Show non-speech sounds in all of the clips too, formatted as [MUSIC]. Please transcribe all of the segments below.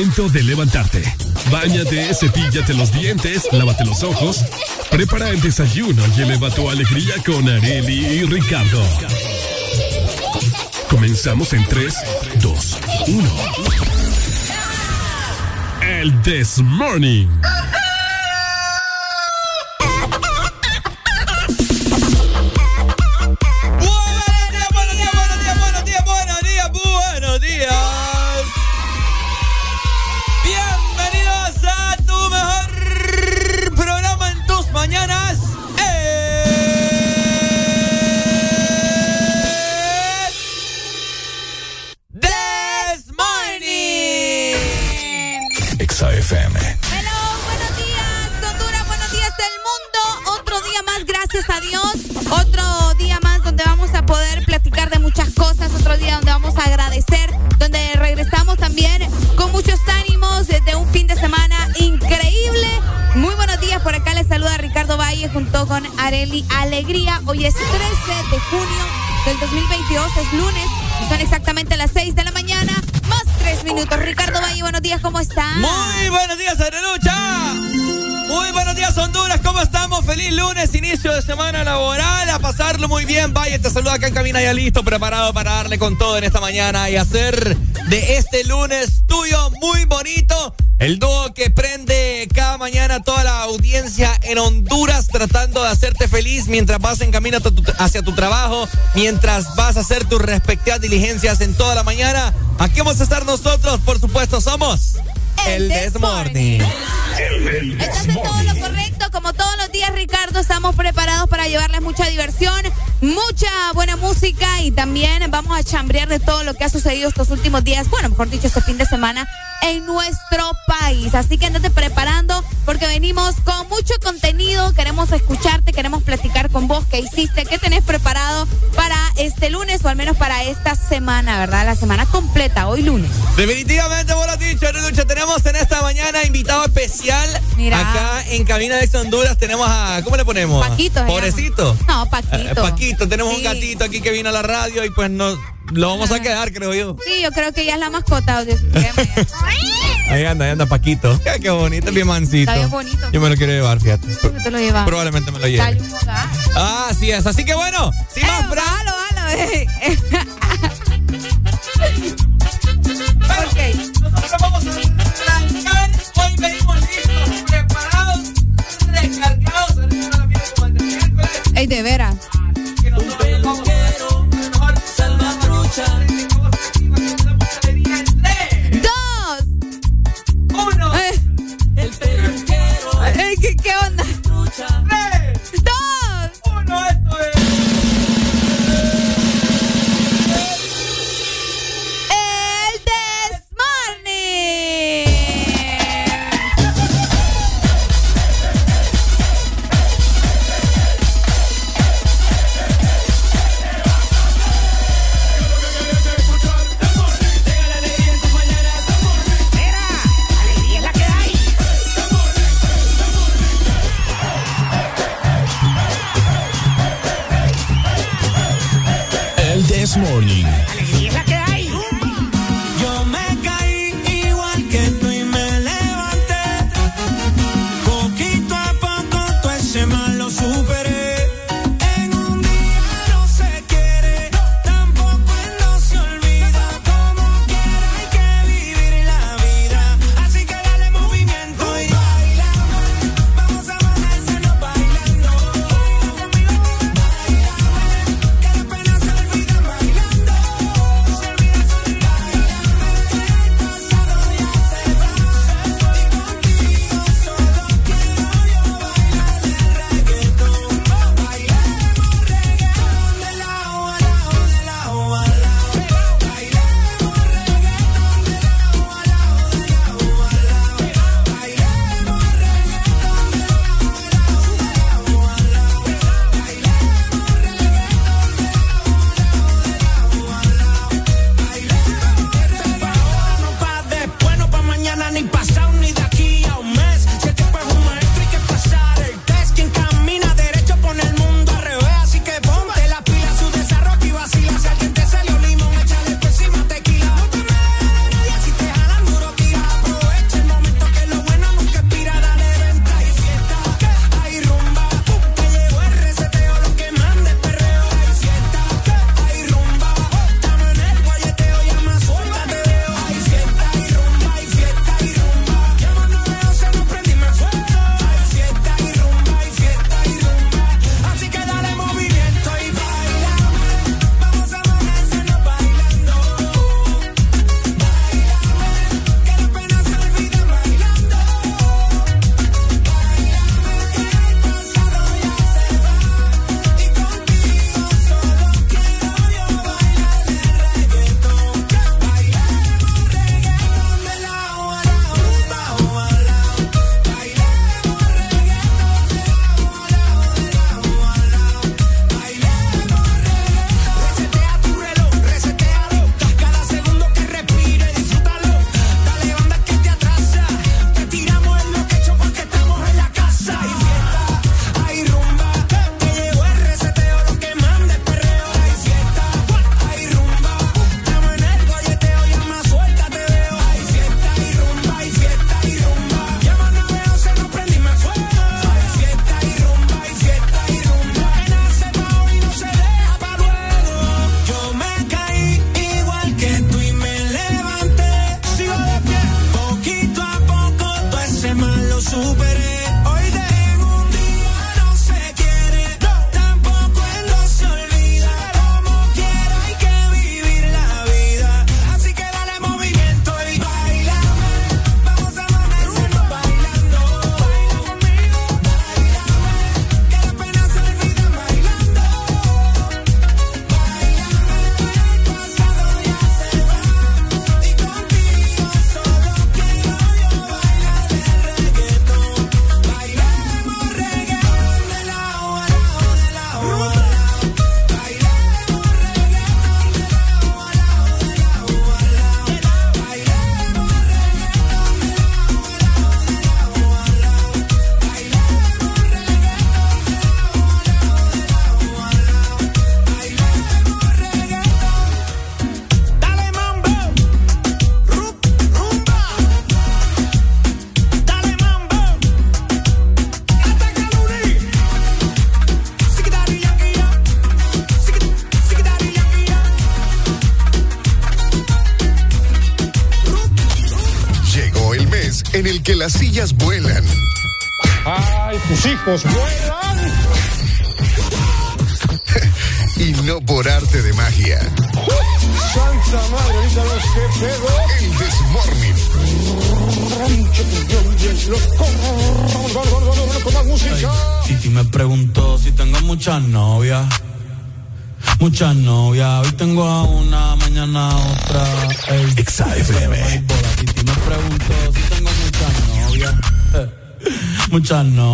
Momento de levantarte. Báñate, cepíllate los dientes, lávate los ojos. Prepara el desayuno y eleva tu alegría con Areli y Ricardo. Comenzamos en 3, 2, 1. El This Morning. Cabina ya listo, preparado para darle con todo en esta mañana y hacer de este lunes tuyo muy bonito. El dúo que prende cada mañana toda la audiencia en Honduras tratando de hacerte feliz mientras vas en camino hacia tu trabajo, mientras vas a hacer tus respectivas diligencias en toda la mañana. Aquí vamos a estar nosotros, por supuesto, somos el, Desmorning. Estás en todo lo correcto, como todos los días, Ricardo, estamos preparados para llevarles mucha diversión, mucha buena música y también vamos a chambrear de todo lo que ha sucedido estos últimos días, bueno, mejor dicho, este fin de semana en nuestro país. Así que andate preparando porque venimos con mucho contenido. Queremos escucharte, queremos platicar con vos qué hiciste, qué tenés preparado para este lunes o al menos para esta semana, ¿verdad? La semana completa, hoy lunes. Definitivamente, vos lo has dicho, Lucha. Tenemos en esta mañana invitado especial. Mira. Acá en Cabina de Honduras tenemos a. ¿Cómo le ponemos? Paquito. Pobrecito. No, Paquito. Eh, Paquito, tenemos un gatito aquí que vino a la radio y pues no lo vamos a quedar, creo yo. Sí, yo creo que ya es la mascota. [LAUGHS] ahí anda, ahí anda Paquito. Qué, bonito, bien mansito. Está bien bonito. Yo me lo quiero llevar, fíjate. te lo llevas? Probablemente me lo lleve. Ah, así es. Así que bueno, sin más Halo, [LAUGHS] muchas novias. Hoy tengo a una, mañana a otra. Ey, Me pregunto si tengo muchas novias. [LAUGHS] Muchas novias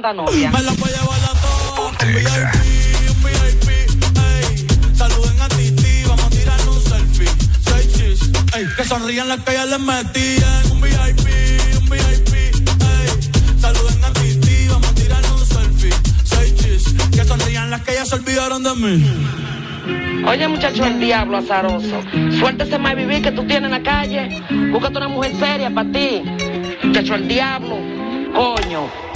tanta novia. Me la voy a llevar a todos. Un VIP, un VIP, ey. Saluden a Titi, vamos a tirar un selfie. Seis chis, ey. Que sonrían las que ya les metían. Un VIP, un VIP, ey. Saluden a Titi, vamos a tirar un selfie. Seis chis, que sonrían las que ya se olvidaron de mí. Oye, muchacho, el diablo azaroso. Suéltese más vivir que tú tienes en la calle. Búscate una mujer seria para ti. Muchacho, el diablo. Coño.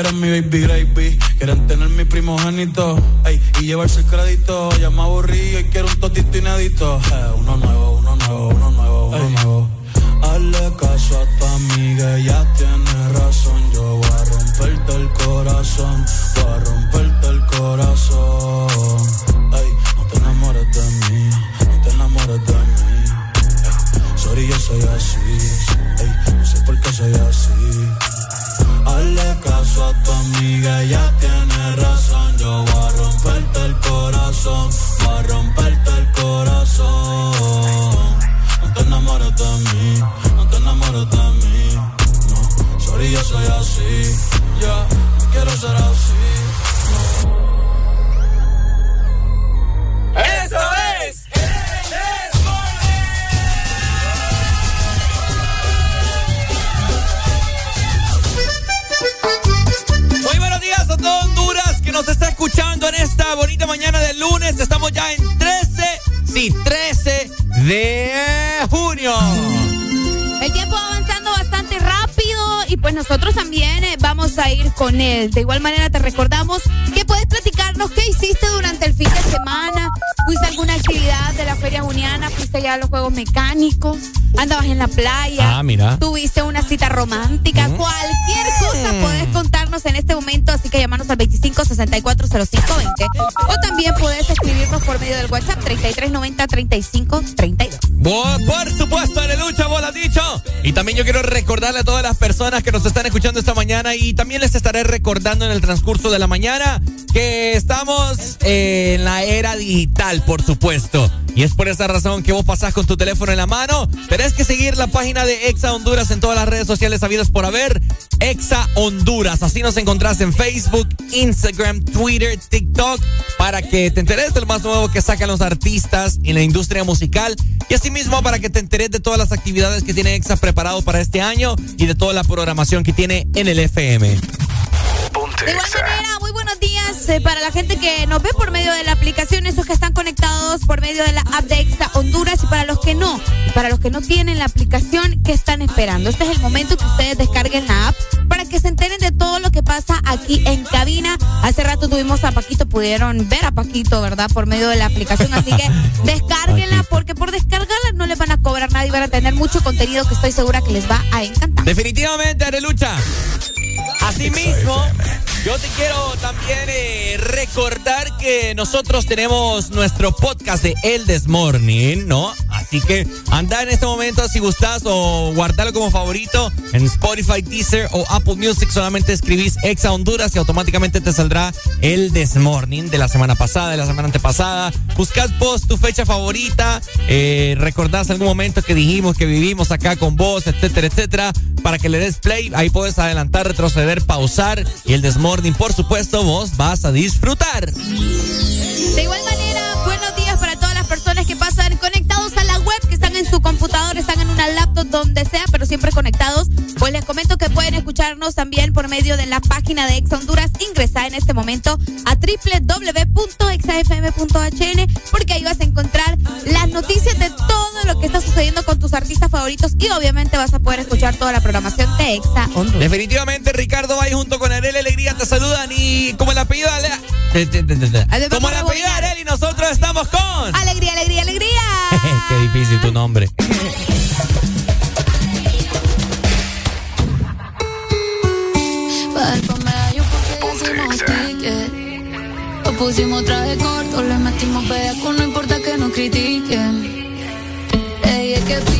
eres mi baby gravy. Quieren tener mi primogénito, ey, y llevarse el crédito. Ya me aburrí y quiero un totito inédito. Eh, uno nuevo, uno nuevo, uno nuevo, uno nuevo. Hazle caso a tu amiga Y también yo quiero recordarle a todas las personas que nos están escuchando esta mañana y también les estaré recordando en el transcurso de la mañana que estamos eh, en la era digital, por supuesto. Y es por esa razón que vos pasás con tu teléfono en la mano. Tenés que seguir la página de Exa Honduras en todas las redes sociales sabidas por haber. Exa Honduras. Así nos encontrás en Facebook, Instagram, Twitter, TikTok. Para que te enteres del más nuevo que sacan los artistas en la industria musical y asimismo para que te enteres de todas las actividades que tiene Exa preparado para este año y de toda la programación que tiene en el FM. De igual manera, muy buenos días eh, para la gente que nos ve por medio de la aplicación, esos que están conectados por medio de la app de Exa Honduras y para los que no, para los que no tienen la aplicación, ¿qué están esperando? Este es el momento que ustedes descarguen la app para que se enteren de todo lo que pasa aquí en cabina. Hace rato tuvimos a Paquito, pudieron ver a Paquito, ¿verdad? Por medio de la aplicación, así que [LAUGHS] descárguenla porque y van a tener mucho contenido que estoy segura que les va a encantar. Definitivamente, Arelucha. Asimismo, yo te quiero también eh, recordar que nosotros tenemos nuestro podcast de El Desmorning, ¿no? Así que anda en este momento si gustas o guardarlo como favorito en Spotify, Deezer o Apple Music. Solamente escribís Exa Honduras y automáticamente te saldrá El Desmorning de la semana pasada, de la semana antepasada. Buscas post tu fecha favorita, eh, recordás algún momento que dijimos que vivimos acá con vos, etcétera, etcétera, para que le des play. Ahí puedes adelantar, retroceder, pausar y El Desmorning, por supuesto, vos vas a disfrutar. De igual manera, una laptop, donde sea, pero siempre conectados. Pues les comento que pueden escucharnos también por medio de la página de Exa Honduras. Ingresa en este momento a www.exafm.hn porque ahí vas a encontrar las noticias de todo lo que está sucediendo con tus artistas favoritos y obviamente vas a poder escuchar toda la programación de Exa Honduras. Definitivamente, Ricardo Valle junto con Arely Alegría te saludan y como el apellido de Como el apellido de Arely, nosotros estamos con Alegría, alegría, alegría. [LAUGHS] Qué difícil tu nombre. [LAUGHS] pusimos traje corto, le metimos con no importa que nos critiquen. Ella es que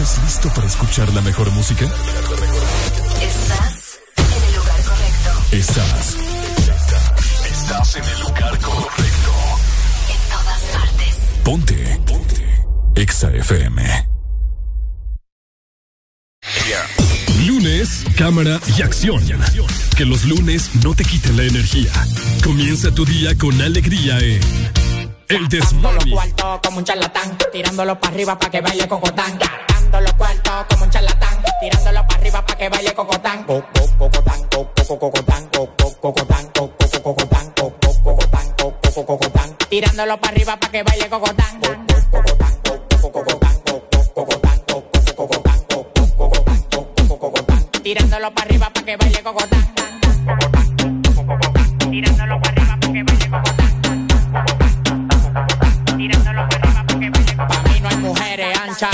¿Estás listo para escuchar la mejor música? Estás en el lugar correcto. Estás. Estás en el lugar correcto. En todas partes. Ponte. Ponte. Exa FM. Lunes, cámara y acción. Que los lunes no te quiten la energía. Comienza tu día con alegría en El cuartos como un charlatán, tirándolo para arriba para que baile cocotán. Gastando los cuartos como un charlatán, tirándolo para arriba para que baile cocotán. Co- co- Cocotán, co- co- cocotán, co- co- cocotán, co- co- cocotán, co- co- cocotán, co- co- cocotán. Tirándolo para arriba para que baile cocotán. Co- co- cocotán, co- co- cocotán, co- co- cocotán, co- co- cocotán, co- co- cocotán, co- co- cocotán. Tirándolo para arriba para que baile cocotán.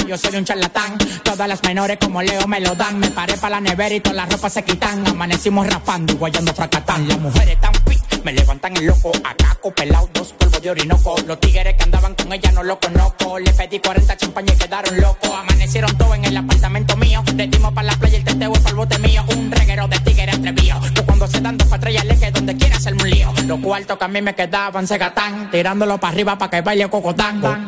Yo soy un charlatán. Todas las menores como Leo me lo dan. Me paré para la nevera y todas las ropas se quitan. Amanecimos rapando y guayando fracatán. Las mujeres tan fit, me levantan el loco. Acá pelado, dos polvos de orinoco. Los tigres que andaban con ella no lo conozco. Le pedí 40 champañas y quedaron locos. Amanecieron todos en el apartamento mío. Le dimos para la playa el teteo y para el bote mío. Un reguero de tigres atrevido. Yo cuando se dan dos patrullas le donde quiera hacerme un lío. Los cuartos que a mí me quedaban se gatán. Tirándolo para arriba para que baile cocotán.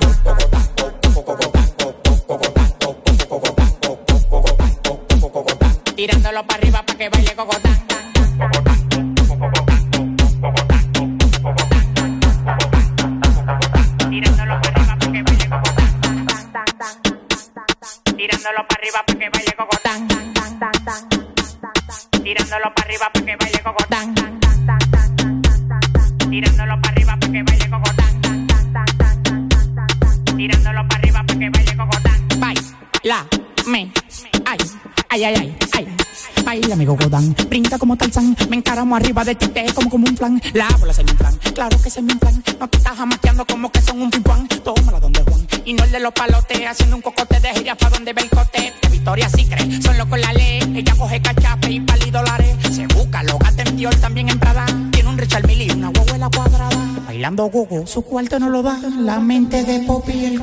Tirándolo para arriba para que baile cocotán. Tirándolo para arriba para que baile cocotán. Tirándolo para arriba para que baile cocotán. Tirándolo para arriba para que baile cocotán. Tirándolo para arriba para que baile cocotán. Tirándolo para arriba para que baile cocotán. Baila, me, ay, ay, ay, ay. Baila, amigo Godán, brinda como Tarzán, me encaramo arriba de ti, te como como un plan, la bola se me inflan, claro que se me inflan, no te estás jamaqueando como que son un pimpán, tómala donde Juan, y no el de los palotes, haciendo un cocote de gira pa' donde ve el cote, de Victoria sí cree, son locos la ley, ella coge cachape y pali dólares, se busca, lo gata en Dior, también en Prada, tiene un Richard Mille y una guaguela cuadrada, bailando gogo, su cuarto no lo da, la mente de Poppy y el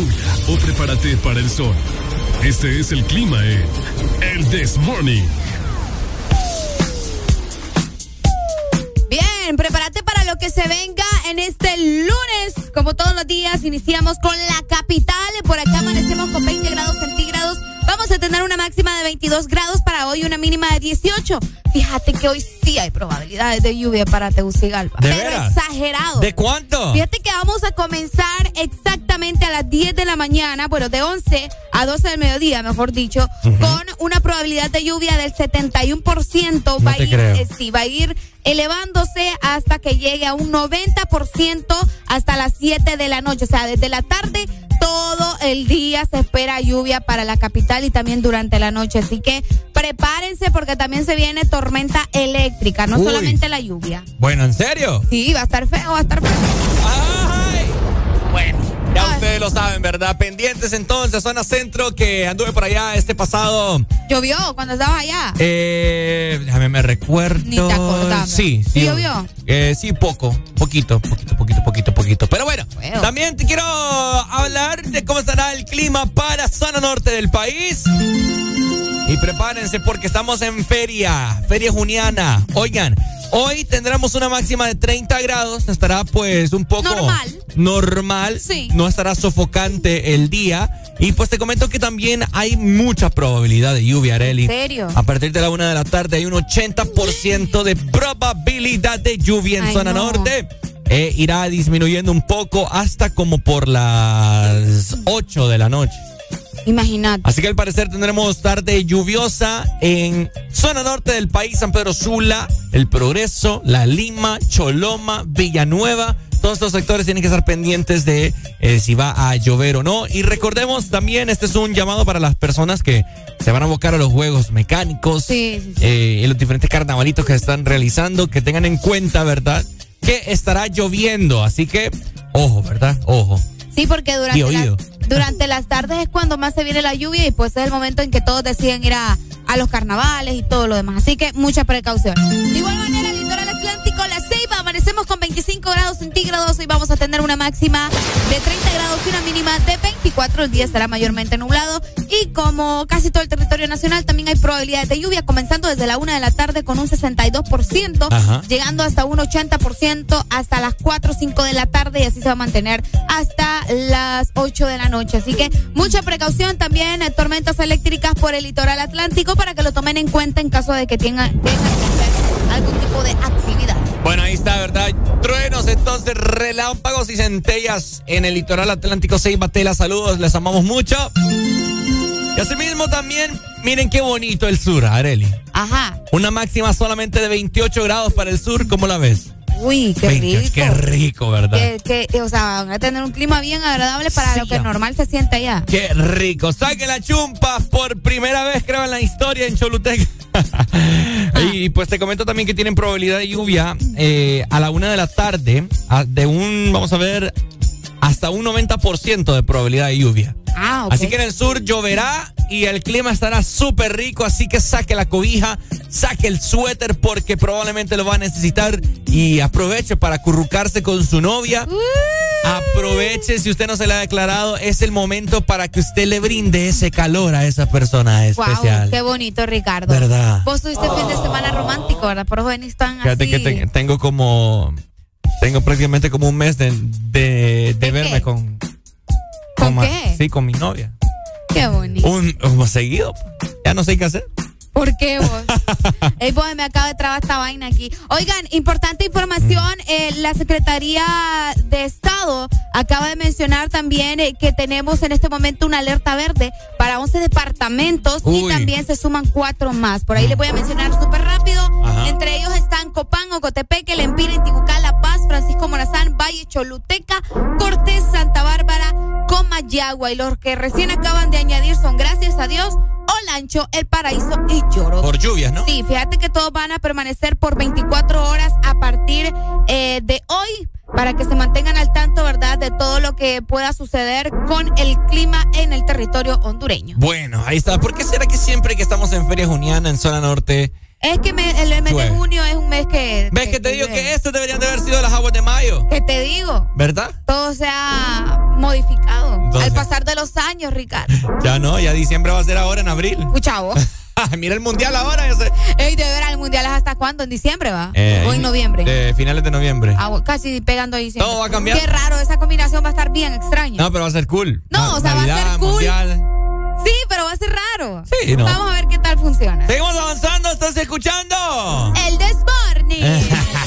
o prepárate para el sol. Este es el clima en El This Morning. Bien, prepárate para lo que se venga en este lunes. Como todos los días, iniciamos con la capital. Por acá amanecemos con 20 grados centígrados. Vamos a tener una máxima de 22 grados para hoy, una mínima de 18. Fíjate que hoy sí hay probabilidades de lluvia para Tegucigalpa. ¿De pero veras? exagerado. ¿De cuánto? Fíjate que vamos a comenzar exactamente a las 10 de la mañana, bueno, de 11 a 12 del mediodía, mejor dicho, con una probabilidad de lluvia del 71%. va, a ir, eh, sí, va a ir elevándose hasta que llegue a un 90% hasta las 7 de la noche. O sea, desde la tarde todo el día se espera lluvia para la capital y también durante la noche. Así que prepárense porque también se viene tormenta eléctrica, no Uy. solamente la lluvia. Bueno, ¿en serio? Sí, va a estar feo, va a estar feo. Bueno. Ya ustedes lo saben, ¿verdad? Pendientes entonces, zona centro, que anduve por allá este pasado. ¿Llovió cuando estabas allá? Eh, déjame me recuerdo. Ni te acordás. Sí, sí. llovió? Eh, sí, poco, poquito, poquito, poquito, poquito, poquito. Pero bueno, también te quiero hablar de cómo estará el clima para zona norte del país. Y prepárense porque estamos en feria, feria juniana. Oigan, hoy tendremos una máxima de 30 grados, estará pues un poco normal. Normal, sí. no estará sofocante el día. Y pues te comento que también hay mucha probabilidad de lluvia, Areli. ¿En serio? A partir de la una de la tarde hay un 80% de probabilidad de lluvia en Ay, zona no. norte. Eh, irá disminuyendo un poco hasta como por las 8 de la noche. Imagínate. Así que al parecer tendremos tarde lluviosa en zona norte del país, San Pedro Sula, El Progreso, La Lima, Choloma, Villanueva. Todos estos sectores tienen que estar pendientes de eh, si va a llover o no. Y recordemos también, este es un llamado para las personas que se van a abocar a los juegos mecánicos eh, y los diferentes carnavalitos que se están realizando, que tengan en cuenta, ¿verdad? Que estará lloviendo. Así que, ojo, ¿verdad? Ojo. Sí, porque durante las, durante las tardes es cuando más se viene la lluvia y pues es el momento en que todos deciden ir a, a los carnavales y todo lo demás. Así que mucha precaución. De igual manera, el litoral atlántico, la Ceiba, amanecemos con 25 grados centígrados y vamos a tener una máxima de 30 grados y una mínima de 24. El día estará mayormente nublado y como casi todo el territorio nacional también hay probabilidades de lluvia comenzando desde la una de la tarde con un 62%, Ajá. llegando hasta un 80% hasta las 4 o 5 de la tarde y así se va a mantener hasta las 8 de la noche. Así que mucha precaución también, eh, tormentas eléctricas por el litoral atlántico para que lo tomen en cuenta en caso de que tengan, tengan que hacer algún tipo de actividad. Bueno, ahí está, ¿verdad? Truenos, entonces, relámpagos y centellas en el litoral atlántico Batela. Saludos, les amamos mucho. Y asimismo también, miren qué bonito el sur, Areli. Ajá. Una máxima solamente de 28 grados para el sur, ¿cómo la ves? Uy, qué 28, rico. Qué rico, ¿verdad? Que, que, o sea, van a tener un clima bien agradable para lo que normal se siente allá. Qué rico. Saquen la chumpa por primera vez, creo, en la historia en Choluteca. [LAUGHS] y pues te comento también que tienen probabilidad de lluvia eh, a la una de la tarde, de un, vamos a ver, hasta un 90% de probabilidad de lluvia. Ah. Así que en el sur lloverá y el clima estará súper rico, así que saque la cobija, saque el suéter porque probablemente lo va a necesitar y aproveche para acurrucarse con su novia. Aproveche, si usted no se le ha declarado, es el momento para que usted le brinde ese calor a esa persona especial. Wow, qué bonito, Ricardo. ¿Verdad? Vos tuviste fin de semana romántico, ¿verdad? Por eso venís tan Fíjate así. que te- tengo como, tengo prácticamente como un mes de, de, de verme con... ¿Con ma- qué? Sí, con mi novia. Qué bonito. Un, como seguido. Ya no sé qué hacer. ¿Por qué vos? [LAUGHS] Ey, vos me acaba de trabar esta vaina aquí. Oigan, importante información, eh, la Secretaría de Estado acaba de mencionar también eh, que tenemos en este momento una alerta verde para 11 departamentos y también se suman cuatro más. Por ahí les voy a mencionar súper rápido. Ajá. Entre ellos están Copán, Ocotepeque, El Empire, Intibucá, La Paz, Francisco Morazán, Valle, Choluteca, Cortés, Santa Bárbara, Comayagua. Y los que recién acaban de añadir son, gracias a Dios, Olancho, El Paraíso y Lloro. Por lluvias, ¿no? Sí, fíjate que todos van a permanecer por 24 horas a partir eh, de hoy para que se mantengan al tanto, ¿verdad?, de todo lo que pueda suceder con el clima en el territorio hondureño. Bueno, ahí está. ¿Por qué será que siempre que estamos en Feria Juniana, en zona norte, Es que me- el mes de junio es un mes que... ves que te digo que estos deberían de haber sido las aguas de mayo? Que te digo, ¿Verdad? todo se ha modificado Entonces- al pasar de los años, Ricardo. Ya no, ya diciembre va a ser ahora en abril. Pucha vos. [LAUGHS] Mira el mundial ahora. Ese. Ey, de ver al mundial es hasta cuándo? ¿En diciembre va? Eh, ¿O en noviembre? De finales de noviembre. Ah, casi pegando a diciembre. Todo va a cambiar. Qué raro, esa combinación va a estar bien extraña. No, pero va a ser cool. No, Na- o sea, va a ser cool. mundial. Sí, pero va a ser raro. Sí, no. Vamos a ver qué tal funciona. Seguimos avanzando, ¿estás escuchando? El Desmorning. [LAUGHS]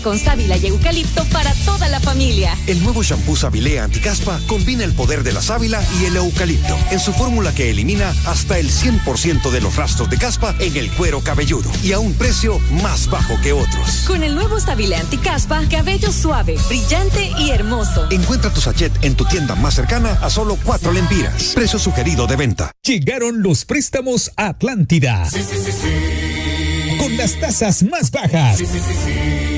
con sábila y eucalipto para toda la familia. El nuevo shampoo Sabilea Anticaspa combina el poder de la sábila y el eucalipto en su fórmula que elimina hasta el 100% de los rastros de caspa en el cuero cabelludo y a un precio más bajo que otros. Con el nuevo Sabilea Anticaspa, cabello suave, brillante y hermoso. Encuentra tu sachet en tu tienda más cercana a solo 4 lempiras. Precio sugerido de venta. Llegaron los préstamos a Atlántida. Sí, sí, sí, con las tasas más bajas. Sí, sí, sí, sí.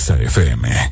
Exa FM.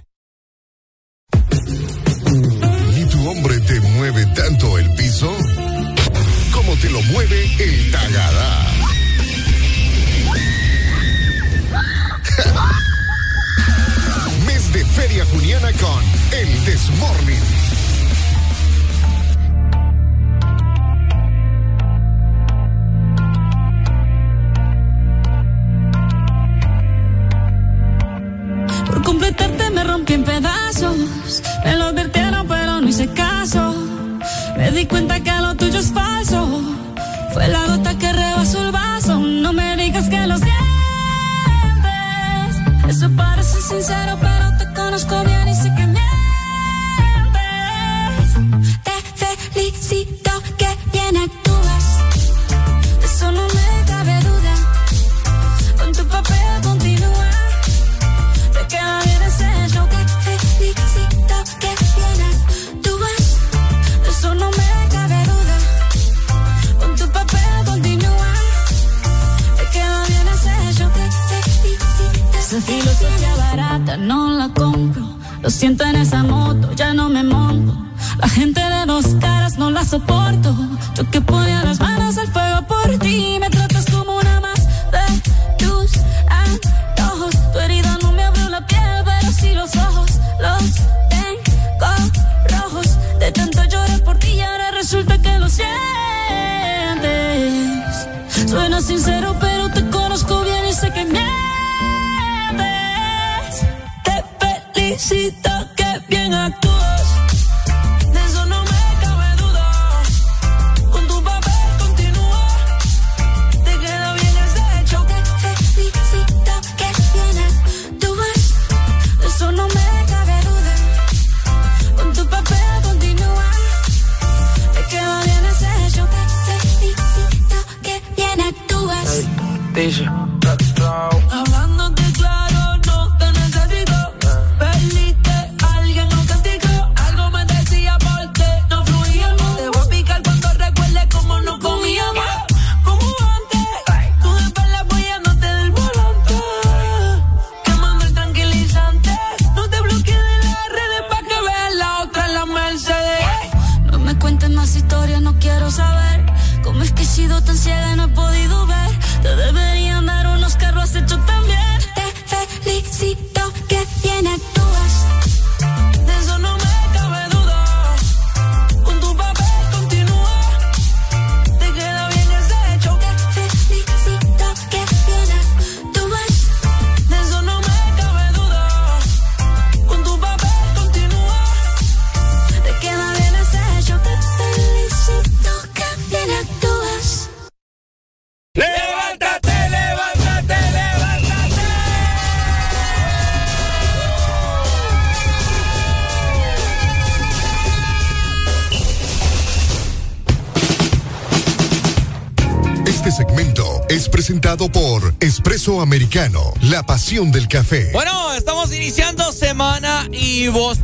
Espresso Americano, la pasión del café. Bueno, estamos iniciando semana y vos,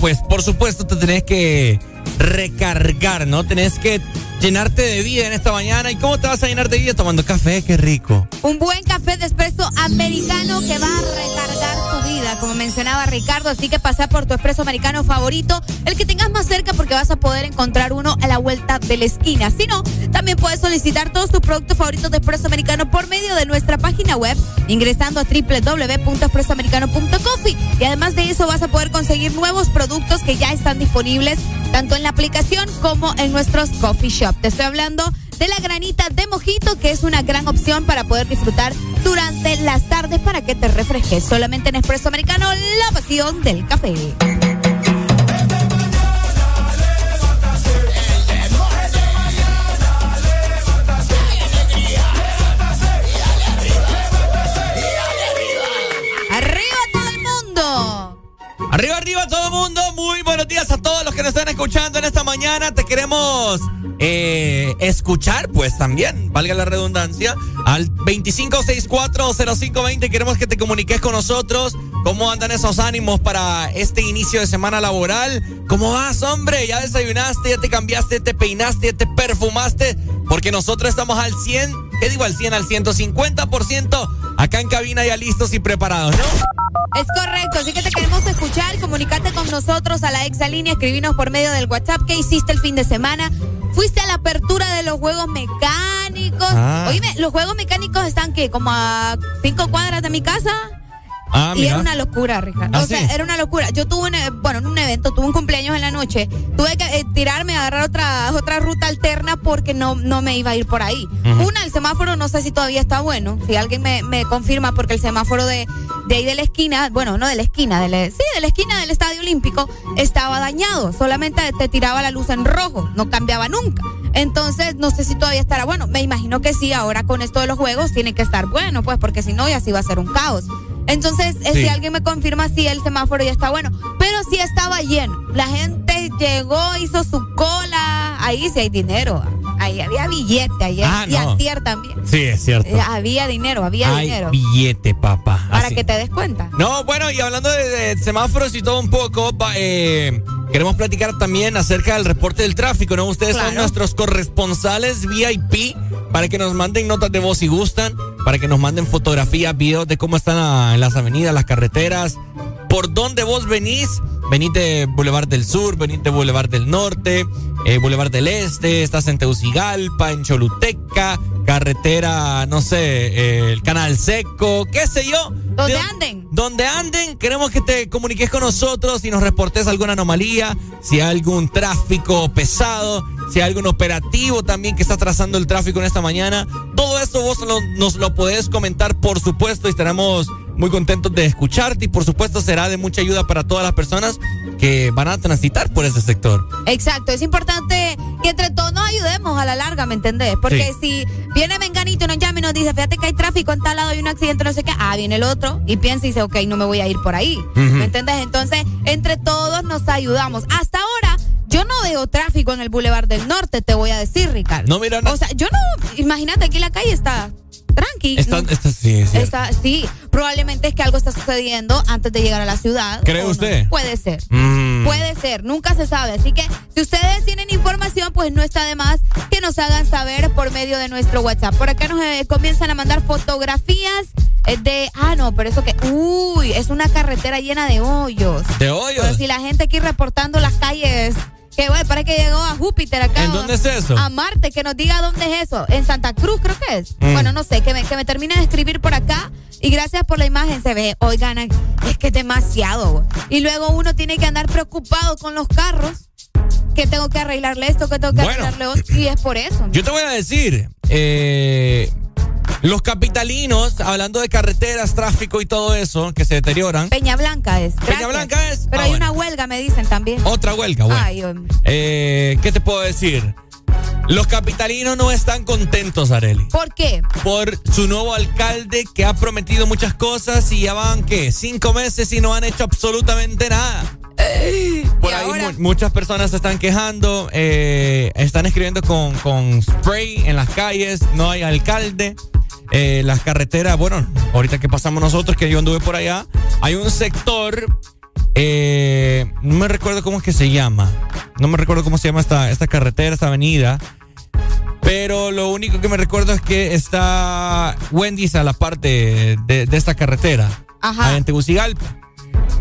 pues por supuesto, te tenés que recargar, ¿no? Tenés que llenarte de vida en esta mañana. ¿Y cómo te vas a llenar de vida? Tomando café, qué rico. Un buen café de espresso americano que va a recargar tu vida, como mencionaba Ricardo. Así que pasa por tu espresso americano favorito, el que más porque vas a poder encontrar uno a la vuelta de la esquina. Si no, también puedes solicitar todos tus productos favoritos de espresso americano por medio de nuestra página web, ingresando a www.espressoamericano.coffee. Y además de eso, vas a poder conseguir nuevos productos que ya están disponibles tanto en la aplicación como en nuestros coffee shop. Te estoy hablando de la granita de mojito, que es una gran opción para poder disfrutar durante las tardes para que te refresques. Solamente en Espresso Americano, la pasión del café. Arriba, arriba todo mundo. Muy buenos días a todos los que nos están escuchando en esta mañana. Te queremos eh, escuchar, pues también, valga la redundancia, al 25640520. Queremos que te comuniques con nosotros. ¿Cómo andan esos ánimos para este inicio de semana laboral? ¿Cómo vas, hombre? ¿Ya desayunaste? ¿Ya te cambiaste? ¿Te peinaste? ¿Ya te perfumaste? Porque nosotros estamos al 100, ¿qué digo al 100? Al 150% acá en cabina ya listos y preparados, ¿no? Es correcto, así que te queremos escuchar, comunicate con nosotros a la exalínea, escribinos por medio del WhatsApp qué hiciste el fin de semana. Fuiste a la apertura de los juegos mecánicos. Ah. Oíme, los juegos mecánicos están que como a cinco cuadras de mi casa. Ah, y era una locura, Ricardo. ¿Ah, o sea, era una locura. Yo tuve, un, bueno, en un evento, tuve un cumpleaños en la noche. Tuve que eh, tirarme, agarrar otra, otra ruta alterna porque no, no me iba a ir por ahí. Una, el semáforo no sé si todavía está bueno. Si alguien me, me confirma, porque el semáforo de, de ahí de la esquina, bueno, no de la esquina, de la, sí, de la esquina del Estadio Olímpico, estaba dañado. Solamente te tiraba la luz en rojo, no cambiaba nunca. Entonces, no sé si todavía estará bueno. Me imagino que sí, ahora con esto de los juegos tiene que estar bueno, pues, porque si no, ya sí va a ser un caos. Entonces, eh, si alguien me confirma si el semáforo ya está bueno. Pero sí estaba lleno. La gente llegó, hizo su cola. Ahí sí hay dinero. Ahí había billete ayer. Ah, y antier también. Sí, es cierto. Eh, había dinero, había hay dinero. billete, papá. Para Así. que te des cuenta. No, bueno, y hablando de, de semáforos y todo un poco, eh, queremos platicar también acerca del reporte del tráfico, ¿no? Ustedes son nuestros corresponsales VIP para que nos manden notas de voz si gustan, para que nos manden fotografías, videos de cómo están ah, en las avenidas, las carreteras, por dónde vos venís. Venís de Boulevard del Sur, venís de Boulevard del Norte, eh, Boulevard del Este, estás en Teucigalpa, en Choluteca, carretera, no sé, eh, el Canal Seco, qué sé yo. Donde De- anden. donde anden, queremos que te comuniques con nosotros y nos reportes alguna anomalía, si hay algún tráfico pesado, si hay algún operativo también que está trazando el tráfico en esta mañana. Todo esto vos lo- nos lo podés comentar, por supuesto, y estaremos muy contentos de escucharte y por supuesto será de mucha ayuda para todas las personas que van a transitar por ese sector. Exacto, es importante que entre todos nos ayudemos a la larga, ¿me entendés? Porque si viene Menganito y nos llama y nos dice, fíjate que hay tráfico en tal lado y un accidente, no sé qué, ah, viene el otro y piensa y dice, ok, no me voy a ir por ahí. ¿Me entendés? Entonces, entre todos nos ayudamos. Hasta ahora, yo no veo tráfico en el Boulevard del Norte, te voy a decir, Ricardo. No, mira, no. O sea, yo no, imagínate, aquí la calle está tranqui. Está, No- está- sí, es. Está, sí, probablemente es que algo está sucediendo antes de llegar a la ciudad. ¿Cree usted? Puede ser. Mm. Puede ser, nunca se sabe. Así que si ustedes tienen información, pues no está de más que nos hagan saber por medio de nuestro WhatsApp. Por acá nos eh, comienzan a mandar fotografías eh, de. Ah, no, pero eso que. Uy, es una carretera llena de hoyos. ¿De hoyos? Pero si la gente aquí reportando las calles. Que bueno, parece que llegó a Júpiter acá. ¿En dónde es eso? A Marte, que nos diga dónde es eso. En Santa Cruz, creo que es. Mm. Bueno, no sé, que me, que me termine de escribir por acá. Y gracias por la imagen, se ve. Oigan, es que es demasiado. güey. Y luego uno tiene que andar preocupado con los carros. Que tengo que arreglarle esto, que tengo que Bueno. arreglarle otro. Y es por eso. Yo te voy a decir, eh, los capitalinos, hablando de carreteras, tráfico y todo eso, que se deterioran. Peña Blanca es. Peña. Blanca es. Pero Ah, hay bueno. una huelga, me dicen también. Otra huelga, bueno. Ay. Eh, ¿Qué te puedo decir? Los capitalinos no están contentos, Areli. ¿Por qué? Por su nuevo alcalde que ha prometido muchas cosas y ya van, ¿qué? Cinco meses y no han hecho absolutamente nada. Por ¿Y ahí mu- muchas personas se están quejando, eh, están escribiendo con, con spray en las calles, no hay alcalde. Eh, las carreteras, bueno, ahorita que pasamos nosotros, que yo anduve por allá, hay un sector, eh, no me recuerdo cómo es que se llama, no me recuerdo cómo se llama esta, esta carretera, esta avenida, pero lo único que me recuerdo es que está Wendy's a la parte de, de esta carretera, Ajá. en Tegucigalpa.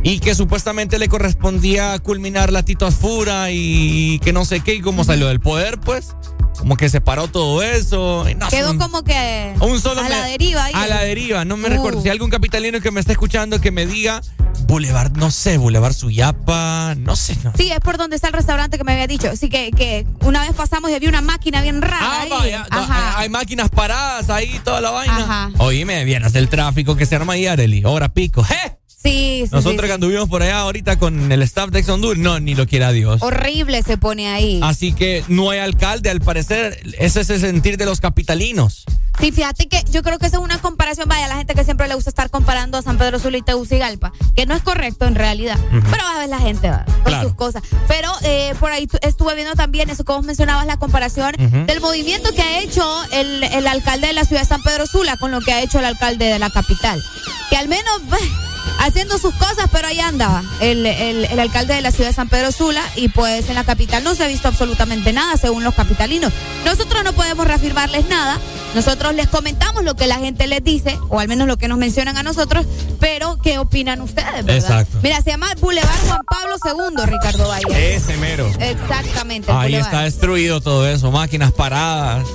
Y que supuestamente le correspondía culminar la Tito Asfura y que no sé qué, y como salió del poder, pues, como que se paró todo eso. y no, Quedó un- como que un solo a la deriva ahí. A la deriva, no me Uh. recuerdo. Si hay algún capitalino que me está escuchando que me diga Boulevard, no sé, Boulevard Suyapa, no sé. no. Sí, es por donde está el restaurante que me había dicho. Así que, que una vez pasamos y había una máquina bien rara. Ah, ahí. vaya, Ajá. hay, hay máquinas paradas ahí, toda la vaina. Ajá. Oíme, vieras el tráfico que se arma ahí, Areli. Hora pico. ¡Je! Sí, sí, Nosotros sí, que anduvimos por allá ahorita con el staff de Honduras, no, ni lo quiera Dios. Horrible se pone ahí. Así que no hay alcalde, al parecer. Ese es el sentir de los capitalinos. Sí, fíjate que yo creo que esa es una comparación, vaya, la gente que siempre le gusta estar comparando a San Pedro Sula y Tegucigalpa, que no es correcto en realidad. Pero a ver la gente va por Claro. sus cosas. Pero eh, por ahí tu- estuve viendo también eso vos mencionabas, la comparación del movimiento que ha hecho el, el alcalde de la ciudad de San Pedro Sula con lo que ha hecho el alcalde de la capital. Que al menos [LAUGHS] haciendo sus cosas, pero ahí andaba el, el- el alcalde de la ciudad de San Pedro Sula y pues en la capital no se ha visto absolutamente nada según los capitalinos. Nosotros no podemos reafirmarles nada, nosotros les comentamos lo que la gente les dice, o al menos lo que nos mencionan a nosotros, pero ¿qué opinan ustedes? verdad? Exacto. Mira, se llama Boulevard Juan Pablo II, Ricardo Valle. Ese mero. Exactamente. Ahí Boulevard. está destruido todo eso, máquinas paradas.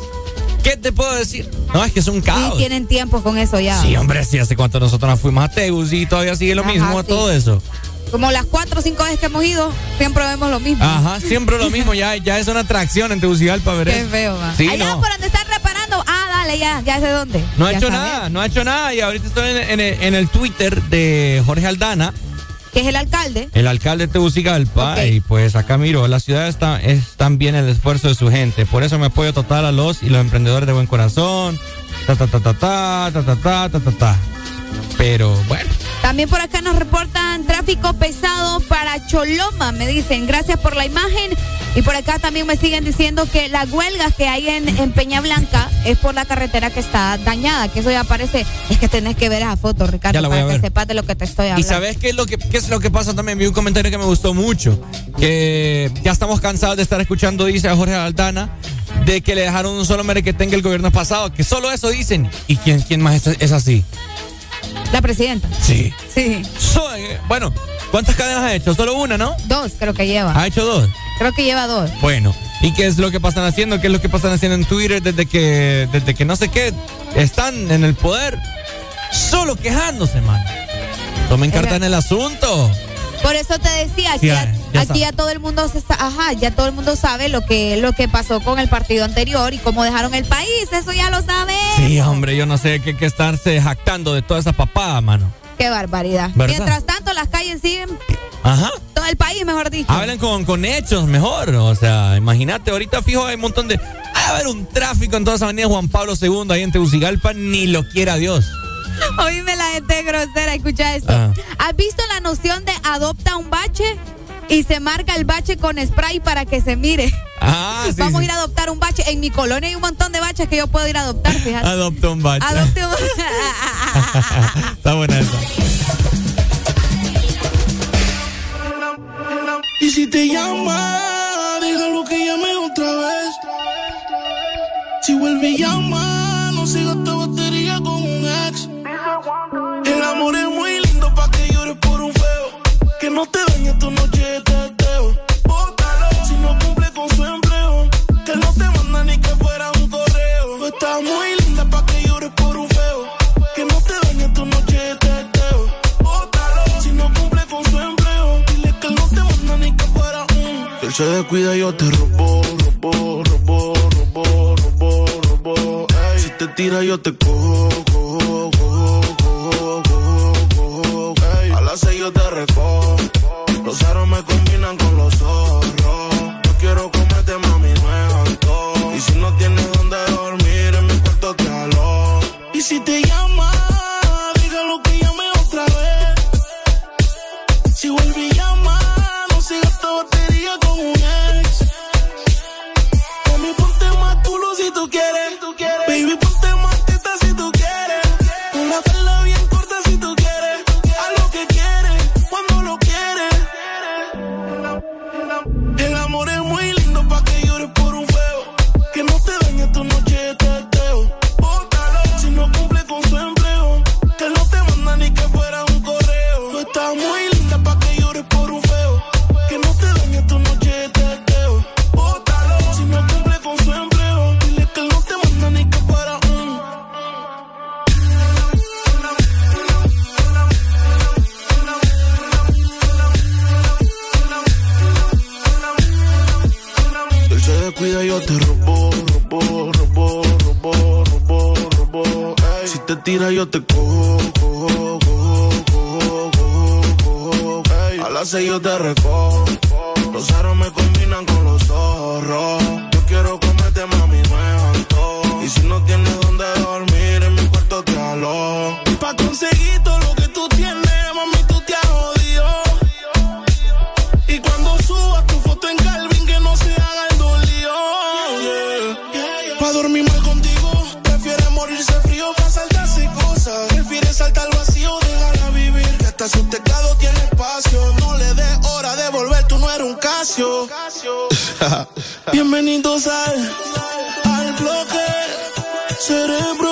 ¿Qué te puedo decir? No, es que es un Sí, caos. tienen tiempo con eso ya. Sí, hombre, sí, hace cuánto nosotros nos fuimos a Tegus y todavía sigue lo Ajá, mismo, sí. todo eso. Como las cuatro o cinco veces que hemos ido, siempre vemos lo mismo. Ajá, siempre lo mismo, ya, ya es una atracción en Tegucigalpa, ver Qué feo, va. Sí, Allá no. por donde están reparando. Ah, dale, ya, ya sé dónde. No ha hecho sabes. nada, no ha hecho nada y ahorita estoy en, en el, en el Twitter de Jorge Aldana, Que es el alcalde. el alcalde de Tegucigalpa, y pues acá miro, la ciudad está, es también el esfuerzo de su gente, por eso me apoyo total a los y los emprendedores de buen corazón, ta ta ta ta ta ta ta ta ta ta ta. Pero bueno, También por acá nos reportan tráfico pesado para Choloma, me dicen. Gracias por la imagen. Y por acá también me siguen diciendo que las huelgas que hay en, en Peña Blanca es por la carretera que está dañada, que eso ya parece. Es que tenés que ver esa foto, Ricardo, Ya para que sepas de lo que te estoy ¿Y hablando. sabes qué es lo que qué es lo que pasa también? Vi un comentario que me gustó mucho. Que ya estamos cansados de estar escuchando, dice a Jorge Aldana, de que le dejaron un solo mere que tenga el gobierno pasado. Que solo eso dicen. ¿Y quién, quién más es, es así? La presidenta. Sí. Sí. So- eh, bueno, ¿cuántas cadenas ha hecho? Solo una, ¿no? Dos, creo que lleva. ¿Ha hecho dos? Creo que lleva dos. Bueno. ¿Y qué es lo que pasan haciendo? ¿Qué es lo que pasan haciendo en Twitter desde que, desde que no sé qué están en el poder? Solo quejándose, man. Tomen carta en el asunto. Por eso te decía, ya, ya aquí sabe. ya todo el mundo se ajá, ya todo el mundo sabe lo que lo que pasó con el partido anterior y cómo dejaron el país, eso ya lo sabes. Sí, hombre, yo no sé qué que estarse jactando de toda esa papada, mano. Qué barbaridad. ¿Verdad? Mientras tanto las calles siguen Ajá. todo el país, mejor dicho. Hablen con, con hechos mejor. O sea, imagínate, ahorita fijo hay un montón de. Va a haber un tráfico en toda esa avenida Juan Pablo II ahí en Tegucigalpa, ni lo quiera Dios. Oíme la gente grosera, escucha esto. Ah. ¿Has visto la noción de adopta un bache y se marca el bache con spray para que se mire? Ah, sí. [LAUGHS] Vamos sí. a ir a adoptar un bache. En mi colonia hay un montón de baches que yo puedo ir a adoptar, fíjate. Adopta un bache. Adopte un [LAUGHS] Está buena esa. Y si te llama, déjalo que llame otra vez. Si vuelve y llama, no sigas esta batería con un ex. El amor es muy lindo pa' que llores por un feo. Que no te dañe tu noche él se descuida, yo te robo, robo, robo, robo, robo, robo. Si te tira, yo te cojo, cojo, cojo, cojo, cojo, cojo. A las seis yo te recojo. Los aros me combinan con los zorros. Yo quiero comerte, mami, no es. Y si no tienes donde dormir, en mi cuarto te alo. Y si te Ey. Si te tira yo te cojo, cojo, cojo, cojo. A las seis yo te recojo. Los aros me combinan con los zorros. Yo quiero comerte, mami, me antojo. Y si no tienes donde dormir, en mi cuarto te alojo. Y pa' conseguir Bienvenidos al, al bloque cerebro.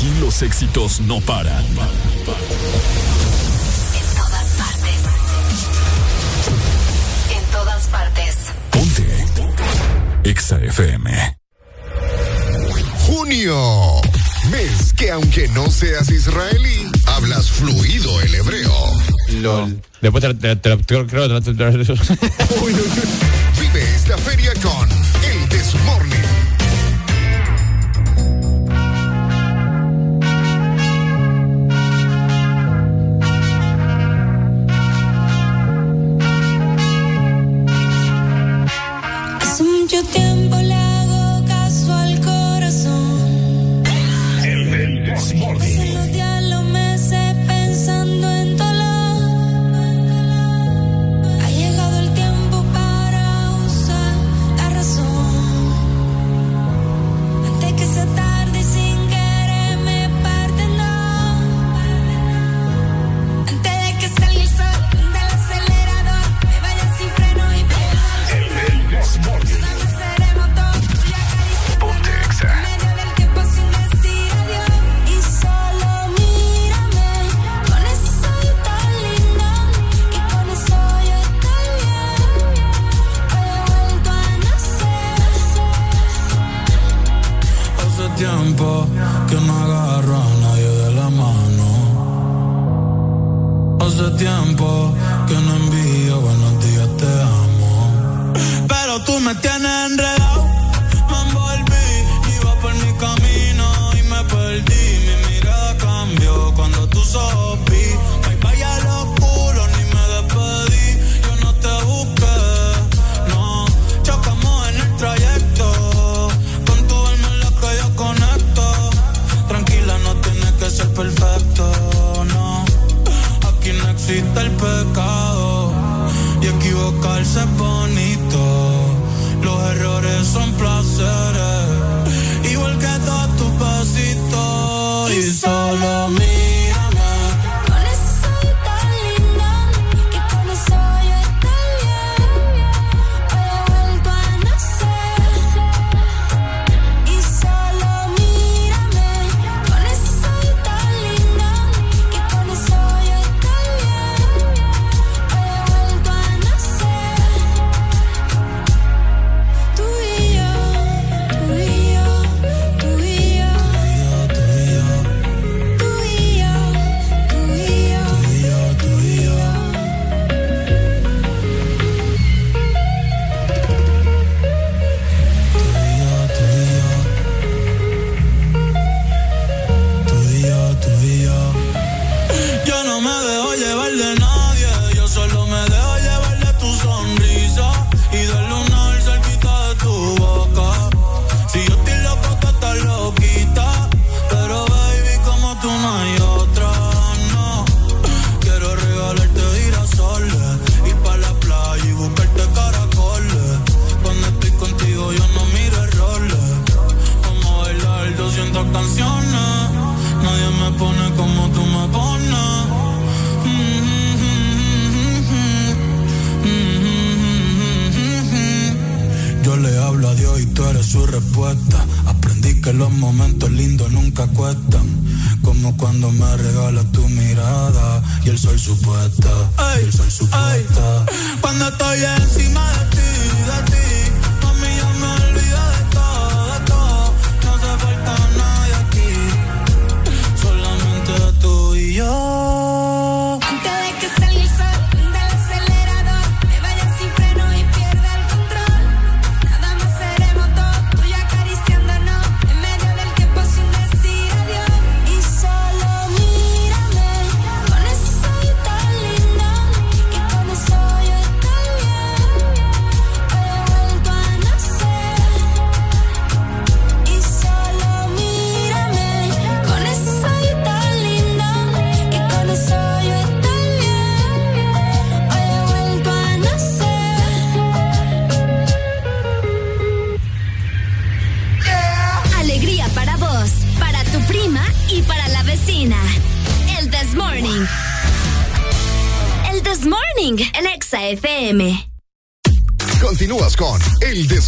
Aquí los éxitos no paran. En todas partes. En todas partes. Ponte. Exa FM. Junio. Mes que aunque no seas israelí, hablas fluido el hebreo. LOL. Después te, te, Vive esta feria con el This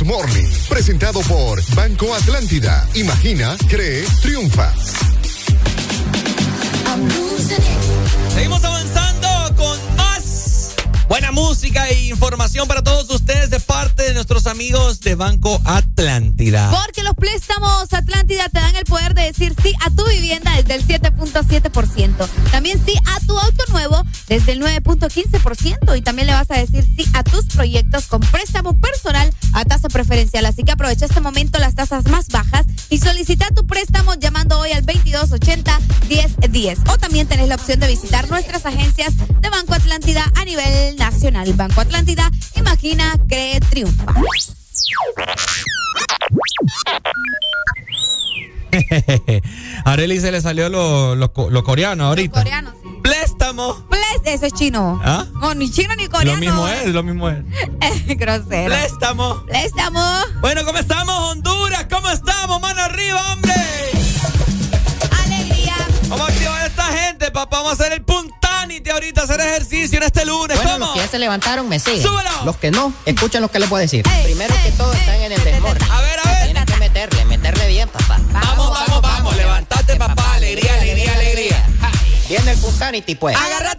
El Desmorning, presentado por Banco Atlántida. Imagina, cree, triunfa. Seguimos avanzando con más buena música e información para todos ustedes de parte de nuestros amigos de Banco Atlántida. Porque los préstamos Atlántida te dan el poder de decir sí a tu vivienda desde el 7.7%. También sí a tu auto nuevo desde el 9.15%. Y también le vas a decir sí a tus proyectos con préstamo personal preferencial. Así que aprovecha este momento las tasas más bajas y solicita tu préstamo llamando hoy al 2280-1010. O también tenés la opción de visitar nuestras agencias de Banco Atlántida a nivel nacional. Banco Atlántida, imagina, cree, triunfa. a [LAUGHS] Arely se le salió lo, lo lo coreano ahorita. Coreano, sí. Préstamo. Eso es chino. ¿Ah? No, ni chino ni coreano. Lo mismo es, lo mismo es. Grosero. Préstamo. Préstamo. Bueno, ¿cómo estamos, Honduras? ¿Cómo estamos? Mano arriba, hombre. Alegría. Vamos a activar a esta gente, papá. Vamos a hacer el puntanite ahorita, hacer ejercicio en este lunes. Bueno, ¿Cómo? los que ya se levantaron me siguen. ¡Súbelo! Los que no, escuchen lo que les voy a decir. Primero que todo están en el desmorning. A ver, a ver. Tienen que meterle, meterle bien, papá. Vamos, vamos, vamos. Levantate, papá. Alegría, alegría, alegría. Viene el puntanity, pues. ¡Agárrate,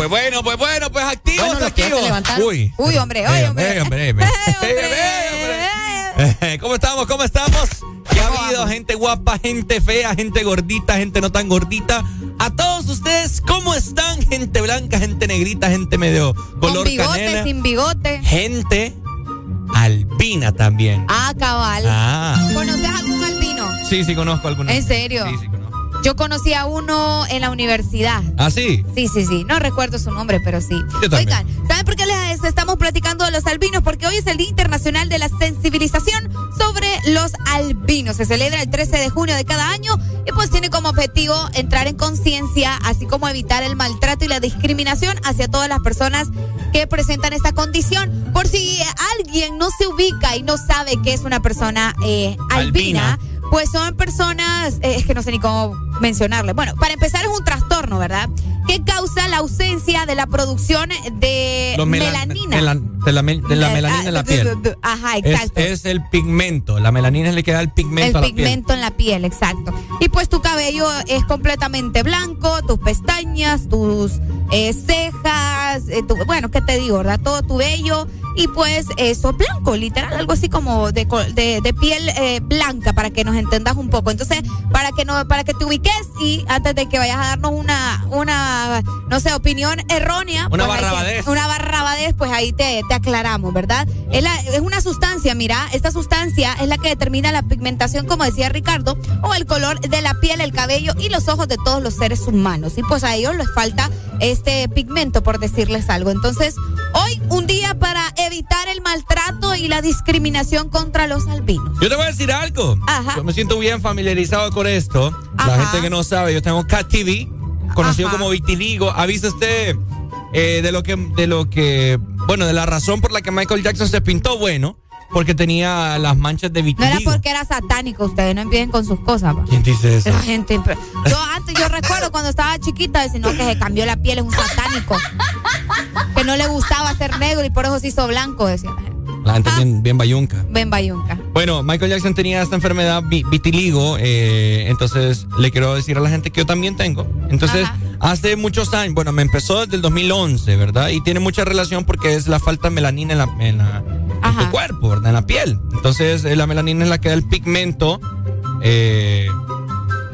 pues bueno, pues bueno, pues activos, Bueno, que activos. Uy. Uy, hombre, oye, hombre, hombre. hombre, [LAUGHS] hombre. ¿Cómo estamos? ¿Cómo estamos? Ya ha habido gente guapa, gente fea, gente gordita, gente no tan gordita. A todos ustedes, ¿cómo están? Gente blanca, gente negrita, gente medio color Con bigote, canela. sin bigote. Gente albina también. Ah, cabal. Ah. ¿Conoces algún albino? Sí, sí, conozco algunos. ¿En serio? Sí, sí, Yo conocí a uno en la universidad. ¿Ah, sí? Sí, sí, sí. No recuerdo su nombre, pero sí. Yo también. Oigan, ¿saben por qué les estamos platicando de los albinos? Porque hoy es el Día Internacional de la Sensibilización sobre los albinos. Se celebra el 13 de junio de cada año y pues tiene como objetivo entrar en conciencia, así como evitar el maltrato y la discriminación hacia todas las personas que presentan esta condición. Por si alguien no se ubica y no sabe que es una persona eh, albina, Albina. Pues son personas, eh, es que no sé ni cómo mencionarle. Bueno, para empezar es un trastorno, ¿verdad? Que causa la ausencia de la producción de melanina. melan- de la, mel- de la Eh, melanina ah, en la piel. Ajá, exacto. es el pigmento. La melanina es le que da el pigmento a el la piel. pigmento en la piel, exacto. Y pues tu cabello es completamente blanco, tus pestañas, tus eh, cejas, eh, tu- bueno, ¿qué te digo, verdad? Todo tu vello y pues eso blanco, literal, algo así como de, de, de piel eh, blanca para que nos entendas un poco. Entonces, para que no, para que te ubiques y antes de que vayas a darnos una, una, no sé, opinión errónea, Una pues barrabadez. una barrabadez, pues ahí te, te aclaramos, ¿verdad? Es, la- es una sustancia, mira, esta sustancia es la que determina la pigmentación, como decía Ricardo, o el color de la piel, el cabello y los ojos de todos los seres humanos. Y pues a ellos les falta este pigmento, por decirles algo. Entonces, hoy un día para evitar el maltrato y la discriminación contra los albinos. Yo te voy a decir algo. Ajá. Yo me siento bien familiarizado con esto. La gente que no sabe, yo tengo Cat TV, conocido Ajá. como vitiligo. ¿Ha visto usted eh, de lo que, de lo que, bueno, de la razón por la que Michael Jackson se pintó? Bueno, porque tenía las manchas de No vitiligo. era porque era satánico, ustedes no empiecen con sus cosas. pa. ¿Quién dice eso? La gente. Yo antes, yo recuerdo cuando estaba chiquita, sino que se cambió la piel, es un satánico. Que no le gustaba ser negro y por eso se hizo blanco, decía la gente. La gente bien, bien bayunca. Ven Bayunca. Bueno, Michael Jackson tenía esta enfermedad vi- vitiligo, eh, entonces le quiero decir a la gente que yo también tengo. Entonces, hace muchos años, bueno, me empezó desde el 2011, ¿verdad? Y tiene mucha relación porque es la falta de melanina en, la, en, la- en tu cuerpo, ¿verdad? En la piel. Entonces, eh, la melanina es la que da el pigmento. eh,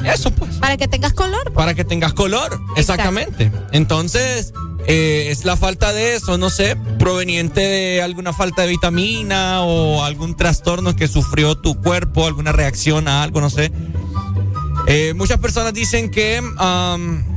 eso, pues. Para que tengas color. Para que tengas color, exactamente. Entonces, eh, es la falta de eso, no sé, proveniente de alguna falta de vitamina o algún trastorno que sufrió tu cuerpo, alguna reacción a algo, no sé. Eh, muchas personas dicen que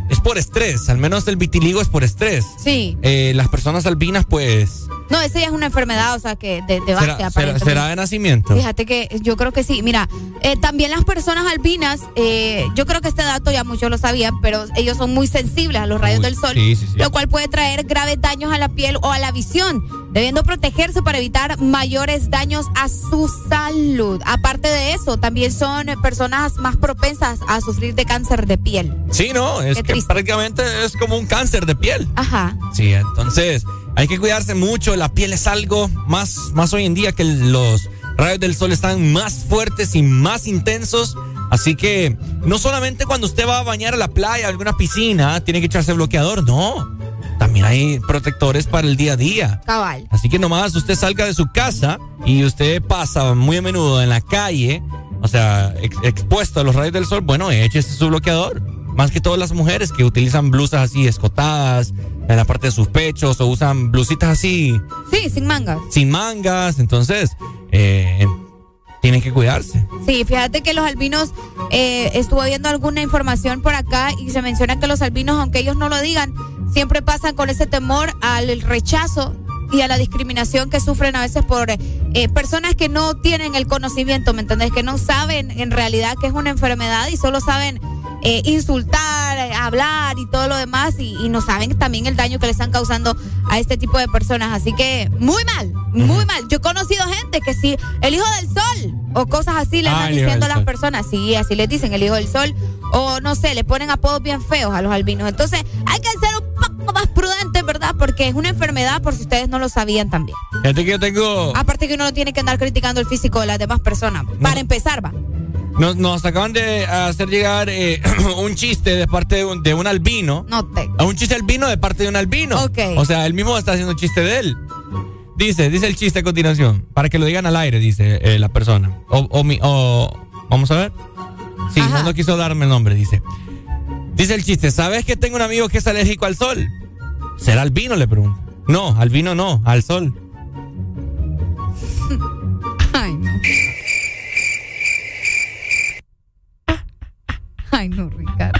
es por estrés, al menos el vitiligo es por estrés. Sí. Eh, las personas albinas, pues, No, esa ya es una enfermedad, o sea, que de, de base, será, será- de nacimiento. Fíjate que yo creo que sí. Mira, eh, también las personas albinas, eh, yo creo que este dato ya muchos lo sabían, pero ellos son muy sensibles a los rayos Uy, del sol, sí, sí, sí. lo cual puede traer graves daños a la piel o a la visión, debiendo protegerse para evitar mayores daños a su salud. Aparte de eso, también son personas más propensas a sufrir de cáncer de piel. Sí, no, es Qué que triste. prácticamente es como un cáncer de piel. Ajá. Sí, entonces hay que cuidarse mucho. La piel es algo más, más hoy en día que los rayos del sol están más fuertes y más intensos. Así que no solamente cuando usted va a bañar a la playa, a alguna piscina, tiene que echarse bloqueador. No, también hay protectores para el día a día. Cabal. Así que nomás usted salga de su casa y usted pasa muy a menudo en la calle, o sea, ex- expuesto a los rayos del sol, bueno, échese su bloqueador. Más que todas las mujeres que utilizan blusas así escotadas en la parte de sus pechos o usan blusitas así Sí, sin mangas. sin mangas. Entonces, eh, tienen que cuidarse. Sí, fíjate que los albinos, eh, estuvo viendo alguna información por acá y se menciona que los albinos, aunque ellos no lo digan, siempre pasan con ese temor al rechazo y a la discriminación que sufren a veces por eh, personas que no tienen el conocimiento, ¿me entendés? Que no saben en realidad que es una enfermedad y solo saben eh, insultar, eh, hablar y todo lo demás y, y no saben también el daño que le están causando a este tipo de personas. Así que muy mal, muy mal. Yo he conocido gente que sí, el hijo del sol o cosas así le Ah, el hijo diciendo a las personas, sí, así les dicen el hijo del sol o no sé, le ponen apodos bien feos a los albinos. Entonces hay que ser un poco más prudentes, ¿verdad? Porque es una enfermedad por si ustedes no lo sabían también. Fíjate que yo tengo. Aparte que uno no tiene que andar criticando el físico de las demás personas. Para empezar, va. Nos, nos acaban de hacer llegar eh, [CLEARS THROAT] un chiste de parte de un, de un albino. No te. Un chiste albino de parte de un albino. Ok. O sea, él mismo está haciendo un chiste de él. Dice, dice el chiste a continuación. Para que lo digan al aire, dice eh, la persona. O, o, mi- o- vamos a ver. Sí, no, no quiso darme el nombre, dice. Dice el chiste, ¿sabes que tengo un amigo que es alérgico al sol? ¿Será albino? Le pregunto. No, albino no, al sol. [LAUGHS] Ay, no. [LAUGHS] Ay, no, Ricardo.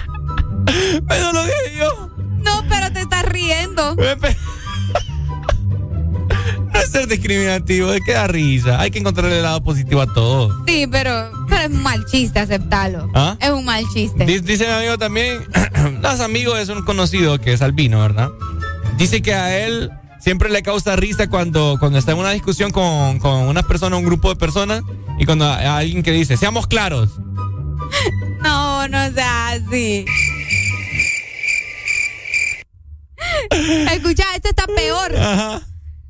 [LAUGHS] Pero lo dije yo. No, pero te estás riendo. Ser discriminativo, es que da risa. Hay que encontrarle el lado positivo a todo. Sí, pero, pero es un mal chiste, aceptalo. ¿Ah? Es un mal chiste. Dice, dice mi amigo también, [CLEARS THROAT] los amigos es un conocido que es albino, ¿verdad? Dice que a él siempre le causa risa cuando, cuando está en una discusión con, con una persona, un grupo de personas, y cuando hay alguien que dice, seamos claros. [LAUGHS] No, no sea así. [LAUGHS] Escucha, este está peor.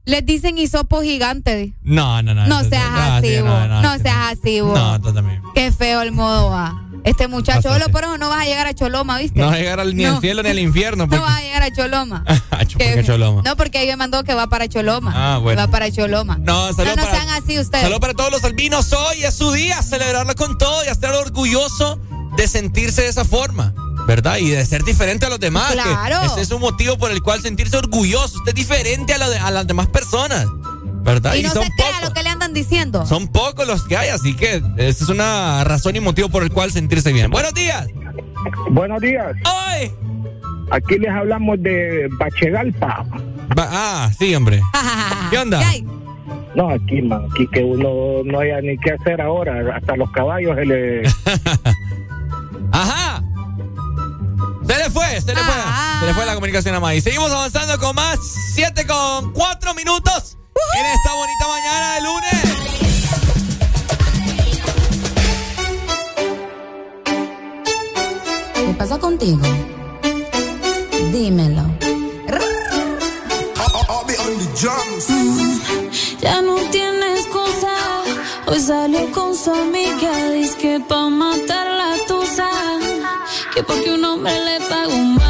Les dicen hisopo gigante. No, no, no. No seas así, sí, vos. No seas así, vos. No, tú también. Qué feo el modo va. Este muchacho, lo por eso no vas a llegar a Choloma, ¿viste? No vas a llegar al- ni al No. cielo ni al infierno. [LAUGHS] No Porque... vas a llegar a Choloma. [LAUGHS] Ah, choloma. No, porque ahí me mandó que va para Choloma. Ah, bueno. Va para Choloma. No, saludos no, no para- sean así ustedes. Saludos para todos los albinos. Hoy es su día, celebrarlo con todo y estar orgulloso de sentirse de esa forma, ¿verdad? Y de ser diferente a los demás. que Claro. Ese es un motivo por el cual sentirse orgulloso. Usted es diferente a, la de- a las demás personas, ¿verdad? Y no son se crea lo que le andan diciendo. Son pocos los que hay, así que esa es una razón y motivo por el cual sentirse bien. Buenos días. Buenos días. ¡Ay! Aquí les hablamos de Bachegalpa. ah, sí, hombre. [LAUGHS] ¿Qué onda? No, aquí, man, aquí que uno no haya ni qué hacer ahora. Hasta los caballos se le... [LAUGHS] Ajá. Se le fue, se le fue. Se le fue la comunicación a May. Seguimos avanzando con más. Siete con cuatro minutos. en esta bonita mañana de lunes. ¿Qué pasa contigo? Dímelo. Ya no tiene excusa. Hoy salió con su amiga. Dice que pa' matar. Que porque un hombre le paga un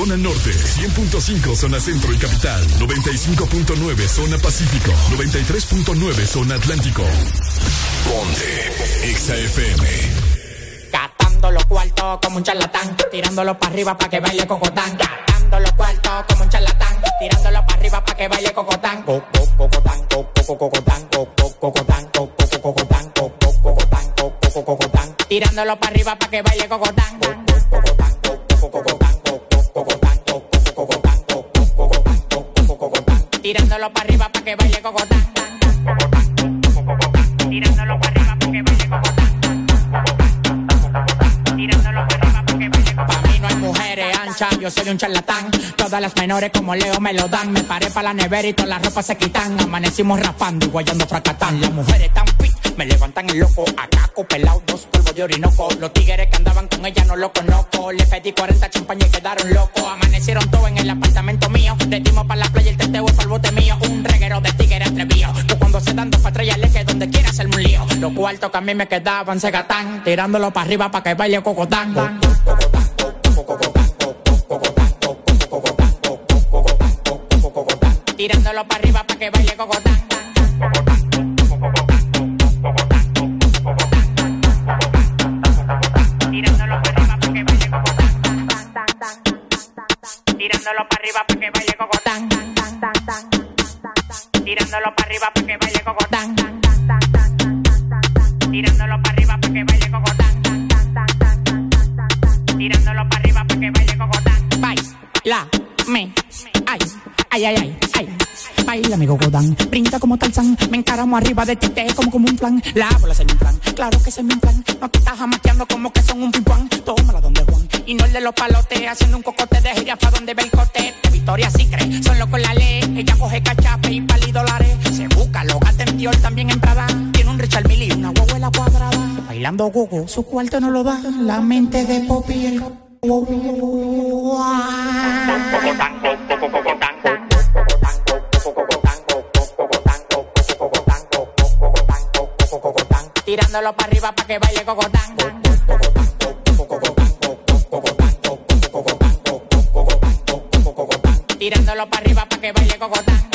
Zona Norte 100.5 Zona Centro y Capital 95.9 Zona Pacífico 93.9 Zona Atlántico Ponte XAFM Gastando los cuartos como un charlatán, tirándolo para arriba para que baile cocotán. Gastando los cuartos como un charlatán, tirándolo para arriba para que baile cocotán. Co- co- Cocotán, co- co- cocotán, co- co- cocotán, co- co- cocotán, co- co- cocotán, co- co- cocotán. Tirándolo arriba para que baile cocotán. Co- co- cocotán, que baile cocotán. Tirándolo para arriba para que baile cocotán. Tirándolo para arriba para que baile cocotán. Pa' mí no hay mujeres anchas, yo soy un charlatán. Todas las menores como Leo me lo dan. Me paré para la nevera y todas las ropas se quitan. Amanecimos raspando y guayando fracatán. Las mujeres tan fit, me levantan el loco. Acá pelado, dos polvos de orinoco. Los tigres que andaban con ella no lo conozco. Le pedí 40 champañas y quedaron locos. Amanecieron todos en el apartamento mío. Le dimos para la playa el teteo es el bote mío. Un reguero de tigres atrevido. Que cuando se dan dos patrullas le que donde quiera hacerme un lío. Los cuartos que a mí me quedaban se gatán. Tirándolo para arriba para que baile cocotán. Tirándolo para arriba para que baile cocotán. Tirándolo para arriba para que baile cocotán. Tirándolo para arriba para que baile cocotán. Tirándolo para arriba para que baile cocotán. Tirándolo para arriba para que baile cocotán. Baila, me, ay, ay, ay, ay. Baila mi gogodán, brinda como Tarzán, me encaramo arriba de ti, te como como un plan, la bola se me inflan, claro que se me inflan, no te estás amateando como que son un pimpán, y no el de los palotes. Haciendo un cocote de gira pa' donde ve el cote. De Victoria Secret, son locos la ley. Ella coge cachape y pali dólares. Se busca, lo gata en Dior, también en Prada. Tiene un Richard Mille una huevuela cuadrada. Bailando gogo, su cuarto no lo da. La mente de Poppy el... Tirándolo para arriba para que baile cocotán. tirándolo para arriba para que baile cogotán.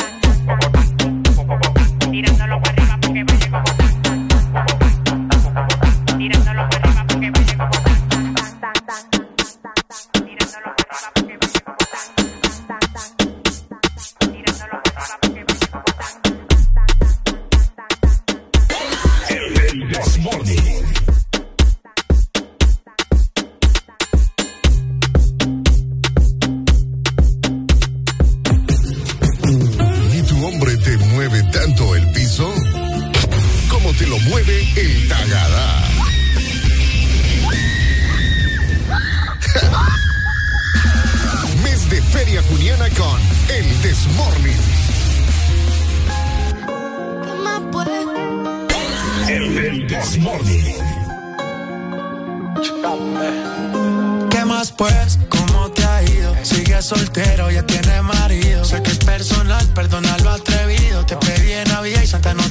después, ¿cómo te ha ido? Sigue soltero, ya tiene marido. Sé que es personal, perdona lo atrevido. Te pedí en Navidad y Santa no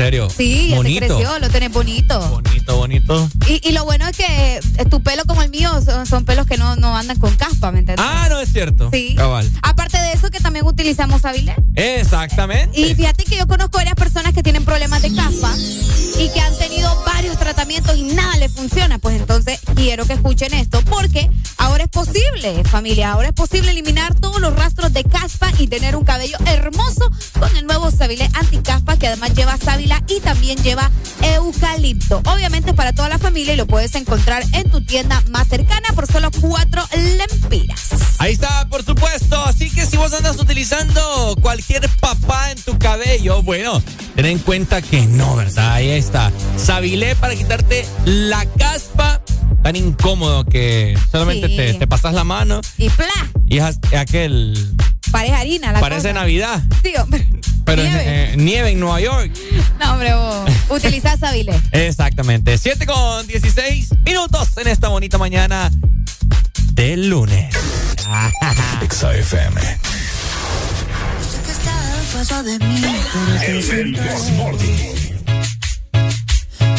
serio. Sí, ya bonito. te creció, lo tenés bonito. Bonito, bonito. Y, y lo bueno es que eh, tu pelo como el mío son, son pelos que no, no andan con caspa, ¿me entiendes? Ah, no es cierto. Sí. Cabal. Aparte de eso, que también utilizamos Avilé. Exactamente. Y fíjate que yo conozco varias personas que tienen problemas de caspa y que han tenido varios tratamientos y nada les funciona. Pues entonces quiero que escuchen esto porque posible, familia, ahora es posible eliminar todos los rastros de caspa y tener un cabello hermoso con el nuevo Sabilé Anticaspa que además lleva sábila y también lleva eucalipto. Obviamente para toda la familia y lo puedes encontrar en tu tienda más cercana por solo cuatro lempiras. Ahí está, por supuesto. Así que si vos andas utilizando cualquier papá en tu cabello, bueno, ten en cuenta que no, ¿verdad? Ahí está. Sabilé para quitarte la caspa tan incómodo que solamente Sí. te, te pasas la mano Y pla, y es aquel. parece harina la Parece cosa. Navidad, Sí, hombre. pero Nieve. nieve. nieve en Nueva York. No, hombre, vos. Utiliza Sabilé. Exactamente. 7 con 16 minutos en esta bonita mañana del lunes. [LAUGHS] XFM. Pasa de mí, pero te siento.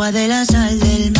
Agua de la sal del mar,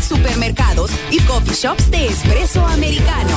Supermercados y coffee shops de Espresso Americano.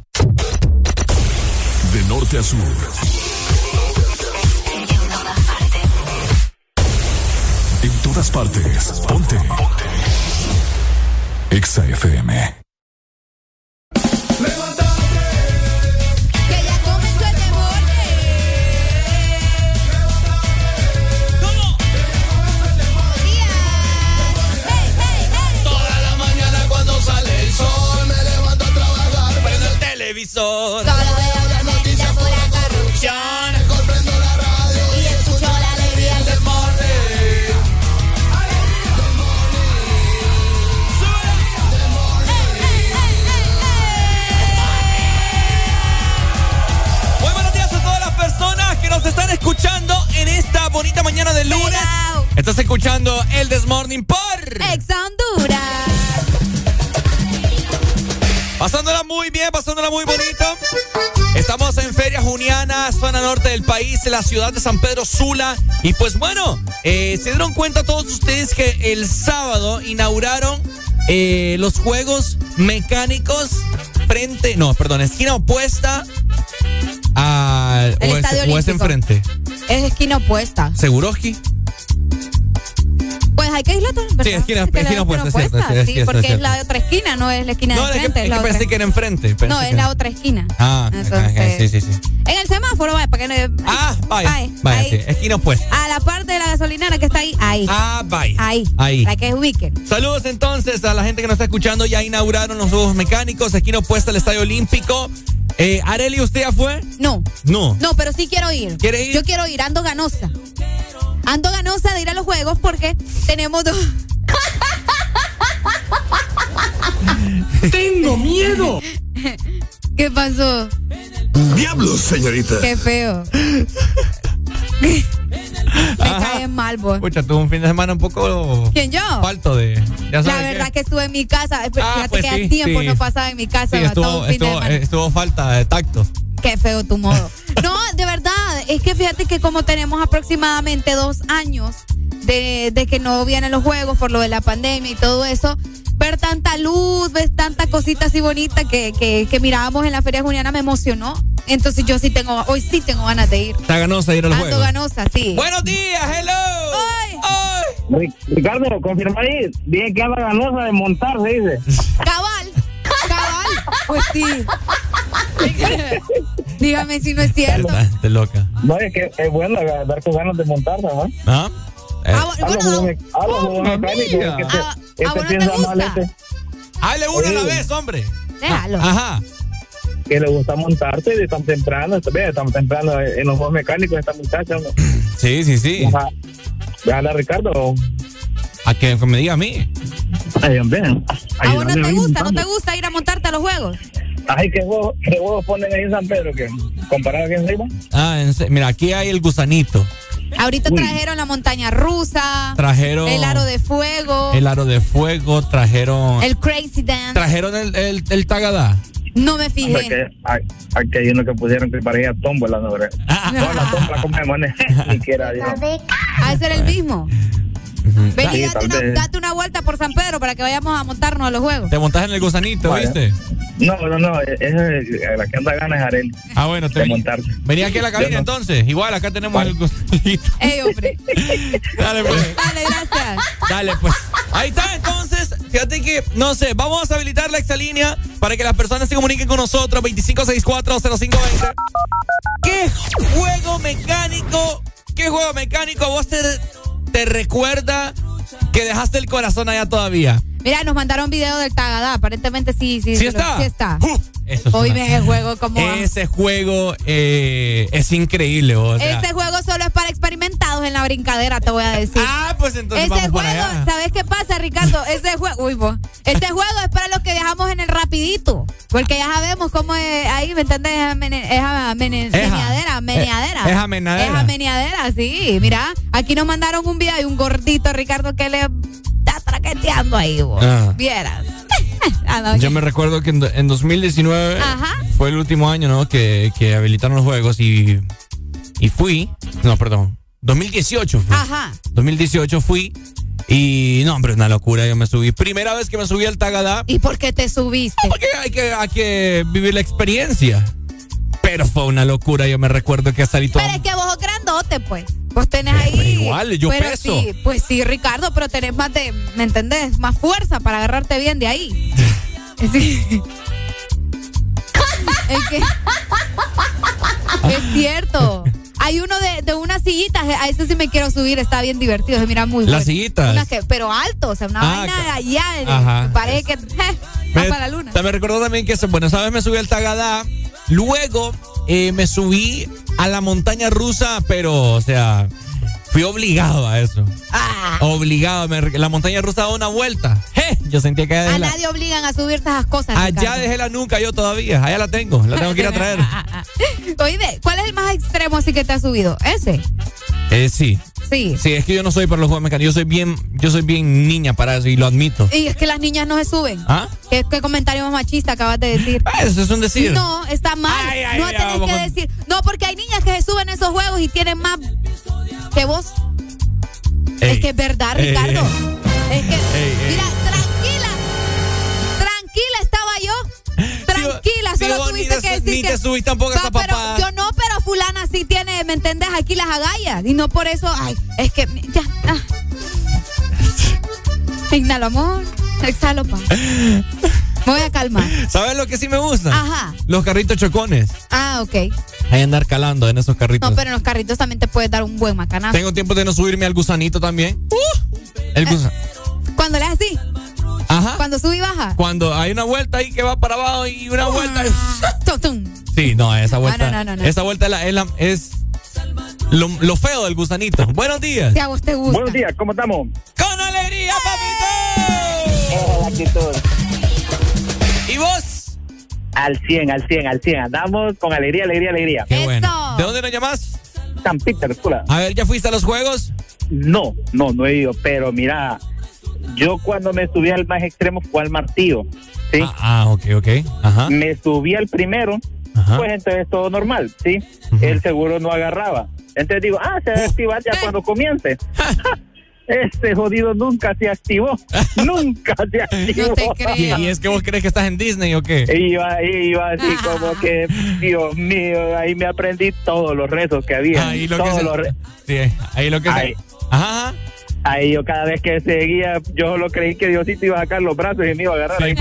De norte a sur. En todas partes. Ponte. Ponte. Exa FM. Televisor. Solo veo las noticias pura corrupción. Mejor prendo la radio Y escucho la alegría del morning. Muy buenos días a todas las personas que nos están escuchando en esta bonita mañana de lunes. Estás escuchando el Desmorning por Ex Honduras. Pasándola muy bien, pasándola muy bonito. Estamos en Feria Juniana, zona norte del país, en la ciudad de San Pedro Sula. Y pues bueno, eh, se dieron cuenta todos ustedes que el sábado inauguraron eh, los juegos mecánicos frente, no, perdón, esquina opuesta a El o es, o enfrente. Es esquina opuesta. ¿Seguroski? Pues hay que irla ¿verdad? Sí, esquina- Que esquina opuesta, es cierto, sí, porque es la otra esquina, no es la esquina No, de es que, enfrente. es que pensé que era enfrente. No, es la otra esquina. Ah, Entonces- sí, sí, sí. En el semáforo, vaya, para que no. Ah, vaya, vaya, ahí. sí, esquina opuesta. A la parte de la gasolinera que está ahí. Ahí. Ah, vaya. Ahí. Ahí. La que es weekend. Saludos entonces a la gente que nos está escuchando. Ya inauguraron los juegos mecánicos. Esquina opuesta al Estadio Olímpico. Eh, Areli, ¿usted ya fue? No. No. No, pero sí quiero ir. ¿Quiere ir? Yo quiero ir, ando ganosa. Ando ganosa de ir a los juegos porque tenemos dos. [LAUGHS] ¡Tengo miedo! ¿Qué pasó? Diablos, señorita. Qué feo. Me cae mal, vos. Escucha, tuve un fin de semana un poco ¿Quién yo? falto de. Ya La verdad qué. que estuve en mi casa. Fíjate Ah, pues que sí, tiempo sí. no pasaba en mi casa. Sí, estuvo, un fin de estuvo, semana. eh, estuvo falta de tacto. Qué feo tu modo. [LAUGHS] No, de verdad, es que fíjate que como tenemos aproximadamente dos años de, de que no vienen los juegos por lo de la pandemia y todo eso, ver tanta luz, ver tanta cosita así bonita que, que, que mirábamos en la Feria Juniana me emocionó. Entonces yo sí tengo, hoy sí tengo ganas de ir. Está ganosa ir a los Ando juegos. ganosa, sí. Buenos días, hello. Ri- Ricardo, confirma ahí. Bien que habla ganosa de montar, se dice. Cabal, cabal, pues sí. [LAUGHS] Dígame si no es cierto. Está loca. No, es que es bueno dar tus ganas de montar, ¿no? ¿Ah? Eh, Ah, bueno, este- Ah, ah, este. Hable uno a la vez, hombre. Déjalo. Ajá. que le gusta montarse de tan temprano, está bien, tan temprano en los juegos mecánicos esta muchacha, ¿no? [CLEARS THROAT] Sí, sí, sí. Ajá. Déjale a Ricardo. A que, que me diga a mí. Ay, hombre. ¿A vos no te gusta? ¿No te gusta ir a montarte a los juegos? Ay, ¿qué juegos, qué juegos ponen ahí en San Pedro? que ¿Comparado aquí encima? Ah, en mira, aquí hay el gusanito. Ahorita Uy. trajeron la montaña rusa. Trajeron- El aro de fuego. El aro de fuego, trajeron. El crazy dance. Trajeron el, el, el tagadá. No me Hombre, fijé. que hay, aquí hay uno que pusieron que parecía tómbola, ¿no? [LAUGHS] ¿verdad? No, la tómbola como me [LAUGHS] ni siquiera, Dios. A ser el mismo. Vení, Sí, date, tal una, vez. date una vuelta por San Pedro para que vayamos a montarnos a los juegos. Te montas en el gusanito. ¿viste? No, no, no, esa es la que anda ganas es Arel. Ah, bueno, te de montarse. Vení aquí a la cabina no. entonces. Igual, acá tenemos el gusanito. [LAUGHS] Ey, hombre. [LAUGHS] Dale, pues. Dale, gracias. Dale, pues. Ahí está, entonces. Fíjate que, no sé, vamos a habilitar la exalínea para que las personas se comuniquen con nosotros. 2564-0520. ¿Qué juego mecánico, qué juego mecánico vos te, te recuerda que dejaste el corazón allá todavía? Mira, nos mandaron video del Tagadá. Aparentemente sí, sí. ¿Sí lo- está? Sí está. Es Hoy ves el juego como... Ese juego eh, es increíble, o sea. Este juego solo es para experimentados en la brincadera, te voy a decir. Ah, pues entonces Ese vamos juego, para allá. ¿sabes qué pasa, Ricardo? [LAUGHS] Ese juego, uy, vos. Ese juego es para los que viajamos en el rapidito. Porque ya sabemos cómo es ahí, ¿me entendés? Es, amene- es amene- Eja. meneadera, meneadera. Es amenadera. Es ameneadera, sí. Mira, aquí nos mandaron un video de un gordito, Ricardo, que le traqueteando ahí, vos. Ah. Vieras. [LAUGHS] Ah, Yo me recuerdo que en, do- en 2019 Ajá. fue el último año, ¿no? Que, que habilitaron los juegos y, y fui. No, perdón. 2018 fue. Ajá. 2018 fui y no, hombre, una locura. Yo me subí. Primera vez que me subí al Tagadá. ¿Y por qué te subiste? Porque hay que, hay que vivir la experiencia. Pero fue una locura. Yo me recuerdo que salí todo. Pero es que vos grandote, pues. Vos tenés ahí. pero igual, yo Pero peso. sí, pues sí, Ricardo, pero tenés más de, ¿me entendés? Más fuerza para agarrarte bien de ahí. [LAUGHS] Sí. es que. Es cierto. Hay uno de, de unas sillitas, a ese sí me quiero subir, está bien divertido, se mira muy Las bueno. sillitas. Que- pero alto, o sea, una Ah, vaina ca- allá, eh, parece que eh, Me, para la luna. me recordó también que, bueno, esa vez me subí al Tagadá. Luego eh, me subí a la montaña rusa, pero, o sea, fui obligado a eso. Ah. Obligado. me- la montaña rusa da una vuelta. Yo sentía que A la, nadie obligan a subirse a esas cosas. allá Ricardo. dejé la nuca yo todavía. Allá la tengo. La tengo que ir a traer. [LAUGHS] Oye, ¿cuál es el más extremo así que te ha subido? ¿Ese? Eh, sí. Sí. Sí, es que yo no soy para los juegos mecánicos. Yo soy bien, yo soy bien niña para eso y lo admito. Y es que las niñas no se suben. ¿Ah? ¿Qué, qué comentario más machista acabas de decir? Eso es un decir. No, está mal. Ay, ay, no ay, tenés que con- decir. No, porque hay niñas que se suben a esos juegos y tienen más que vos. Ey. Es que es verdad, Ey, Ricardo. Es que, mira, tranquila. Tranquila estaba yo. Tranquila, solo tuviste te- que decir ni que. te subís tampoco a Va, esa pero. Yo no, pero fulana sí tiene, ¿me entendés? Aquí las agallas. Y no por eso, ay, es que ya. Ah. [LAUGHS] Inhalo, amor. Exhalo, pa. Me voy a calmar. ¿Sabes lo que sí me gusta? Ajá. Los carritos chocones. Ah, ok. Hay andar calando en esos carritos. No, pero en los carritos también te puedes dar un buen macanazo. Tengo tiempo de no subirme al gusanito también. El gusa- Cuando le haces así. Ajá. Cuando sube y baja. Cuando hay una vuelta ahí que va para abajo y una vuelta. Tum, tum. Sí, no, esa vuelta. no, no, no. Esa vuelta es, la- es, la- es lo, lo feo del gusanito. Buenos días. Si a vos te gusta. Buenos días, ¿cómo estamos? ¡Con alegría, papito! la actitud. ¿Y vos? Al 100, al 100, al 100. Andamos con alegría, alegría, alegría. Qué bueno. ¿De dónde nos llamas? San Peter, Sula. A ver, ¿ya fuiste a los juegos? No, no, no he ido, pero mira, yo cuando me subí al más extremo fue al martillo, ¿sí? Ah, ah, ok, ok. Ajá. Me subí al primero, Ajá. pues entonces todo normal, ¿sí? El seguro no agarraba. Entonces digo, ah, se va a activar ya cuando comience. [LAUGHS] Este jodido nunca se activó. [LAUGHS] nunca se activó. ¿Y, y es que vos crees que estás en Disney o qué? Iba, iba así como que, Dios mío, ahí me aprendí todos los rezos que había. Ahí lo que todos se- los re- Sí, ahí lo que Ahí. se... Ajá. Ahí yo cada vez que seguía, yo solo creí que Diosito iba a sacar los brazos y me iba a agarrar. ahí.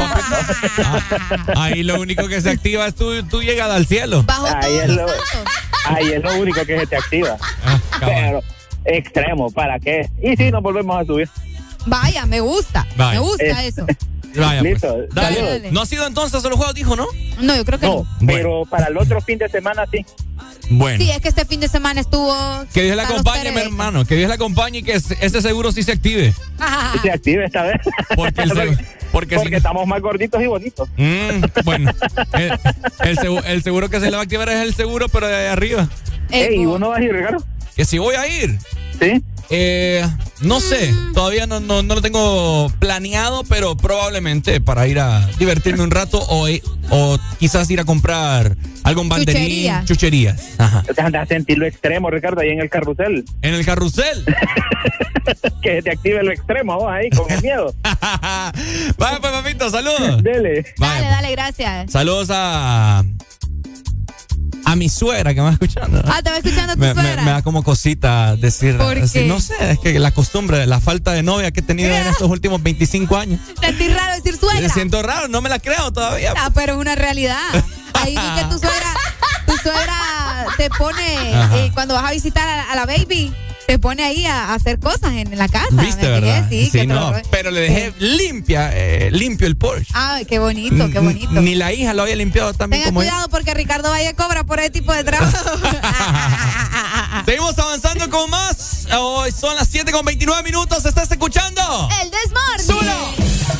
Ahí lo único que se activa es tu, tu llegada al cielo. ahí, es lo, ahí es lo único que se te activa. Ah, Pero extremo, ¿para qué? Y si nos volvemos a subir. Vaya, me gusta. Vaya. Me gusta Eh, eso. [LAUGHS] Vaya, pues. Listo. Dale. No ha sido entonces a los juegos, dijo, ¿no? No, yo creo que no. No, pero para el otro fin de semana sí. Bueno. Sí, es que este fin de semana estuvo. Que Dios la acompañe, mi hermano. Que Dios la acompañe y que ese seguro sí se active. Se active esta vez. Porque, el [LAUGHS] porque, Porque si- estamos más gorditos y bonitos. Mm, bueno, el, el segu- el seguro que se le va a activar es el seguro, pero de arriba. Ey, ¿uno va a ir, Ricardo? Que si voy a ir. Sí. Eh, no sé, todavía no, no, no lo tengo planeado, pero probablemente para ir a divertirme un rato o, o quizás ir a comprar algo en banderín, Chuchería. chucherías. Ajá. Anda a sentir lo extremo, Ricardo, ahí en el carrusel. En el carrusel. [LAUGHS] que te active lo extremo vos ahí, con el miedo. [LAUGHS] Vaya pues, papito, saludos. Dele. Dale, dale, gracias. Saludos a a mi suegra que me va escuchando. Ah, te va escuchando tu Me, me- suegra. me da como cosita decir ¿Por así, qué? no sé, es que la costumbre, la falta de novia que he tenido en estos últimos 25 años. Sentí raro decir suegra. Me siento raro, no me la creo todavía. Ah, pero es una realidad. Ahí vi que tu suegra, tu suegra te pone, eh, cuando vas a visitar a, a la baby, te pone ahí a, hacer cosas en, la casa. ¿Viste, verdad? Sí, que te no, pero le dejé limpia, eh, limpio el Porsche. Ay, qué bonito, qué bonito. Ni la hija lo había limpiado también Tenga como ella. cuidado porque Ricardo Valle cobra por ese tipo de trabajo. [LAUGHS] Seguimos avanzando con más. Hoy son las 7 con 29 minutos. ¿Estás escuchando? El Desmorning. Yeah,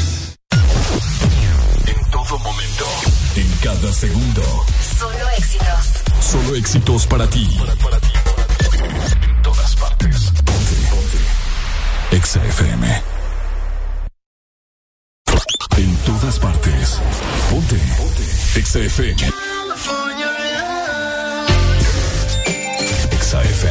Cada segundo. Solo éxitos. Solo éxitos para ti. En todas partes. Ponte. Ponte. Exa FM. En todas partes. Ponte. Ponte. Exa FM. Exa FM.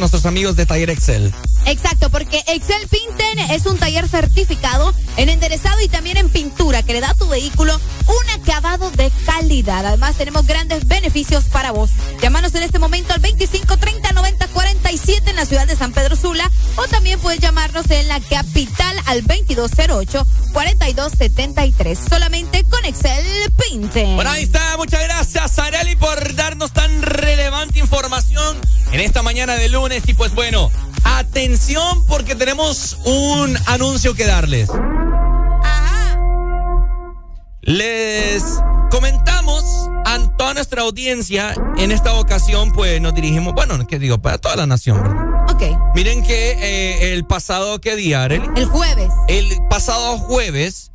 de nuestros amigos de Taller Excel. Exacto, porque Excel Pinten es un taller certificado en enderezado y también en pintura que le da a tu vehículo un acabado de calidad. Además, tenemos grandes beneficios para vos. Llámanos en este momento al 25 30 90 47 en la ciudad de San Pedro Sula o también puedes llamarnos en la capital al 2208 4273. Solamente con Excel Pinten. Bueno, ahí está. Muchas gracias, Areli, en esta mañana de lunes. Y pues bueno, atención porque tenemos un anuncio que darles. Les comentamos a toda nuestra audiencia, en esta ocasión pues nos dirigimos, bueno, ¿qué digo? Para toda la nación, ¿verdad? Ok. Miren que eh, el pasado, ¿qué día, Arely? El jueves. El pasado jueves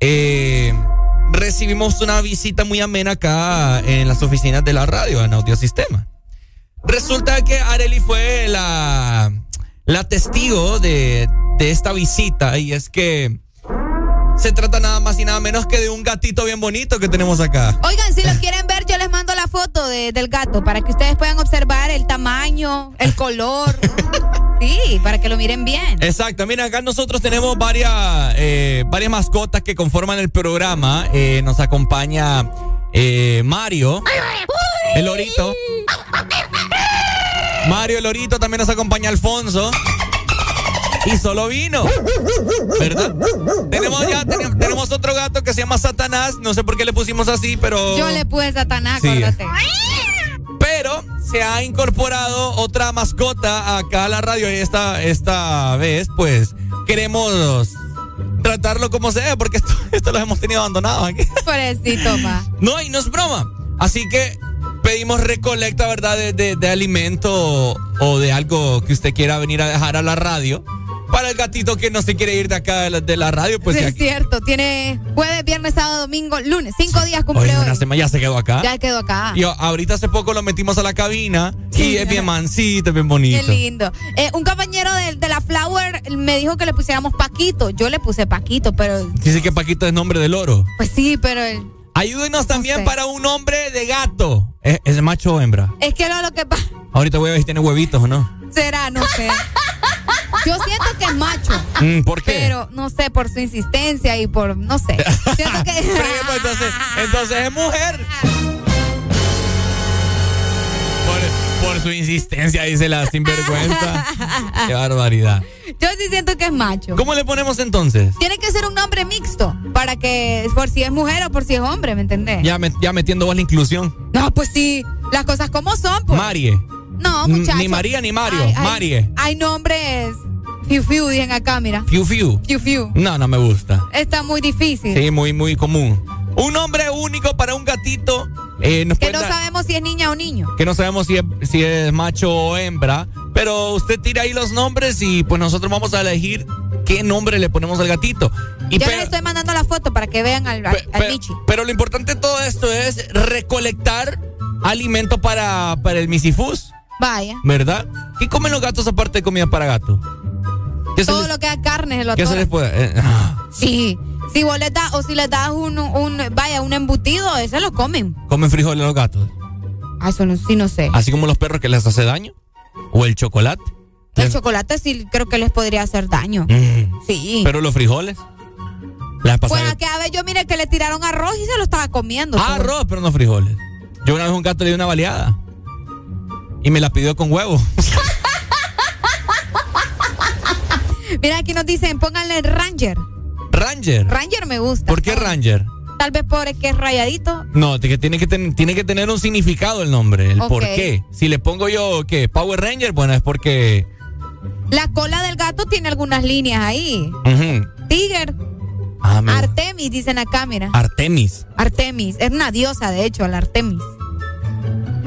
eh, recibimos una visita muy amena acá en las oficinas de la radio, en Audiosistema. Resulta que Areli fue la, la testigo de, de esta visita y es que se trata nada más y nada menos que de un gatito bien bonito que tenemos acá. Oigan, si lo quieren ver, yo les mando la foto de- del gato para que ustedes puedan observar el tamaño, el color. [LAUGHS] Sí, para que lo miren bien. Exacto, mira, acá nosotros tenemos varias, eh, varias mascotas que conforman el programa. Eh, nos acompaña eh, Mario, el lorito. Mario lorito, también nos acompaña Alfonso. Y solo vino. ¿Verdad? Tenemos ya, tenemos, tenemos otro gato que se llama Satanás. No sé por qué le pusimos así, pero. Yo le puse Satanás, Sí. acuérdate. Pero se ha incorporado otra mascota acá a la radio y esta, esta vez, pues, queremos tratarlo como sea, porque esto, [LAUGHS] esto lo hemos tenido abandonado aquí. Pobrecito, pa. No, y no es broma. Así que pedimos recolecta, ¿verdad? De, de- de alimento o, o de algo que usted quiera venir a dejar a la radio. Para el gatito que no se quiere ir de acá de la, de la radio, pues Sí, es cierto. Tiene jueves, viernes, sábado, domingo, lunes. Cinco días cumple hoy. una semana ya se quedó acá. Ya quedó acá. Y ahorita hace poco lo metimos a la cabina y es bien [LAUGHS] mansito, es bien bonito. Qué lindo. Eh, un compañero de, de la Flower me dijo que le pusiéramos Paquito. Yo le puse Paquito, pero Dice que Paquito es nombre del oro. pues sí, pero el- Ayúdenos también sé. para un nombre de gato. ¿Es, es macho o hembra? es que no lo que pasa Ahorita voy a ver si tiene huevitos o no. será, no sé. Yo siento que es macho. Mm, ¿Por qué? Pero no sé, por su insistencia y por, no sé. [LAUGHS] Siento que. Entonces, entonces es mujer. Por, su insistencia, dice la sinvergüenza. Qué barbaridad. Yo sí siento que es macho. ¿Cómo le ponemos entonces? Tiene que ser un nombre mixto para que, por si es mujer o por si es hombre, ¿me entendés? Ya, me- ya metiendo vos la inclusión. No, pues sí, las cosas como son, pues. Marie. No, muchachos. Ni María ni Mario. Hay- hay- Marie. Hay nombres fiu fiu, dicen acá, mira. Fiu Fiu. Fiu fiu. No, no me gusta. Está muy difícil. Sí, muy, muy común. Un nombre único para un gatito. eh, nos Que no dar- sabemos si es niña o niño. que no sabemos si es, si es macho o hembra, pero usted tira ahí los nombres y pues nosotros vamos a elegir qué nombre le ponemos al gatito. Y Yo pero, les estoy mandando la foto para que vean al, al, Michi. pero lo importante de todo esto es recolectar alimento para, para el misifus, Vaya. ¿verdad? ¿Qué comen los gatos aparte de comida para gato? ¿Qué se Todo les, lo que es carne lo qué se les puede? eh, ah, Sí. Si vos les das, o si les das un, un, vaya, un embutido, ese lo comen. ¿Comen frijoles los gatos? Ah, eso no, sí no sé. Así como los perros que les hace daño. ¿O el chocolate? El chocolate sí creo que les podría hacer daño. Mm. Sí. Pero los frijoles. La Pues pasada- a que a ver, yo mire que le tiraron arroz y se lo estaba comiendo. Ah, arroz, pero no frijoles. Yo una vez a un gato le di una baleada. Y me la pidió con huevo. [LAUGHS] Mira, aquí nos dicen, pónganle Ranger. Ranger. Ranger me gusta. ¿Por qué Ranger? Tal vez por que es rayadito. No, que tiene que, ten- tiene que tener un significado el nombre, el por qué. Si le pongo yo, ¿qué? Power Ranger, bueno, es porque... La cola del gato tiene algunas líneas ahí. Tiger, Ah, Artemis, dicen acá, mira. Artemis. Artemis. Es una diosa, de hecho, la Artemis.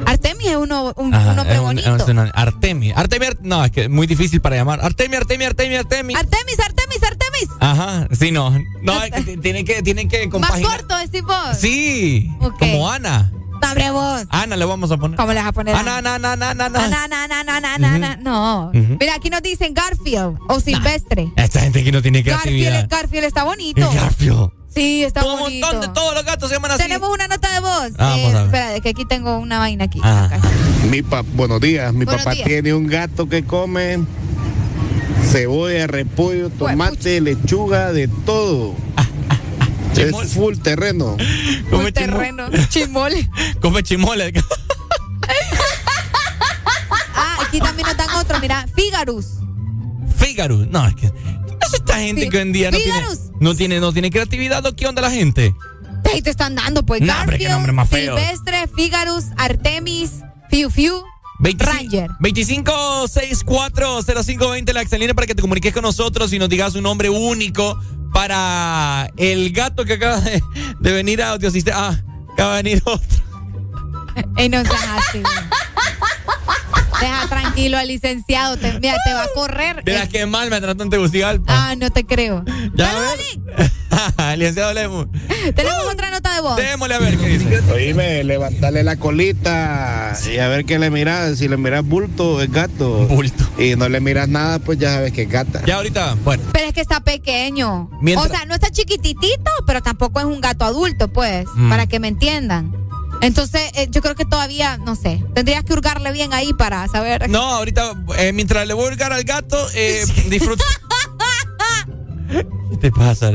Artemis es uno, un, Ajá, un nombre es un- es Artemis. Artemis, Ar- no, es que es muy difícil para llamar. Artemis, Artemis, Artemis, Artemis. Artemis, Artemis, Artemis. Ajá, sí, no. No, es que t- [LAUGHS] tiene que, tiene que Más corto, decís vos. Sí, Ok. como Ana. Sabre vos. Ana le vamos a poner. ¿Cómo le vas a poner? Ana, Ana, Ana, Ana, Ana, Ana. Na, na, na, na, na, na, na. No. Ujú. Mira, aquí nos dicen Garfield o Silvestre. Esta gente aquí no tiene Garfield, creatividad. Garfield está bonito. Garfield. Sí, está Todo un bonito. montón de todos los gatos se llaman así. Tenemos una nota de voz. Ah, ver. espera, que aquí tengo una vaina aquí. Ah. Mi pa- buenos días, mi Buenos papá días. tiene un gato que come cebolla, repollo, tomate, lechuga, de todo. es full terreno. Come terreno. Chimole. [LAUGHS] Come chimole. [LAUGHS] Ah, aquí también nos dan otro, mira, Figarus. Fígaro. No, es que. Es esta gente Sí. que hoy en día no tiene, no tiene, no tiene creatividad. ¿o ¿Qué onda la gente? Ahí te están dando, pues, qué Garfield, nombre más feo. Silvestre, Figarus, Artemis, Fiu Fiu, 25, Ranger. 25640520 la excelente para que te comuniques con nosotros y nos digas un nombre único para el gato que acaba de, de venir a Audiosistema. Ah, acaba de venir otro. Ey, no seas así. Deja tranquilo al licenciado, te, mira, te va a correr. Mira qué mal me tratan Tegucigalpa. Ah, no te creo. Ya ver. [LAUGHS] licenciado Lemus. Tenemos otra nota de voz. Démosle a ver qué dice. Oíme, levantarle la colita y a ver qué le miras. Si le miras bulto, es gato. Bulto. Y no le miras nada, pues ya sabes que es gata. Ya ahorita, bueno. Pero es que está pequeño. Mientras- O sea, no está chiquititito, pero tampoco es un gato adulto, pues, Mm. para que me entiendan. Entonces, eh, yo creo que todavía, no sé, tendrías que hurgarle bien ahí para saber. No, ahorita, eh, mientras le voy a hurgar al gato, eh, [LAUGHS] disfruta. ¿Qué te pasa?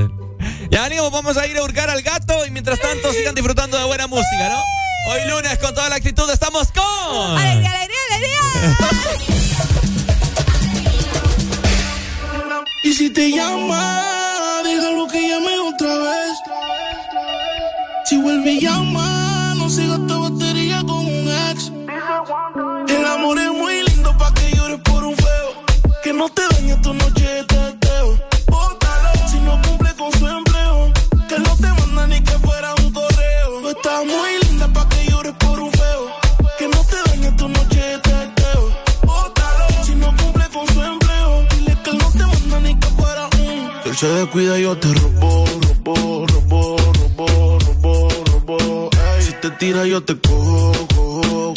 Ya, amigos, vamos a ir a hurgar al gato y mientras tanto sigan disfrutando de buena música, ¿no? Hoy lunes, con toda la actitud, estamos con. ¡Alegría, alegría, alegría! Y si te llama, déjalo que llame otra vez. Si vuelve y llama, El amor es muy lindo pa' que llores por un feo. Que no te dañe tu noche de teteo. Bótalo si no cumple con su empleo. Que no te manda ni que fuera un correo. Tú estás muy linda pa' que llores por un feo. Que no te dañe tu noche de teteo. Bótalo si no cumple con su empleo. Dile que no te manda ni que fuera un. Si él se descuida, yo te robo, robo, robo, robo, robo, robo. Ey. Si te tira, yo te cojo, cojo,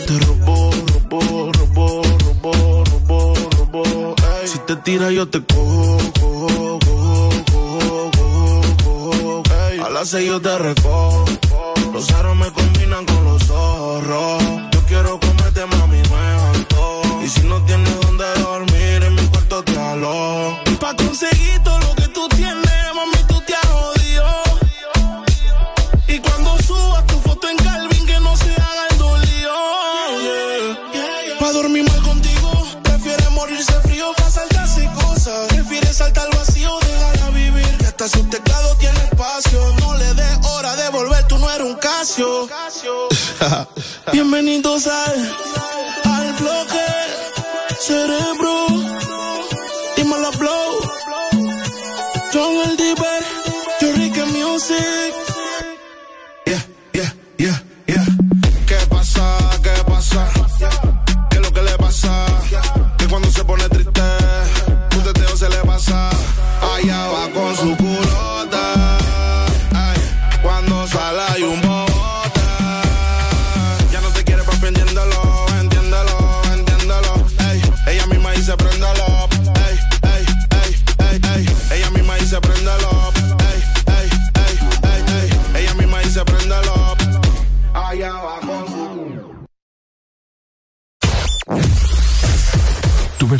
te robo, robo, robo, robo, robo, robo. Ey. Si te tira, yo te cojo, cojo, cojo, cojo, cojo, cojo. A las seis yo te recojo. Los aros me combinan con los zorros. Yo quiero comerte, mami, alto. Y si no tienes donde dormir, en mi cuarto te alojo. Pa' conseguir [LAUGHS] Bienvenidos al, al bloque cerebro. Dímelo, blow.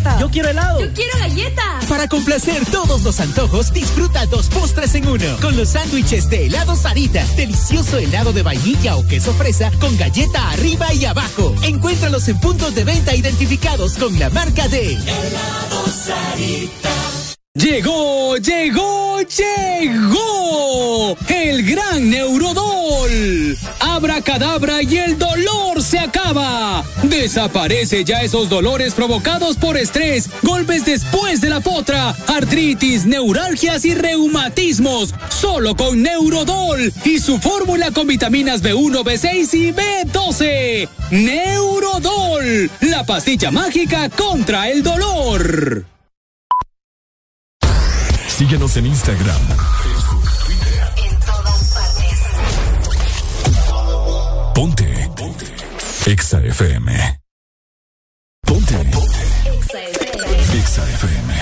Galleta. Yo quiero helado. Yo quiero galleta. Para complacer todos los antojos, disfruta dos postres en uno. Con los sándwiches de helado Sarita. Delicioso helado de vainilla o queso fresa con galleta arriba y abajo. Encuéntralos en puntos de venta identificados con la marca de Helado Sarita. Llegó, llegó, llegó el gran Neurodol. Abracadabra y el dolor se acaba. Desaparece ya esos dolores provocados por estrés, golpes después de la potra, artritis, neuralgias y reumatismos. Solo con Neurodol y su fórmula con vitaminas B1, B6 y B12. Neurodol, la pastilla mágica contra el dolor. Síguenos en Instagram, En todas partes. Ponte. Ponte. Exa FM. Ponte. Exa FM. El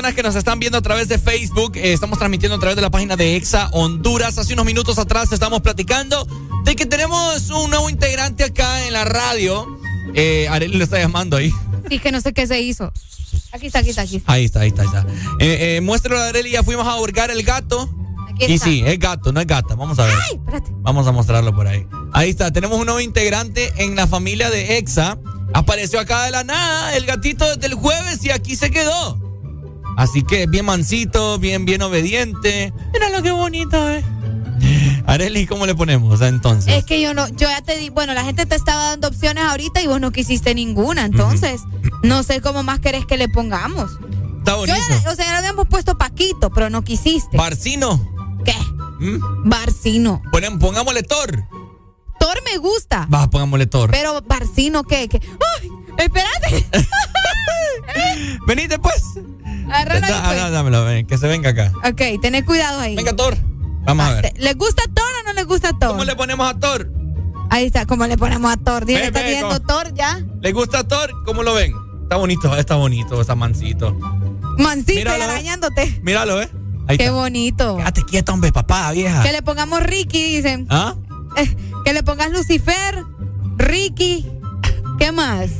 personas que nos están viendo a través de Facebook. Eh, estamos transmitiendo a través de la página de Exa Honduras. Hace unos minutos atrás estamos platicando de que tenemos un nuevo integrante acá en la radio. Eh, Arely lo está llamando ahí. Sí, que no sé qué se hizo. Aquí está, aquí está, aquí está. Ahí está, ahí está, ahí está. Eh, eh, muéstralo a Arely, ya fuimos a hurgar el gato. Aquí Y está. sí, es gato, no es gata. Vamos a ver. Ay, espérate. Vamos a mostrarlo por ahí. Ahí está, tenemos un nuevo integrante en la familia de Exa. Apareció acá de la nada el gatito desde el jueves y aquí se quedó. Así que bien mansito, bien, bien obediente. Mira lo que bonito, eh. Areli, ¿cómo le ponemos entonces? Es que yo no, yo ya te di, bueno, la gente te estaba dando opciones ahorita y vos no quisiste ninguna, entonces no sé cómo más querés que le pongamos. Está Yo bonito. ya- o sea, ya le habíamos puesto Paquito, pero no quisiste. Barcino. ¿Qué? ¿Mm? Barcino. Ponem- pongámosle Thor. Thor me gusta. Va, pongámosle Thor. Pero Barcino, ¿qué? ¿Qué? ¡Ay! ¡Espérate! [LAUGHS] Venite, pues. Agárralo ahí, pues. ah, dámelo, ven, que se venga acá. Ok, tened cuidado ahí. Venga, Thor. Vamos a ver. ¿Les gusta Thor o no les gusta Thor? ¿Cómo le ponemos a Thor? Ahí está, ¿cómo le ponemos a Thor? Dile, ¿está viendo Thor ya? ¿Le gusta Thor? ¿Cómo lo ven? Está bonito, está bonito, está mansito. Míralo, ¿eh? arañándote. Míralo, ¿eh? Ahí Qué está. bonito. Quédate quieto, hombre, papá, vieja. Que le pongamos Ricky, dicen. ¿Ah? Eh, que le pongas Lucifer, Ricky. ¿Qué más?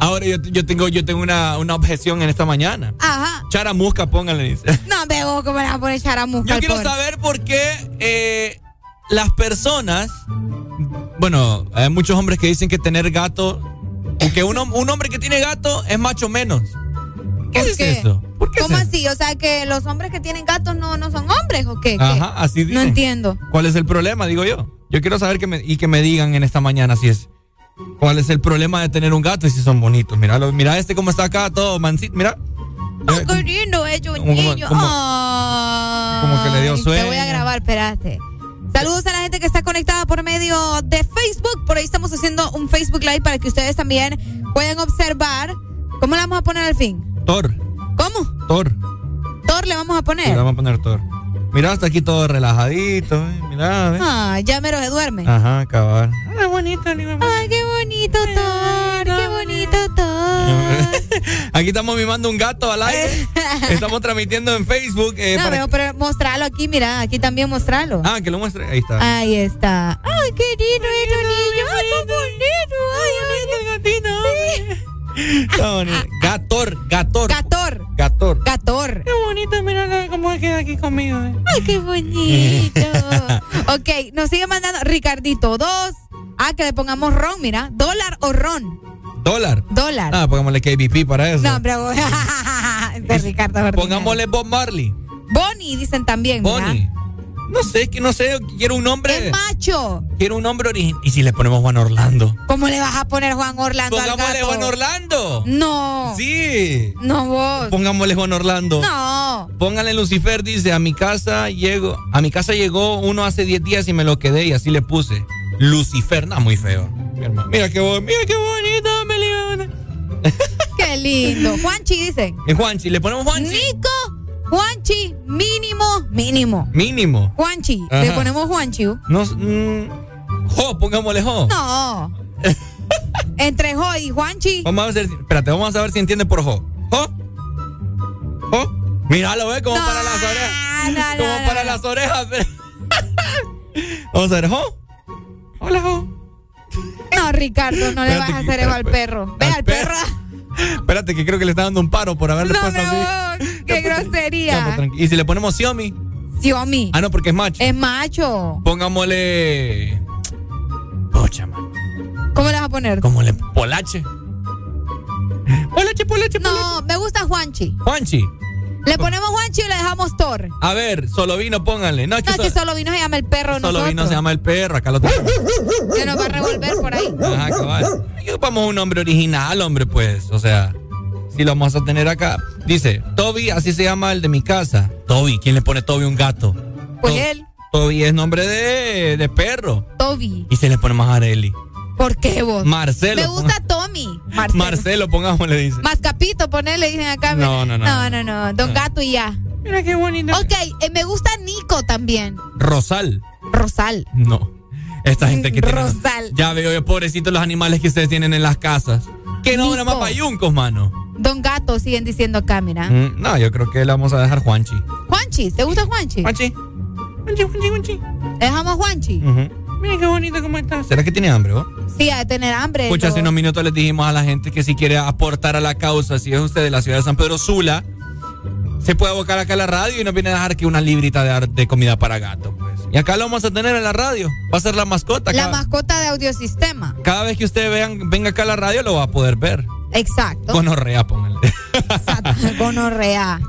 Ahora yo, yo tengo, yo tengo una, una objeción en esta mañana. Ajá. Charamusca, póngale, dice. No, veo cómo le vas a poner charamusca Yo quiero pobre. saber por qué eh, las personas, bueno, hay muchos hombres que dicen que tener gato, que un, un hombre que tiene gato es macho menos. ¿Qué ¿Por es qué? eso? ¿Por qué ¿Cómo es eso? así? O sea, que los hombres que tienen gatos no, no son hombres o qué? Ajá, así No dicen. entiendo. ¿Cuál es el problema? Digo yo. Yo quiero saber que me, y que me digan en esta mañana si es. ¿Cuál es el problema de tener un gato y si son bonitos? Míralo, mira este cómo está acá, todo mansito. Mira. Oh, qué lindo es un Como- niño. como- que le dio Te voy sueño. a grabar, espérate. Saludos a la gente que está conectada por medio de Facebook. Por ahí estamos haciendo un Facebook Live para que ustedes también puedan observar. ¿Cómo le vamos a poner al fin? Thor, ¿Cómo? Thor. Thor le vamos a Sí, poner. le vamos a poner Thor. Mira, hasta aquí todo relajadito. eh, Mira, ¿ves? Ah, ya mero se duerme. Ajá, cabal. Ay, bonito, Ay, qué bonito Thor, qué bonito Thor. [LAUGHS] Aquí estamos mimando un gato al aire. [LAUGHS] estamos transmitiendo en Facebook. eh, no, para pero, pero mostralo aquí, mira, aquí también mostralo. Ah, que lo muestre. Ahí está. Ahí está. Ay, qué lindo un niño. Ay, qué bonito. Ay, ay, ay. Está bonito. Gator, Gator. Gator. Gator. Gator. Qué bonito, mira cómo queda aquí conmigo. eh. Ay, qué bonito. [LAUGHS] ok, nos sigue mandando Ricardito, dos. Ah, que le pongamos ron, mira. ¿Dólar o ron? Dólar. Dólar. Ah, pongámosle KBP para eso. No, hombre, [LAUGHS] Ricardo. Pongámosle Bob Marley. Bonnie, dicen también. mira. No sé, es que no sé, quiero un nombre. Es macho. Quiero un nombre original. ¿Y si le ponemos Juan Orlando? ¿Cómo le vas a poner Juan Orlando al Pongámosle gato? Juan Orlando. No. Sí. No vos. Pongámosle Juan Orlando. No. Póngale Lucifer, dice, a mi casa llego, a mi casa llegó uno hace 10 días y me lo quedé y así le puse. Lucifer, no, muy feo. Mira qué, mira qué bonito, me. Qué lindo. [LAUGHS] Juanchi dice. Es Juanchi, le ponemos Juanchi. Nico, Juanchi, mínimo, mínimo. Mínimo. Juanchi, Ajá. le ponemos Juanchi. No, mm, jo, pongámosle jo. No. [LAUGHS] Entre Jo y Juanchi. Vamos a ver, si- espérate, vamos a ver si entiende por jo. Jo. Jo. Míralo, ve, como para las orejas. no, como no, para las orejas. [LAUGHS] vamos a ver, jo. Hola, jo. No, Ricardo, no le vas a hacer eso al perro. Ve al perro. Espérate, que creo que le está dando un paro por haberle No, puesto me así. Qué pues, grosería. tranqui- y si le ponemos Xiaomi. Xiaomi. Ah, no, porque es macho. Es macho. Pongámosle. Pocha, man. ¿Cómo le vas a poner? Como le polache. Polache, polache, No, me gusta Juanchi. Juanchi. Le ponemos Juanchi y le dejamos Thor. A ver, solo vino, pónganle. No, es que, No, que so- solo vino se llama el perro de solo nosotros. vino se llama el perro. Acá lo tenemos. Se nos va a revolver por ahí. Ajá, cabal. Ocupamos un nombre original, hombre, pues. O sea, si lo vamos a tener acá. Dice, Toby, así se llama el de mi casa. Toby, ¿quién le pone Toby un gato? Pues To- él, Toby es nombre de, de perro. Toby. Y se le pone más Areli. ¿Por qué vos? Marcelo. Me gusta Tommy. Marcelo. Marcelo, pongámosle, dice. Mascapito, ponerle, dicen acá. No, no, no. No, no, no. Don Gato y ya. Mira qué bonito. Ok, eh, me gusta Nico también. Rosal. Rosal. No. Esta gente que tiene. Rosal. Ya veo yo, pobrecitos los animales que ustedes tienen en las casas. Que no, nada más payuncos, mano. Don Gato, siguen diciendo acá, mira. Mm, no, yo creo que le vamos a dejar Juanchi. Juanchi, ¿te gusta Juanchi? Juanchi. Juanchi, Juanchi, Juanchi. ¿Dejamos Juanchi? Mira qué bonito cómo está. ¿Será que tiene hambre, vos? Sí, ha de tener hambre. Escucha, lo- hace unos minutos les dijimos a la gente que si quiere aportar a la causa, si es usted de la ciudad de San Pedro Sula, se puede abocar acá a la radio y nos viene a dejar aquí una librita de, comida para gato, pues. Y acá lo vamos a tener en la radio. Va a ser la mascota. La cada, mascota de audiosistema. cada vez que usted vean, venga acá a la radio lo va a poder ver. Exacto. Con orrea, póngale. [LAUGHS] Gonorrea.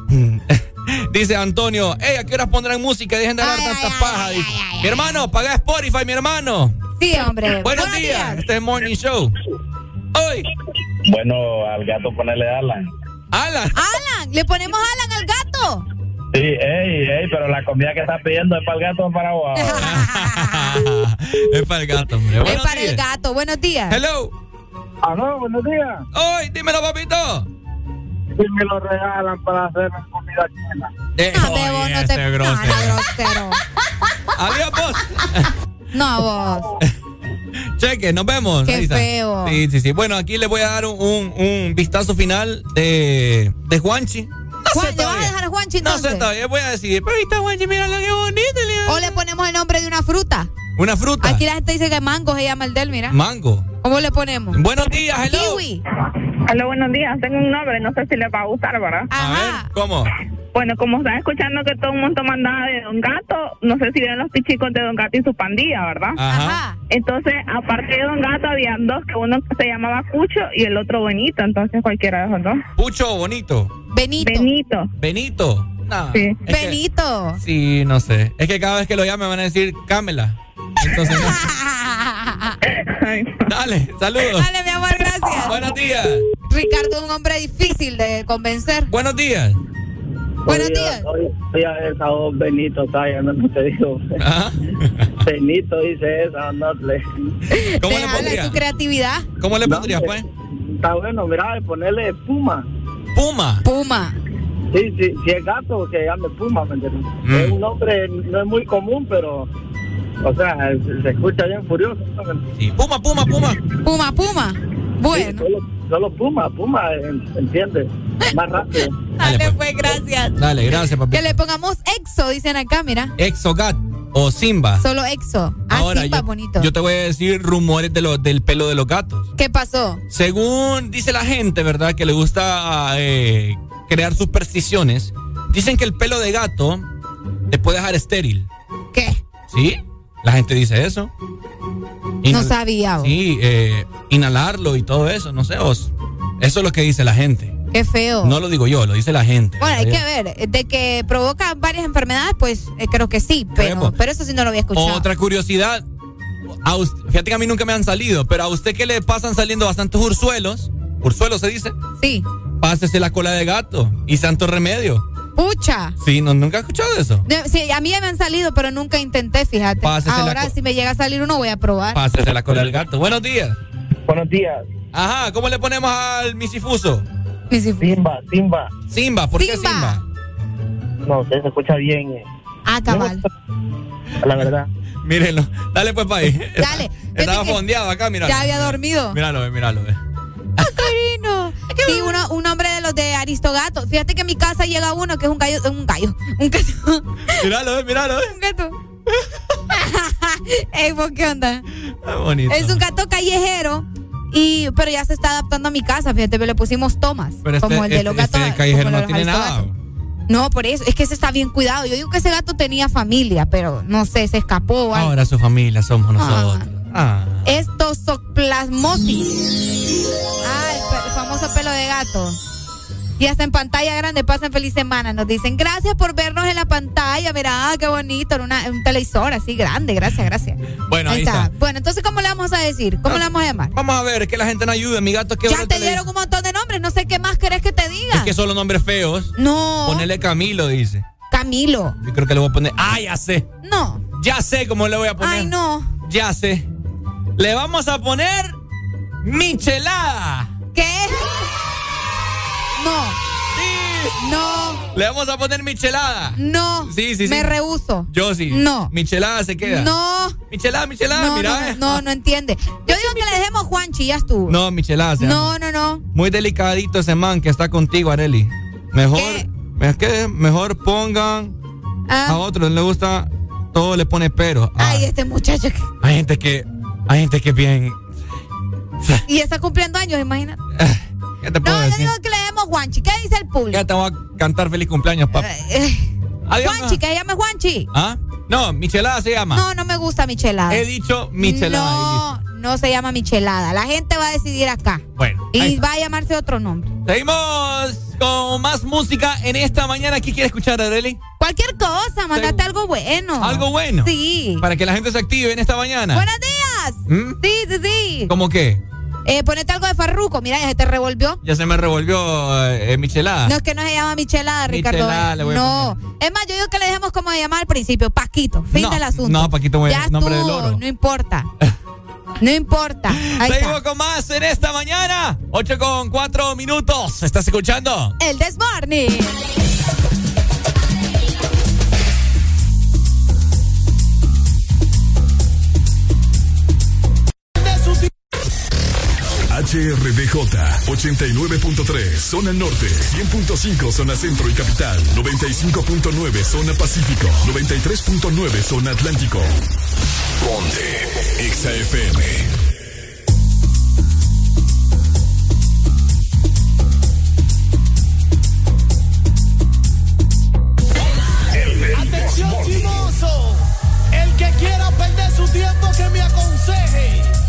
[LAUGHS] Dice Antonio, hey, ¿a qué horas pondrán música? Dejen de hablar tanta paja. dice. mi hermano, paga Spotify, mi hermano. Sí, hombre. [LAUGHS] Buenos, días. Este es el Morning Show. Hoy. Bueno, al gato ponerle Alan. Alan. Alan, le ponemos Alan al gato. Sí, ey, ey, pero la comida que estás pidiendo es para el gato o para vos. [LAUGHS] es para el gato, hombre. Es Buenos para el gato. Buenos días. Hello. Aló, buenos días. ¡Ay, dímelo, papito! Si me lo regalan para hacer. Eh, No, oye, vos no este te grosero. no, grosero. [LAUGHS] Adiós, vos. No, vos. Cheque, nos vemos. Qué feo. Sí, sí, sí. Bueno, aquí les voy a dar un, un- un vistazo final de, de Juanchi. No Juan, sé ¿le vas a dejar a Juanchi No entonces? sé todavía, voy a decir, pero ahí está Juanchi, mira lo que bonito. O le ponemos el nombre de una fruta. Una fruta. Aquí la gente dice que mango se llama el del, mira. Mango. ¿Cómo le ponemos? Buenos días, hello. Kiwi. Hola, buenos días. Tengo un nombre, no sé si les va a gustar, ¿verdad? Ajá. ¿Cómo? Bueno, como están escuchando que todo el mundo mandaba de Don Gato, no sé si vieron los pichicos de Don Gato y su pandilla, ¿verdad? Ajá. Entonces, aparte de Don Gato, había dos, que uno se llamaba Cucho y el otro Benito, entonces cualquiera de esos dos. Pucho o bonito. Benito. Benito. Benito. No. Sí. que- Benito. sí, no sé. Es que cada vez que lo llame van a decir, cámela. Entonces, [LAUGHS] no. Dale, saludos. Dale, mi amor, gracias. Buenos días. Ricardo es un hombre difícil de convencer. Buenos días. Buenos días. Oye, esa voz Benito, ¿sabes? No te digo. [LAUGHS] Benito dice esa, no le. ¿Cómo le Déjala pondría? su creatividad. ¿Cómo le pondrías, hombre, pues? Está bueno, mira, ponerle Puma. Puma. Puma. Sí, sí, si es gato, que llame Puma, ¿me entiendes? Mm. Es un nombre, no es muy común, pero. O sea, se, se escucha bien furioso. ¿no? Sí, Puma, Puma, Puma. Puma, Puma. Bueno. Sí, solo, solo Puma, Puma, en- ¿entiendes? Más rápido. [LAUGHS] Dale, pues, gracias. Dale, gracias, papi. Que le pongamos exo, dicen acá, mira. Exogat o Simba. Solo exo. Ah, Ahora, Simba, yo, bonito. yo te voy a decir rumores de lo- del pelo de los gatos. ¿Qué pasó? Según dice la gente, ¿verdad? Que le gusta eh, crear supersticiones. Dicen que el pelo de gato te puede dejar estéril. ¿Qué? ¿Sí? La gente dice eso. No sabía. Sí, eh, inhalarlo y todo eso, no sé. os- eso es lo que dice la gente. Qué feo. No lo digo yo, lo dice la gente. Bueno, hay que ver. De que provoca varias enfermedades, pues eh, creo que sí, pero, pero eso sí no lo había escuchado. Otra curiosidad. A fíjate que a mí nunca me han salido, pero a usted que le pasan saliendo bastantes ursuelos, ursuelos se dice, Sí. pásese la cola de gato y santo remedio. Pucha. Sí, no, nunca he escuchado eso. De- Sí, a mí ya me han salido, pero nunca intenté, fíjate. Pásese la Ahora, si me llega a salir uno, voy a probar. Pásese la cola del gato. Buenos días. Buenos días. Ajá, ¿cómo le ponemos al misifuso? Simba, Simba. Simba, ¿por qué Simba. No sé, se escucha bien. eh, Ah, cabal. La verdad. [LAUGHS] Mírenlo. Dale pues para ahí. Dale. [LAUGHS] Estaba fondeado acá, míralo. Ya había dormido. Míralo, ve, míralo. ve. Querido. Sí, uno, un hombre de los de Aristogato. Fíjate que en mi casa llega uno que es un gallo, un gallo, un gato. [LAUGHS] Míralo, ve, míralo. ve. Un gato. [LAUGHS] Ey, ¿vos qué onda? Bonito. Es un gato callejero. Y, pero ya se está adaptando a mi casa, fíjate, le pusimos tomas. Pero este, como el de los este- gatos. este callejero no tiene nada. No, por eso, es que ese está bien cuidado. Yo digo que ese gato tenía familia, pero no sé, se escapó. Ahora su familia somos nosotros. Ah. Ah, el, pe- el famoso pelo de gato. Y hasta en pantalla grande pasan feliz semana. Nos dicen, gracias por vernos en la pantalla. Mira, ah, qué bonito, en una, en un televisor así grande. Gracias, gracias. Bueno, ahí está. Bueno, entonces, ¿cómo le vamos a decir? ¿Cómo le vamos a llamar? Vamos a ver, que la gente no ayude. Mi gato que Ya te dieron un montón de nombres. No sé qué más querés que te diga. Es que solo nombres feos. No. Ponele Camilo, dice. Camilo. Yo creo que le voy a poner. Ah, ya sé. No. Ya sé cómo le voy a poner. Ay, no. Ya sé. Le vamos a poner Michelada. ¿Qué? No. No. Le vamos a poner Michelada. No. Sí, sí, sí. Me rehuso. Yo sí. No. Michelada se queda. No. Michelada, Michelada, No, mira. no, no, no entiende. Yo digo que le dejemos Juanchi, ya estuvo. No, Michelada se. No, no, no. Muy delicadito ese man que está contigo, Areli. Mejor, es que mejor pongan Ah. a otros le gusta, todo le pone pero. Ah, Ay, este muchacho. que- hay gente que, hay gente que bien, Y está cumpliendo años, imagínate. ¿qué te puedo No, yo decir? digo que le demos Juanchi. ¿Qué dice el público? Ya te voy a cantar feliz cumpleaños, papá. Eh, Adiós, Juanchi, que se llame Juanchi. ¿Ah? No, Michelada se llama. No, no me gusta Michelada. He dicho Michelada. No, no se llama Michelada. La gente va a decidir acá. Bueno, Y va a llamarse otro nombre. Seguimos con más música en esta mañana. ¿Qué quiere escuchar, Areli? Cualquier cosa, mandate algo bueno. ¿Algo bueno? Sí. Para que la gente se active en esta mañana. Buenos días. ¿Mm? Sí, sí, sí. ¿Cómo qué? Eh, ponete algo de farruco. Mira, ya se te revolvió. Ya se me revolvió eh, michelada. No es que no se llama michelada, Ricardo. Michelada, le voy a no. Es más, yo digo que le dejemos como se llamaba al principio, Paquito. Fin No, del asunto. no, Paquito, ya es nombre del oro. No importa. [LAUGHS] No importa. Ahí Seguimos está. con más en esta mañana. 8 con 4 minutos. ¿Estás escuchando? El Desmorning. HRDJ 89.3 zona norte, 100.5 zona centro y capital, 95.9 zona pacífico, 93.9 zona atlántico. Ponte XAFM. El que quiera perder su tiempo que me aconseje.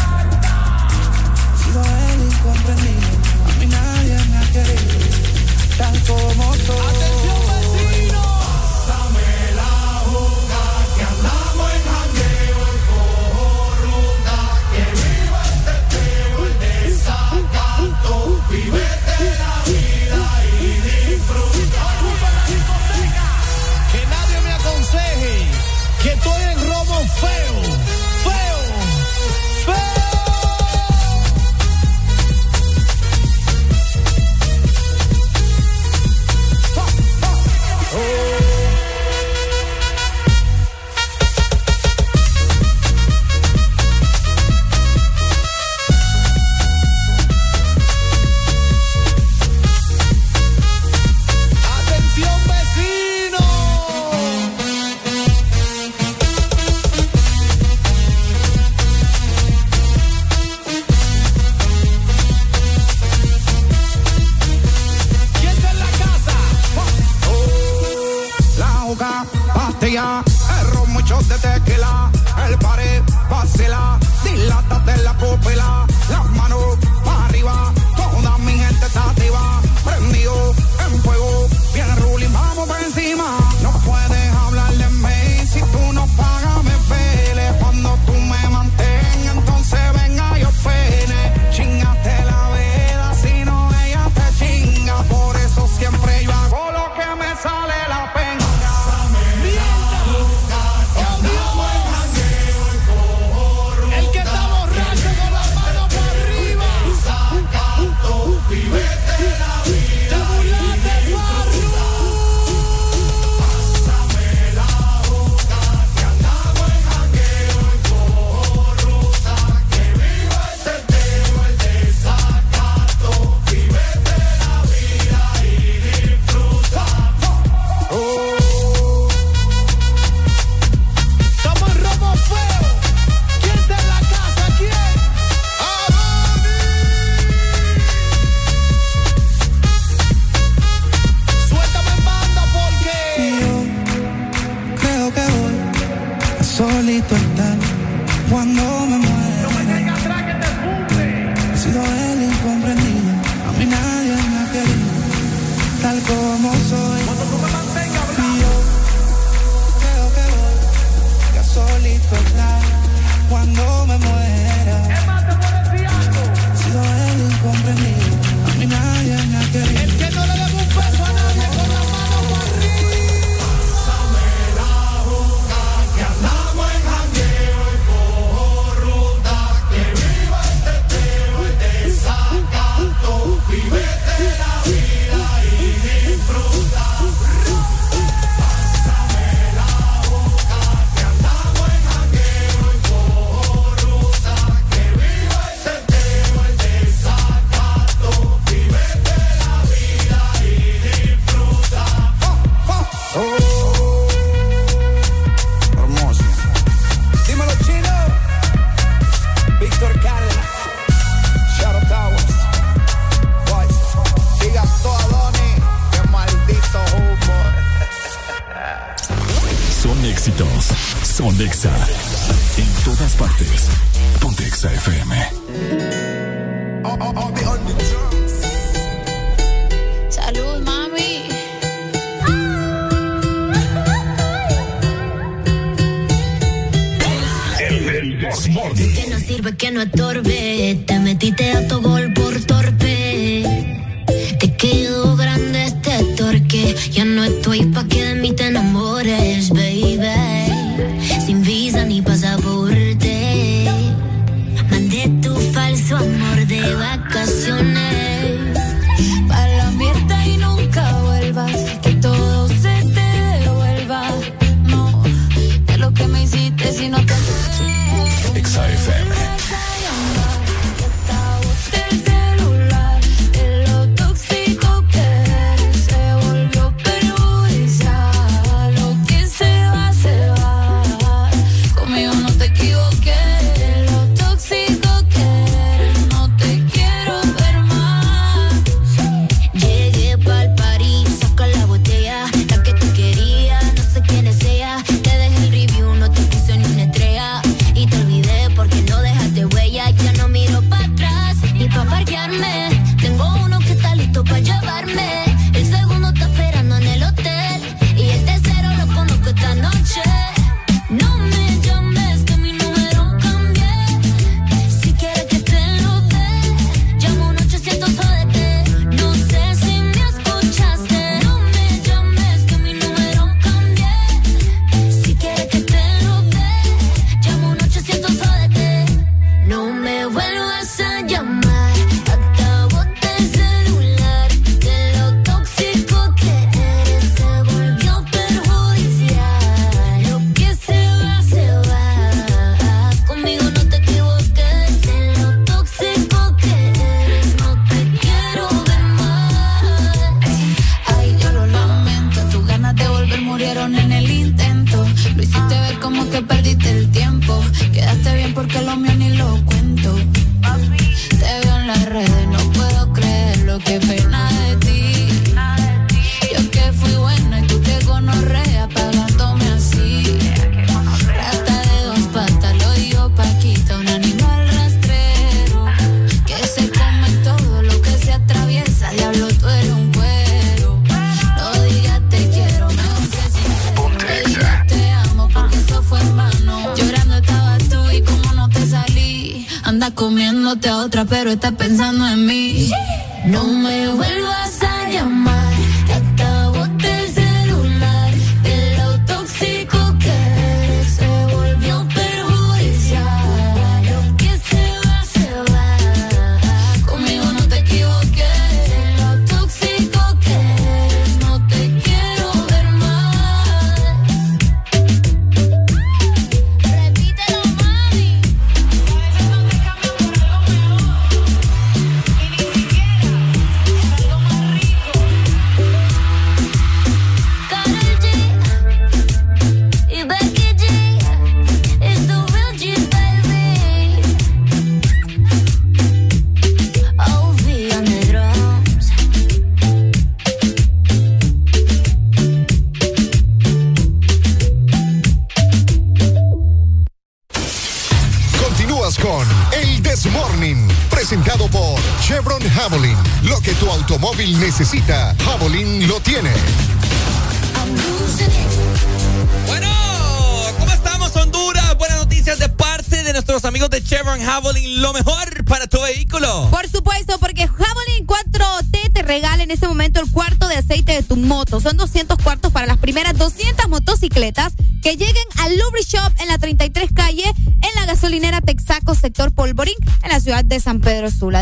Sido el incomprendido, a mí nadie me ha querido, tal como soy. Atención vecino. Pásame la hoja que andamos en jangueo, el cojo ruta, que viva el teteo, el desacato, vivete la vida y disfruta. Que nadie me aconseje que estoy en robo feo,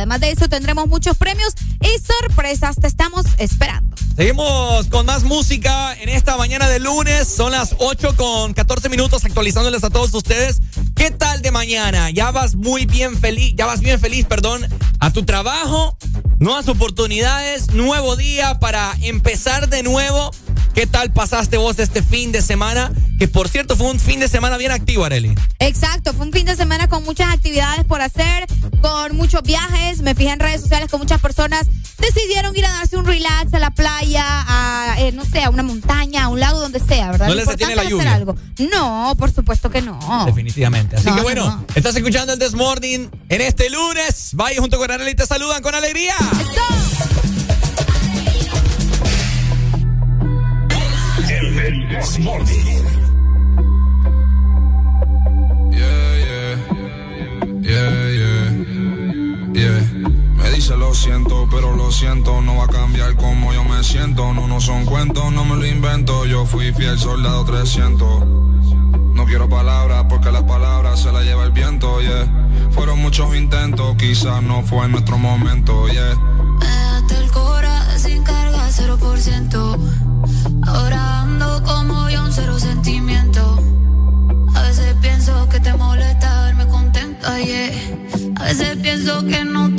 Además de eso, tendremos muchos premios y sorpresas. Te estamos esperando. Seguimos con más música en esta mañana de lunes. Son las 8 con 14 minutos actualizándoles a todos ustedes. ¿Qué tal de mañana? Ya vas muy bien feliz, ya vas bien feliz, perdón, a tu trabajo, nuevas oportunidades, nuevo día para empezar de nuevo. ¿Qué tal pasaste vos este fin de semana? Que por cierto fue un fin de semana bien activo, Areli. Exacto, fue un fin de semana con muchas actividades por hacer, con muchos viajes. Me fijé en redes sociales con muchas personas decidieron ir a darse un relax a la playa, a, eh, no sé, a una montaña, a un lago, donde sea, ¿verdad? No les detiene la lluvia. algo. No, por supuesto que no. Definitivamente. Así que bueno, estás escuchando el Desmorning en este lunes. Vaya junto con Arely y te saludan con alegría. El Desmorning. Siento, no va a cambiar como yo me siento. No, no son cuentos, no me lo invento. Yo fui fiel soldado 300. No quiero palabras porque las palabras se las lleva el viento, yeah. Fueron muchos intentos, quizás no fue nuestro momento, yeah. Me el cora sin carga, 0%. Ahora ando como yo, un cero sentimiento. A veces pienso que te molesta verme contenta, yeah. A veces pienso que no te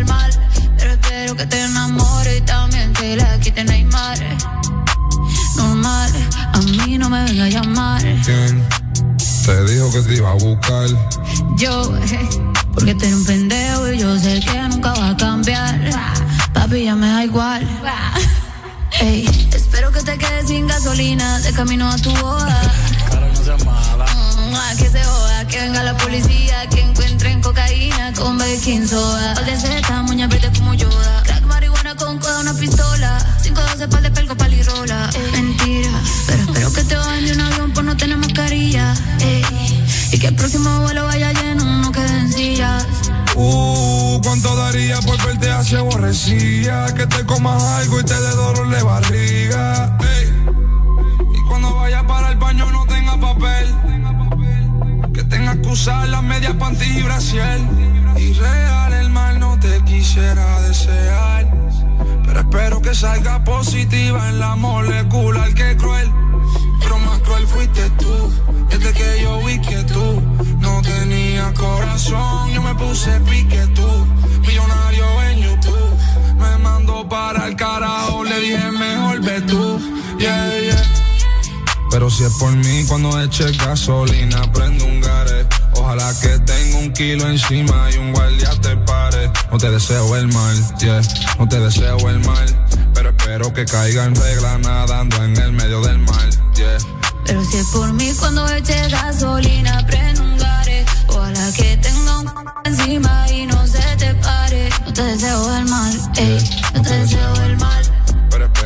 no a llamar. ¿Quién te dijo que te iba a buscar? Yo, [LAUGHS] porque tú eres un pendejo y yo sé que nunca va a cambiar. Papi, ya me da igual. [LAUGHS] Ey, espero que te quedes sin gasolina de camino a tu boda. Mm, que se joda, que venga la policía, que encuentren cocaína con baking soda. de Z, verde como Yoda. Crack, marihuana con coda, una pistola. 512 pal de pelco, palirola. Mentira, pero espero que te bajen de un avión por no tener mascarilla. Ey, y que el próximo vuelo vaya lleno, no queden sillas. Uh, cuánto daría por verte hacia aborrecía. Que te comas algo y te dé dolor de barriga. Ey. Y cuando vaya para el baño no tenga papel. Que tengas que usar las medias panty y brasiel. Y real el mal no te quisiera desear. Pero espero que salga positiva en la molecular que cruel. Pero más cruel fuiste tú. Desde que yo vi que tú no tenías corazón, yo me puse pique tú. Millonario en YouTube. Me mandó para el carajo, le dije mejor ve tú. Yeah, yeah. Pero si es por mí, cuando eche gasolina, prendo un gare. Ojalá que tenga un kilo encima y un guardia te pare. No te deseo el mal, yeah, no te deseo el mal. Pero espero que caiga en regla nadando en el medio del mar, yeah. Pero si es por mí cuando eche gasolina, prendo un gare. Ojalá que tenga un encima y no se te pare. No te deseo el mal, ey, no te deseo el mal.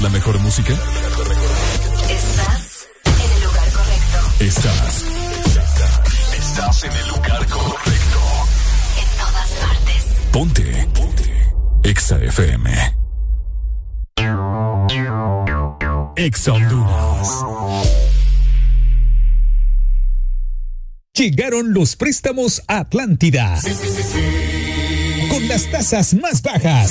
Escuchar la mejor música? Estás en el lugar correcto. Estás. Estás en el lugar correcto. En todas partes. Ponte. Ponte. Exa FM. Exa Honduras. Llegaron los préstamos a Atlántida. Sí, sí, sí, sí. Con las tasas más bajas.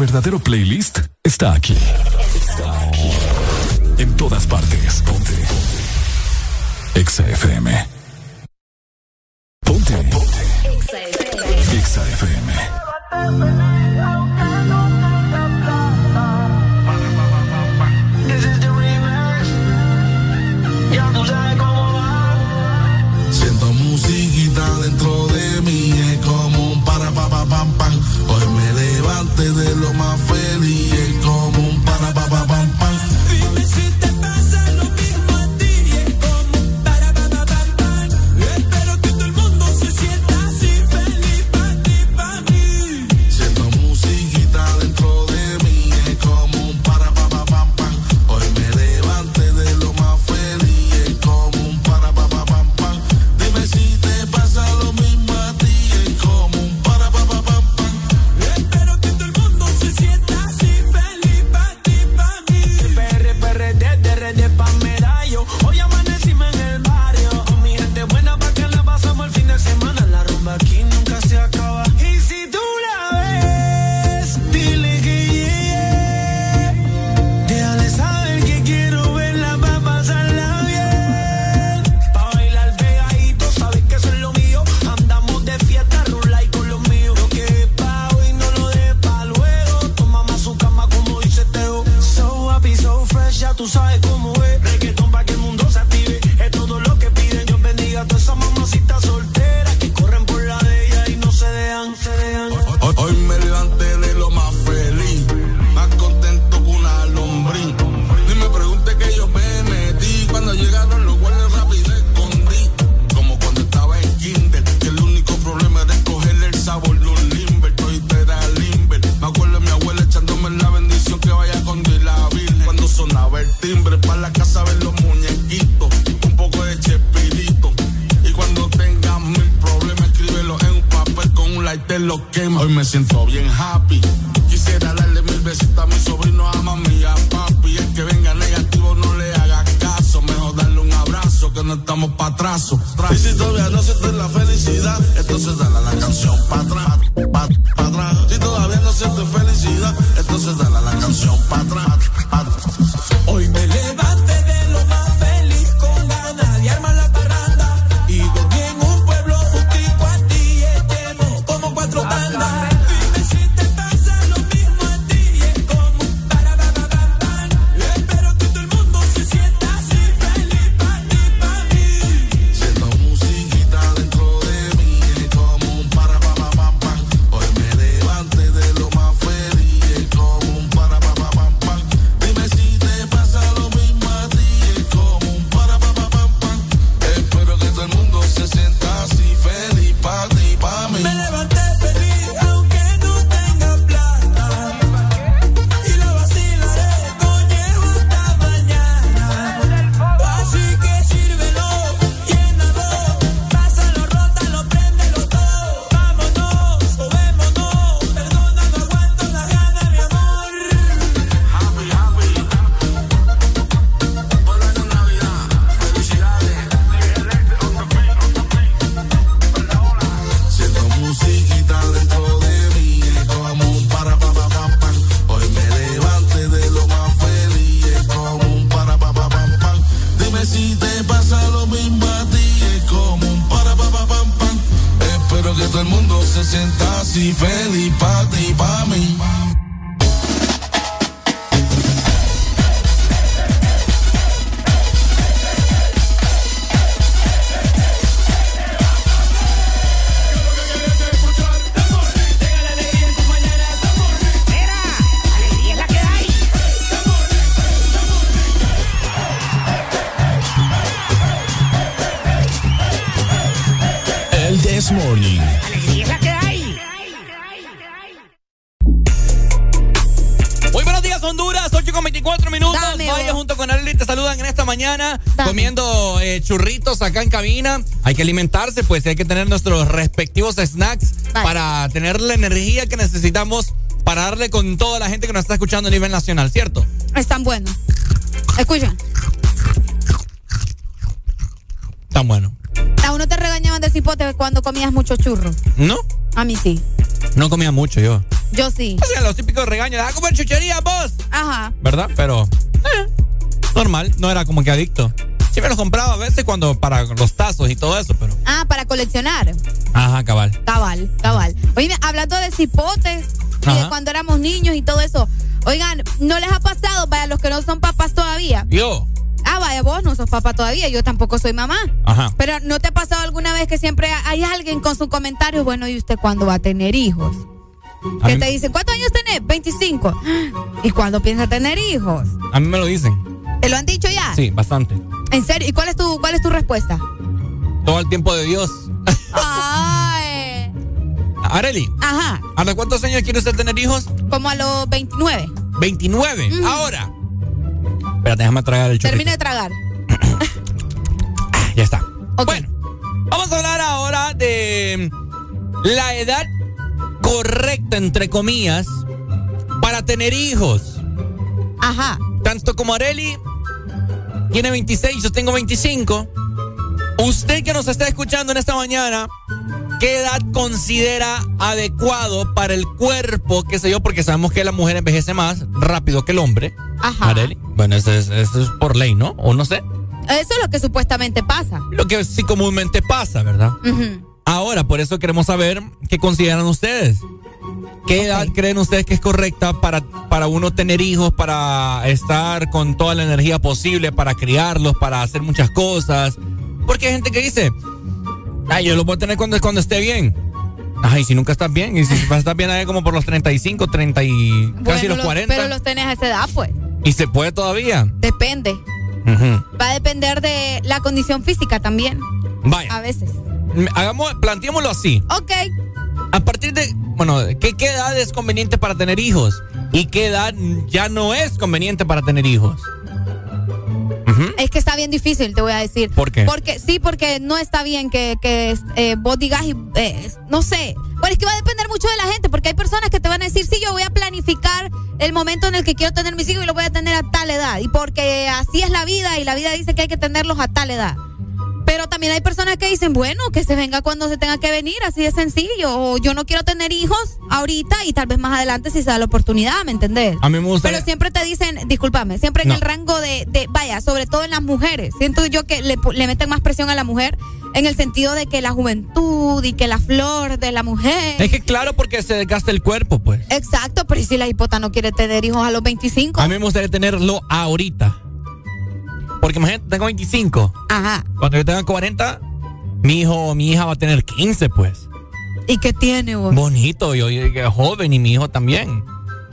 verdadero playlist está aquí. Está aquí. En todas partes. Ponte. Ponte. Exa FM. Ponte. Ponte. Exa FM. Exa FM. Cabina. Hay que alimentarse, pues hay que tener nuestros respectivos snacks Vale. para tener la energía que necesitamos para darle con toda la gente que nos está escuchando a nivel nacional, ¿cierto? Están buenos. Escuchen, Tan bueno. a uno te regañaban de cipote cuando comías mucho churro. ¿No? A mí sí. No comía mucho yo. Yo sí. O sea, los típicos regaños, ¡ah, comer chuchería vos! Ajá. ¿Verdad? Pero eh, normal, no era como que adicto. Sí me los compraba a veces cuando para los y todo eso, pero. Ah, para coleccionar. Ajá, cabal. Cabal, cabal. Oye, hablando de cipotes y de cuando éramos niños y todo eso. Oigan, ¿no les ha pasado, vaya, los que no son papás todavía? Yo. Ah, vaya, vos no sos papá todavía, yo tampoco soy mamá. Ajá. Pero ¿no te ha pasado alguna vez que siempre hay alguien con su comentario, bueno, ¿y usted cuándo va a tener hijos? A Que mí, te dicen, ¿cuántos años tenés? 25. [GASPS] ¿Y cuándo piensa tener hijos? a mí me lo dicen. ¿Te lo han dicho ya? Sí, bastante. ¿En serio? ¿Y cuál es tu, cuál es tu respuesta? Tiempo de Dios. Ay. Areli, Ajá, ¿a los cuántos años quiere usted tener hijos? como a los 29. 29. Ujú. Ahora. Espérate, déjame tragar el chupito. Termina de tragar. [COUGHS] Ya está. Bueno, vamos a hablar ahora de la edad correcta, entre comillas, para tener hijos. Ajá. Tanto como Areli tiene 26, yo tengo 25. Usted que nos está escuchando en esta mañana, ¿qué edad considera adecuado para el cuerpo? Qué sé yo, porque sabemos que la mujer envejece más rápido que el hombre. Ajá. Bueno, eso es, eso es por ley, ¿no? O no sé. Eso es lo que supuestamente pasa. Lo que sí comúnmente pasa, ¿verdad? Ahora, por eso queremos saber qué consideran ustedes. ¿Qué edad creen ustedes que es correcta para, para uno tener hijos, para estar con toda la energía posible, para criarlos, para hacer muchas cosas? Porque hay gente que dice, ay, yo lo voy a tener cuando, cuando esté bien. Ay, si nunca estás bien, y si vas a estar bien ahí como por los 35, 30 y casi los lo- 40. pero los tenés a esa edad, pues. Y se puede todavía. Depende. Va a depender de la condición física también. Vaya, A veces. hagamos, planteémoslo así. Ok. A partir de, bueno, ¿qué, ¿qué edad es conveniente para tener hijos? ¿Y qué edad ya no es conveniente para tener hijos? Es que está bien difícil, te voy a decir. ¿Por qué? Porque sí, porque no está bien que, que eh, vos digas, y, eh, no sé. Bueno, es que va a depender mucho de la gente, porque hay personas que te van a decir, sí, yo voy a planificar el momento en el que quiero tener mis hijos y lo voy a tener a tal edad. Y porque así es la vida y la vida dice que hay que tenerlos a tal edad. Pero también hay personas que dicen, bueno, que se venga cuando se tenga que venir, así de sencillo. O yo no quiero tener hijos ahorita y tal vez más adelante si se da la oportunidad, ¿me entendés? A mí me gusta. Pero siempre te dicen, discúlpame, siempre en el rango de, de- vaya, sobre todo en las mujeres. Siento yo que le, le meten más presión a la mujer en el sentido de que la juventud y que la flor de la mujer. Es que claro, porque se desgasta el cuerpo, pues. Exacto, pero ¿y si la hipota no quiere tener hijos a los 25? A mí me gustaría tenerlo ahorita. Porque imagínate, tengo 25. Ajá. Cuando yo tenga 40, mi hijo o mi hija va a tener 15, pues. ¿Y qué tiene vos? Bonito, yo, yo- yo joven y mi hijo también.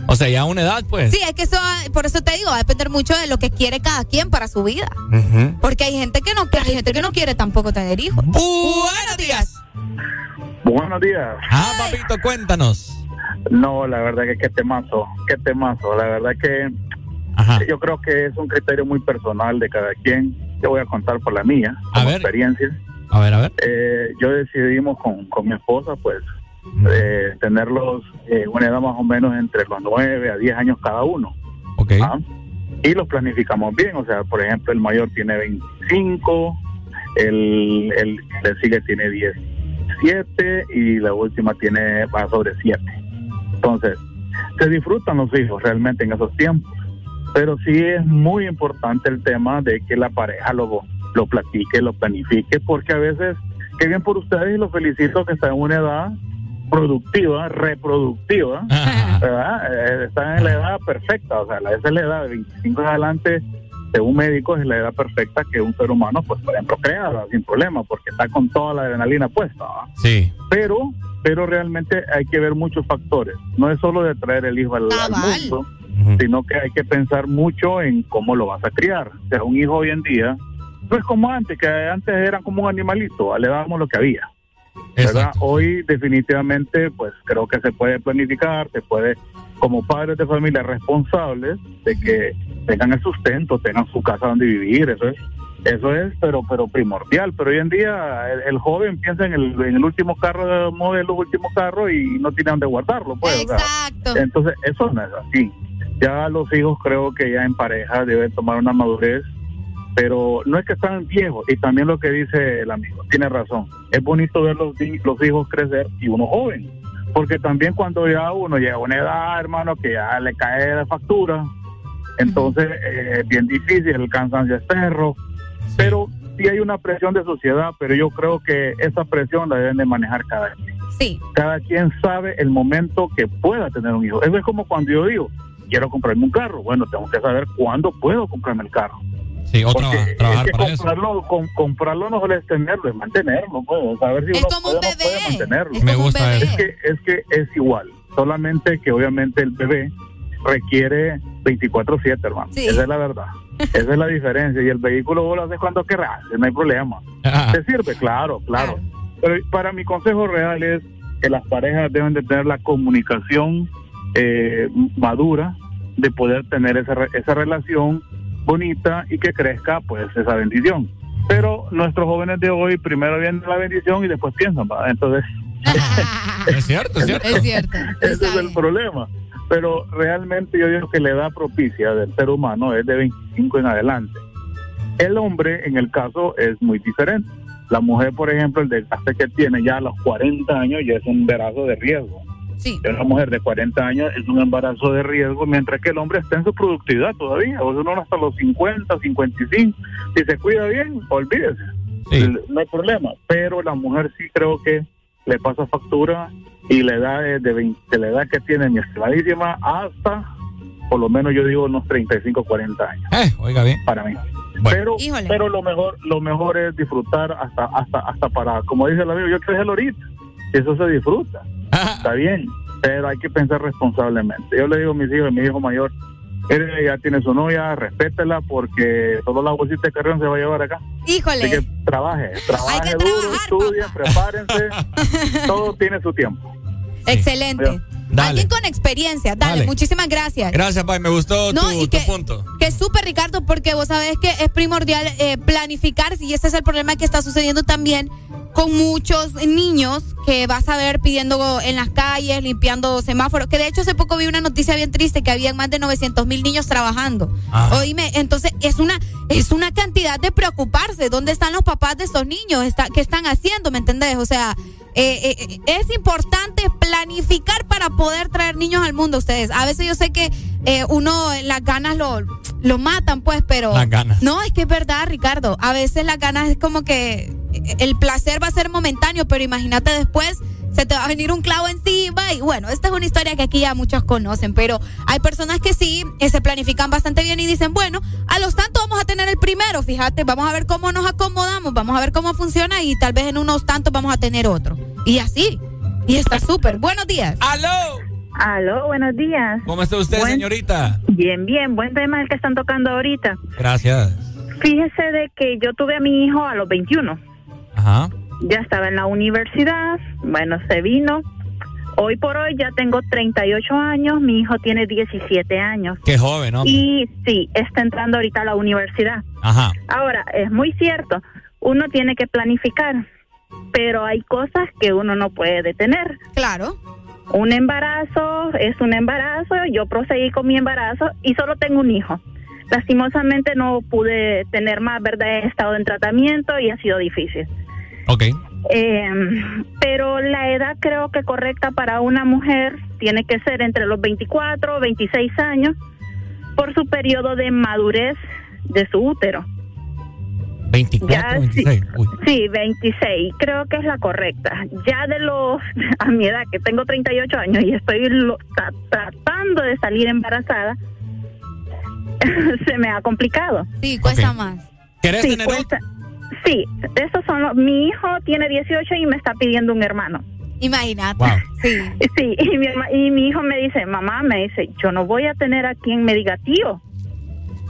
O sea, ya a una edad, pues. Sí, es que eso, por eso te digo, va a depender mucho de lo que quiere cada quien para su vida. Ujú. Porque hay gente que no, hay gente que no quiere tampoco tener hijos. Buenos días. Buenos días. Ah, papito, cuéntanos. No, la verdad que qué temazo, qué temazo. La verdad que Ajá. yo creo que es un criterio muy personal de cada quien. Yo voy a contar por la mía, A como ver. experiencia. A ver, a ver. Eh, yo decidimos con, con mi esposa, pues, eh, tenerlos eh, una edad más o menos entre los 9 a 10 años cada uno. Ok. ¿ah? Y los planificamos bien, o sea, por ejemplo, el mayor tiene 25, el, el que le sigue tiene 17 y la última tiene va sobre 7. Entonces, se disfrutan los hijos realmente en esos tiempos, pero sí es muy importante el tema de que la pareja lo, lo platique, lo planifique, porque a veces, qué bien por ustedes y los felicito que están en una edad productiva, reproductiva, ¿verdad? Eh, están en la edad perfecta, o sea, la- esa es la edad de 25 en adelante, según médicos, es la edad perfecta que un ser humano, pues, puede procrear ¿verdad? sin problema, porque está con toda la adrenalina puesta. ¿verdad? Sí. Pero, pero realmente hay que ver muchos factores. No es solo de traer el hijo al, al Sino que hay que pensar mucho en cómo lo vas a criar. O sea, un hijo hoy en día no es como antes, que antes eran como un animalito, le dábamos lo que había. ¿verdad? Hoy definitivamente, pues creo que se puede planificar, se puede, como padres de familia responsables, de que tengan el sustento, tengan su casa donde vivir, eso es, eso es, pero, pero primordial. Pero hoy en día el, el joven piensa en el, en el último carro de modelo, último carro y no tiene dónde guardarlo, pues. o sea, Exacto. entonces eso no es así. Ya los hijos creo que ya en pareja deben tomar una madurez pero no es que están viejos y también lo que dice el amigo tiene razón. Es bonito ver los, hijos crecer y uno joven porque también cuando ya uno llega a una edad hermano que ya le cae la factura entonces eh, es bien difícil el cansancio es perro. Pero sí hay una presión de sociedad pero yo creo que esa presión la deben de manejar cada quien. Sí. cada quien sabe el momento que pueda tener un hijo. Eso es como cuando yo digo quiero comprarme un carro bueno tengo que saber cuándo puedo comprarme el carro Sí, o traba- trabajar es que para eso. comprarlo, com- comprarlo no solo es tenerlo, es mantenerlo, pues, saber si Es uno como un puede o no puede mantenerlo. Es Me como un gusta bebé. Es que, es que es igual, solamente que obviamente el bebé requiere 24/7, hermano. Sí. Esa es la verdad. Esa es la diferencia. Y el vehículo vos lo haces cuando querrás, no hay problema. ¿Te sirve? Claro, claro. Pero para mi consejo real es que las parejas deben de tener la comunicación eh, madura de poder tener esa, re- esa relación bonita y que crezca pues esa bendición. Pero nuestros jóvenes de hoy primero vienen la bendición y después piensan, ¿va? Entonces... [LAUGHS] es cierto, es cierto. Es cierto. Ese es el problema. Pero realmente yo digo que la edad propicia del ser humano es de 25 en adelante. El hombre, en el caso, es muy diferente. La mujer, por ejemplo, el desgaste que tiene ya a los 40 años ya es un embarazo de riesgo. Sí. Una mujer de 40 años es un embarazo de riesgo, mientras que el hombre está en su productividad todavía. O sea, uno hasta los 50, 55. Si se cuida bien, olvídese. No hay problema. Pero la mujer sí creo que le pasa factura y la edad es de, 20 de la edad que tiene mi estimadísima hasta, por lo menos yo digo, unos 35, 40 años. Eh, oiga bien. Para mí. Pero, pero lo mejor lo mejor es disfrutar hasta hasta hasta para, como dice el amigo, yo quiero dejarlo ahorita. Eso se disfruta. Está bien, pero hay que pensar responsablemente. Yo le digo a mis hijos, mi hijo mayor, él ya tiene su novia, respétela porque toda la bolsita de carrión se va a llevar acá. Así Híjole. que trabaje, trabaje duro, estudie, prepárense. [LAUGHS] todo tiene su tiempo. Excelente. Alguien con experiencia. Dale, Dale. muchísimas gracias. Gracias, Pai. Me gustó No, tu, y tu que- punto. Que es súper, Ricardo, porque vos sabés que es primordial eh, planificar, y ese es el problema que está sucediendo también con muchos niños que vas a ver pidiendo en las calles, limpiando semáforos, que de hecho hace poco vi una noticia bien triste que había más de 900 mil niños trabajando. Oíme, entonces es una, es una cantidad de preocuparse. ¿Dónde están los papás de esos niños? Está, ¿Qué están haciendo? ¿Me entendés? O sea, eh, eh, es importante planificar para poder traer niños al mundo ustedes. A veces yo sé que eh, uno, eh, las ganas lo, lo matan, pues, pero... Las ganas. No, es que es verdad, Ricardo. A veces las ganas es como que eh, el placer va a ser momentáneo, pero imagínate después se te va a venir un clavo encima y bueno, esta es una historia que aquí ya muchos conocen, pero hay personas que sí eh, se planifican bastante bien y dicen, bueno, a los tantos vamos a tener el primero, fíjate, vamos a ver cómo nos acomodamos, vamos a ver cómo funciona y tal vez en unos tantos vamos a tener otro. Y así, y está súper. Buenos días. ¡Aló! Aló, buenos días. ¿Cómo está usted, Buen- señorita? Bien, bien, buen tema el que están tocando ahorita. Gracias. Fíjese de que yo tuve a mi hijo a los 21. Ajá. Ya estaba en la universidad, bueno, se vino. Hoy por hoy ya tengo 38 años, mi hijo tiene 17 años. Qué joven, ¿no? Y sí, está entrando ahorita a la universidad. Ajá. Ahora, es muy cierto, uno tiene que planificar, pero hay cosas que uno no puede detener. Claro. Un embarazo es un embarazo, yo proseguí con mi embarazo y solo tengo un hijo. Lastimosamente no pude tener más, ¿verdad? He estado en tratamiento y ha sido difícil. Ok. Eh, pero la edad creo que correcta para una mujer tiene que ser entre los 24 26 años por su periodo de madurez de su útero. 24, Ya, sí. 26. Uy. Sí, 26, creo que es la correcta. Ya de los, [LAUGHS] a mi edad, que tengo 38 años y estoy lo- tra- tratando de salir embarazada, [LAUGHS] se me ha complicado. Sí, cuesta más. ¿Querés sí, tener cuesta- Sí, esos son los, mi hijo tiene 18 y me está pidiendo un hermano. Imagínate. Sí. Sí, y mi, herma- y mi hijo me dice, mamá, me dice, yo no voy a tener a quien me diga tío.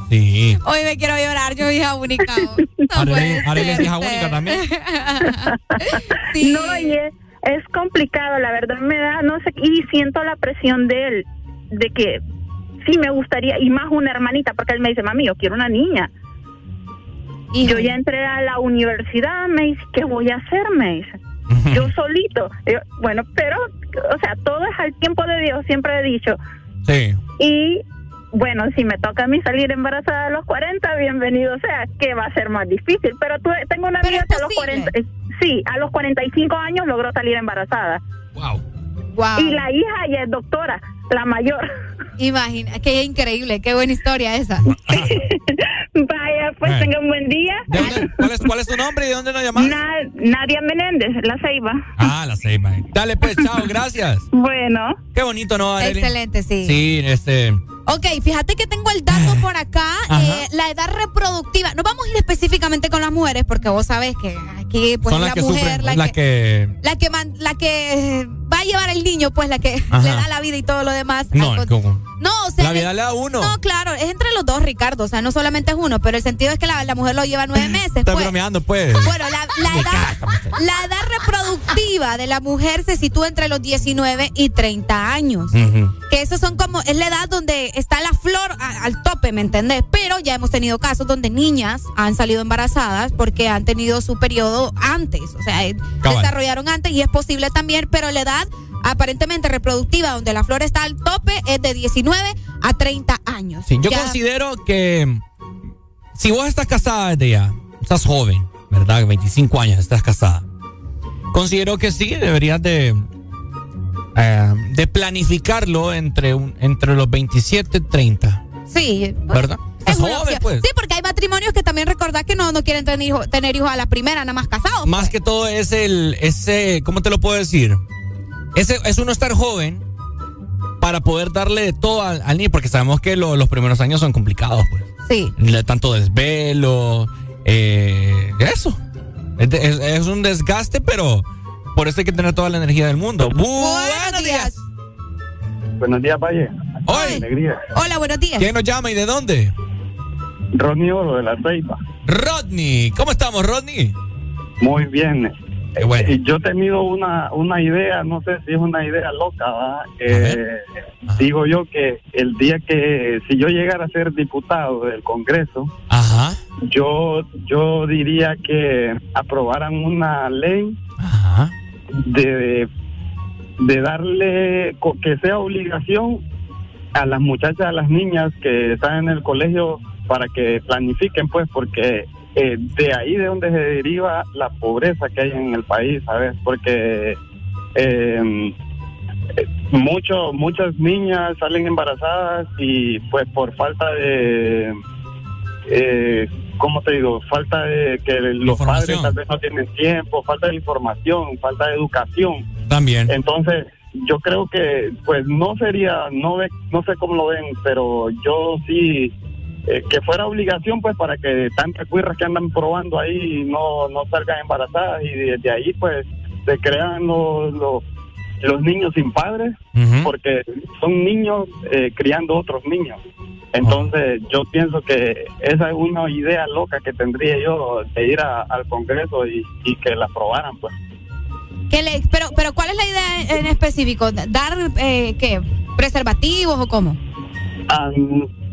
Sí. Hoy me quiero llorar, yo hija única. [LAUGHS] No Arely es hija única también. [LAUGHS] sí. No, oye, es complicado, la verdad me da, no sé, y siento la presión de él, de que sí me gustaría, y más una hermanita, porque él me dice, mami, yo quiero una niña. Y yo ya entré a la universidad, me dice, ¿qué voy a hacer? Me dice. Yo solito. bueno, pero, o sea, todo es al tiempo de Dios, siempre he dicho. Sí. Y bueno, si me toca a mí salir embarazada a los 40, bienvenido o sea, que va a ser más difícil. Pero tú, tengo una amiga que a los 40, sí, a los 45 años logró salir embarazada. Wow. wow. Y la hija ya es doctora, la mayor. Imagina, qué increíble, qué buena historia esa. [LAUGHS] Vaya, pues tenga un buen día. cuál, es, ¿Cuál es tu nombre y de dónde nos llamas? Nadia Menéndez, La Ceiba. Ah, La Ceiba. Dale pues, chao, gracias. [LAUGHS] Bueno. Qué bonito, ¿no? Excelente, sí. Sí, este... Ok, fíjate que tengo el dato por acá. Eh, la edad reproductiva. No vamos a ir específicamente con las mujeres porque vos sabés que aquí pues la mujer la, que, la que la que va a llevar el niño pues la que le da la vida y todo lo demás. No. No, o sea, la vida le da uno. No, claro, es entre los dos, Ricardo. O sea, no solamente es uno, pero el sentido es que la, mujer lo lleva nueve meses. Está pues. bromeando, pues. Bueno, la, edad, la edad reproductiva de la mujer se sitúa entre los 19 y 30 años. Que esos son como, es la edad donde está la flor al tope, ¿me entendés? Pero ya hemos tenido casos donde niñas han salido embarazadas porque han tenido su periodo antes. O sea, desarrollaron antes y es posible también, pero la edad aparentemente reproductiva, donde la flor está al tope, es de 19 a 30 años. Sí, yo considero que si vos estás casada desde ya, estás joven, ¿verdad? 25 años estás casada. Considero que sí, deberías de, eh, de planificarlo entre, un, entre los 27 y 30. Sí. ¿Verdad? Es joven, pues. Sí, porque hay matrimonios que también recordás que no, no quieren tener, tener hijos a la primera, nada más casados. Más pues. que todo es el, ese, ¿cómo te lo puedo decir? Es uno estar joven para poder darle todo al, niño, porque sabemos que los primeros años son complicados, pues. Sí. Tanto desvelo, eh, eso. Es, un desgaste, pero por eso hay que tener toda la energía del mundo. Buenos días. Buenos días, Valle. Hola. Hola, buenos días. ¿Quién nos llama y de dónde? Rodney Oro, de La Ceiba. Rodney, ¿cómo estamos, Rodney? Muy bien. Yo he tenido una, una idea, no sé si es una idea loca, eh, digo yo que el día que, si yo llegara a ser diputado del Congreso, yo yo diría que aprobaran una ley de de darle que sea obligación a las muchachas, a las niñas que están en el colegio para que planifiquen, pues, porque eh, de ahí de donde se deriva la pobreza que hay en el país, ¿sabes? Porque eh, mucho, muchas niñas salen embarazadas y pues por falta de, eh, ¿cómo te digo? Falta de que los padres tal vez no tienen tiempo, falta de información, falta de educación. También. Entonces, yo creo que pues no sería, no, ve, no sé cómo lo ven, pero yo sí eh, que fuera obligación pues para que tantas cuirras que andan probando ahí no, no salgan embarazadas y desde ahí pues se crean los, los, niños sin padres porque son niños eh, criando otros niños. Entonces yo pienso que esa es una idea loca que tendría yo de ir al Congreso y, que la aprobaran pues. le, pero, pero ¿cuál es la idea en específico? ¿Dar eh, qué? ¿Preservativos o cómo? Ah,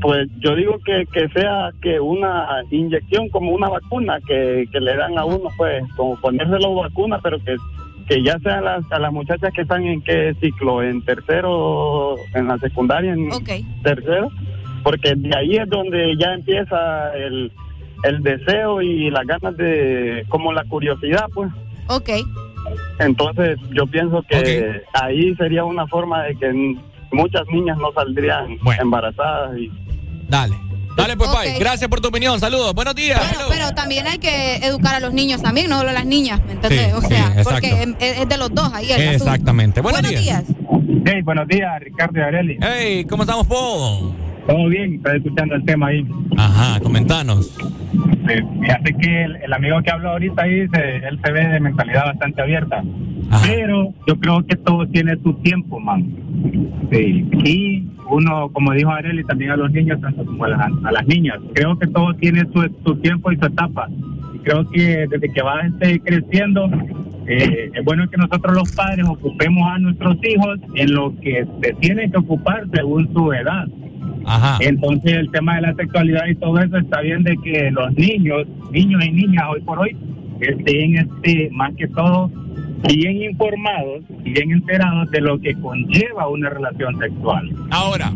pues yo digo que, que sea que una inyección como una vacuna que, le dan a uno, pues, como ponérselo vacuna, pero que, que ya sea las, a las muchachas que están en qué ciclo, en tercero, en la secundaria, en tercero, porque de ahí es donde ya empieza el, el deseo y las ganas de, como la curiosidad, pues. Ok. Entonces yo pienso que ahí sería una forma de que muchas niñas no saldrían embarazadas y Dale. Dale, pues, bye. Gracias por tu opinión. Saludos. Buenos días. pero también hay que educar a los niños también, no solo a las niñas, ¿me entiendes? o sea, porque es, de los dos ahí. Exactamente. Buenos, días. Hey, buenos días, Ricardo y Areli. Hey, ¿cómo estamos, Paul? Todo bien, estoy escuchando el tema ahí. Ajá, comentanos. Sí, fíjate que el, amigo que habló ahorita ahí, él se ve de mentalidad bastante abierta. Pero yo creo que todo tiene su tiempo, man. Sí. Y uno, como dijo Areli, también a los niños, tanto como a las, a las niñas. Creo que todo tiene su, su tiempo y su etapa. Y creo que desde que va este, creciendo, eh, es bueno que nosotros los padres ocupemos a nuestros hijos en lo que se tienen que ocupar según su edad. Entonces el tema de la sexualidad y todo eso está bien de que los niños, niños y niñas hoy por hoy, estén este, más que todo bien informados y bien enterados de lo que conlleva una relación sexual. Ahora,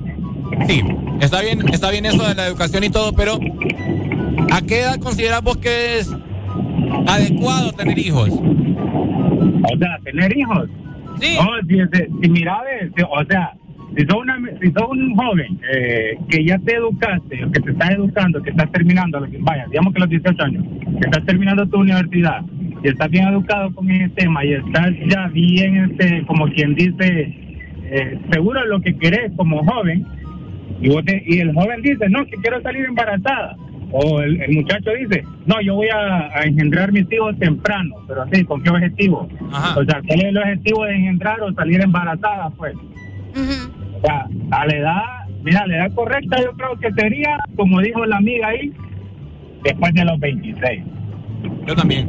sí, está bien, está bien eso de la educación y todo, pero ¿a qué edad consideras vos que es adecuado tener hijos? O sea, tener hijos. Sí. si, si mira, o sea, si sos, una, si sos un joven eh, que ya te educaste, que te estás educando, que estás terminando, vaya, digamos que los 18 años, que estás terminando tu universidad y estás bien educado con ese tema y estás ya bien, este, como quien dice, eh, seguro de lo que querés como joven, y, y el joven dice, no, que quiero salir embarazada. O el, muchacho dice, no, yo voy a, engendrar mis hijos temprano, pero sí, ¿con qué objetivo? O sea, ¿cuál es el objetivo de engendrar o salir embarazada, pues? O sea, a la edad, mira, la edad correcta yo creo que sería, como dijo la amiga ahí, después de los 26. Yo también.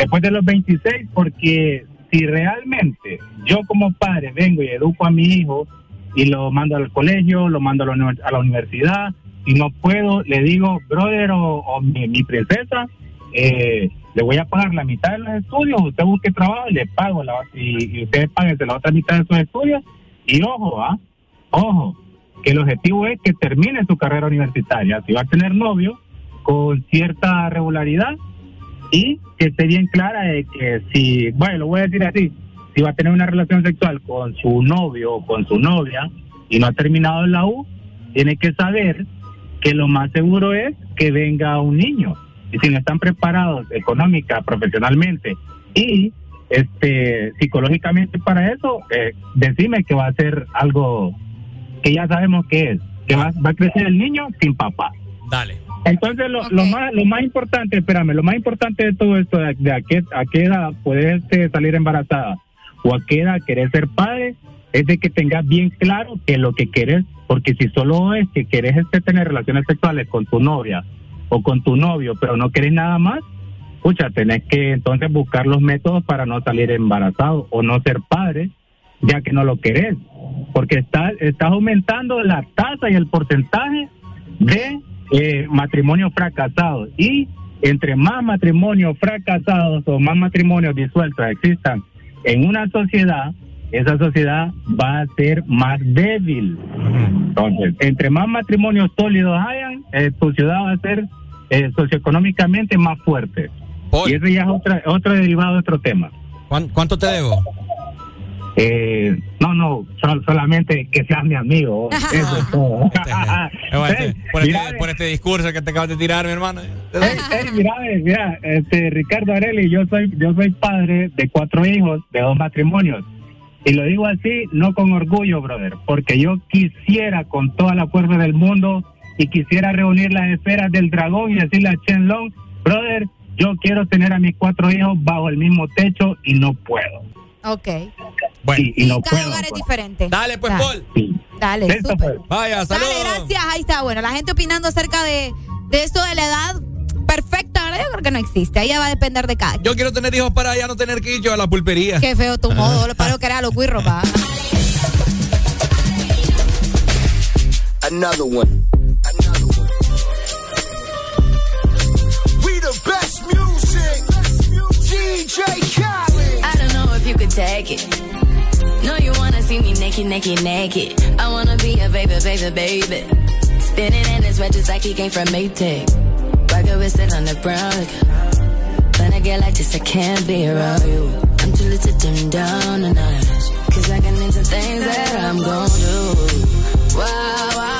Después de los 26, porque si realmente yo como padre vengo y educo a mi hijo y lo mando al colegio, lo mando a la, universidad, y no puedo, le digo, brother o, mi, princesa, eh, le voy a pagar la mitad de los estudios, usted busque trabajo y le pago, la, y, y usted pague la otra mitad de sus estudios y ojo, ¿ah? Ojo, que el objetivo es que termine su carrera universitaria. Si va a tener novio, con cierta regularidad y que esté bien clara de que si, bueno, lo voy a decir así, si va a tener una relación sexual con su novio o con su novia y no ha terminado en la U, tiene que saber que lo más seguro es que venga un niño. Y si no están preparados económica, profesionalmente y este psicológicamente para eso, eh, decime que va a ser algo que ya sabemos que es, que va, a crecer el niño sin papá. Dale. Entonces lo, lo más lo más importante, espérame, lo más importante de todo esto, de, a, qué, a qué edad puedes salir embarazada o a qué edad querés ser padre, es de que tengas bien claro que lo que quieres, porque si solo es que querés este, tener relaciones sexuales con tu novia o con tu novio, pero no querés nada más, escucha, tenés que entonces buscar los métodos para no salir embarazado o no ser padre, ya que no lo querés, porque estás, estás aumentando la tasa y el porcentaje de eh, matrimonios fracasados. Y entre más matrimonios fracasados o más matrimonios disueltos existan en una sociedad, esa sociedad va a ser más débil. Entonces, entre más matrimonios sólidos hayan, eh, tu ciudad va a ser eh, socioeconómicamente más fuerte. Y ese ya es otra, otro derivado de otro tema. ¿Cuánto te debo? Eh, no, no, solamente que seas mi amigo. [LAUGHS] Eso es todo. [LAUGHS] por, este, discurso que te acabas de tirar, mi hermano. mira, mira, este, Ricardo Areli, yo soy, yo soy padre de cuatro hijos, de dos matrimonios. Y lo digo así, no con orgullo, brother, porque yo quisiera con toda la fuerza del mundo y quisiera reunir las esferas del dragón y decirle a Chen Long, brother, yo quiero tener a mis cuatro hijos bajo el mismo techo y no puedo. Ok. Bueno, y, no cada puedo, hogar es diferente. Dale, pues, Paul. Dale, pues. Vaya, saludos. Dale, gracias. Ahí está. Bueno, la gente opinando acerca de, de esto de la edad perfecta, ¿verdad? Yo creo que no existe. Ahí va a depender de cada Yo quiero tener hijos para ya no tener que ir yo a la pulpería. Qué feo tu [LAUGHS] modo. Lo paro que era los guirros, pa. Another one. DJ take it. No, you wanna see me naked, naked, naked. I wanna be a baby, baby, baby. Spinning in his red just like he came from Maytag. Rocket with it on the brown. When I get like this, I can't be around you. I'm too little to dim down the night. Cause I can into things that I'm gon' do. Wow, wow,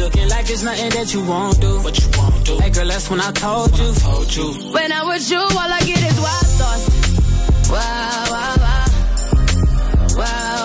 looking like it's nothing that you won't do. What you won't do. Hey girl, that's when I told you. told you. When I'm with you, all I get is wild thoughts. Wow, wow, wow. Wow, wow, wow,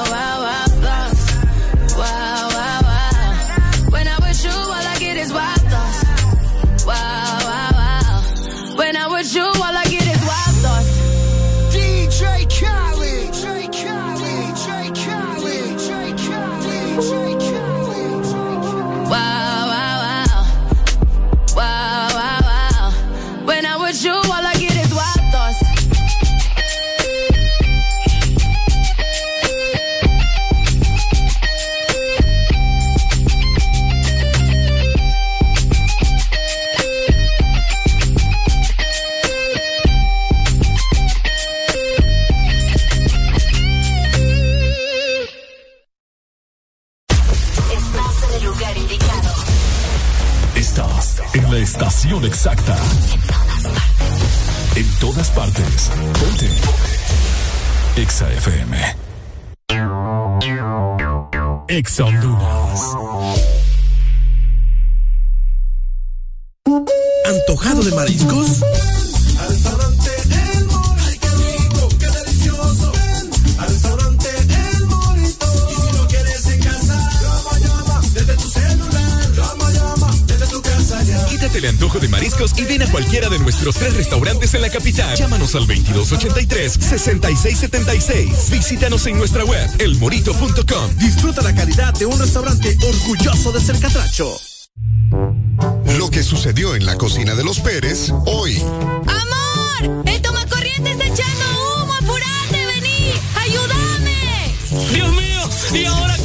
Estás en la estación exacta. En todas partes. Ponte. Exa FM. Exa Honduras. ¿Antojado de mariscos? Quítate el antojo de mariscos y ven a cualquiera de nuestros tres restaurantes en la capital. Llámanos al 2283-6676. Visítanos en nuestra web, elmorito.com. Disfruta la calidad de un restaurante orgulloso de ser catracho. Lo que sucedió en la cocina de los Pérez hoy. ¡Amor! ¡El tomacorriente está echando humo! ¡Apurate! ¡Vení! ¡Ayúdame! ¡Dios mío! ¿Y ahora ayudarnos?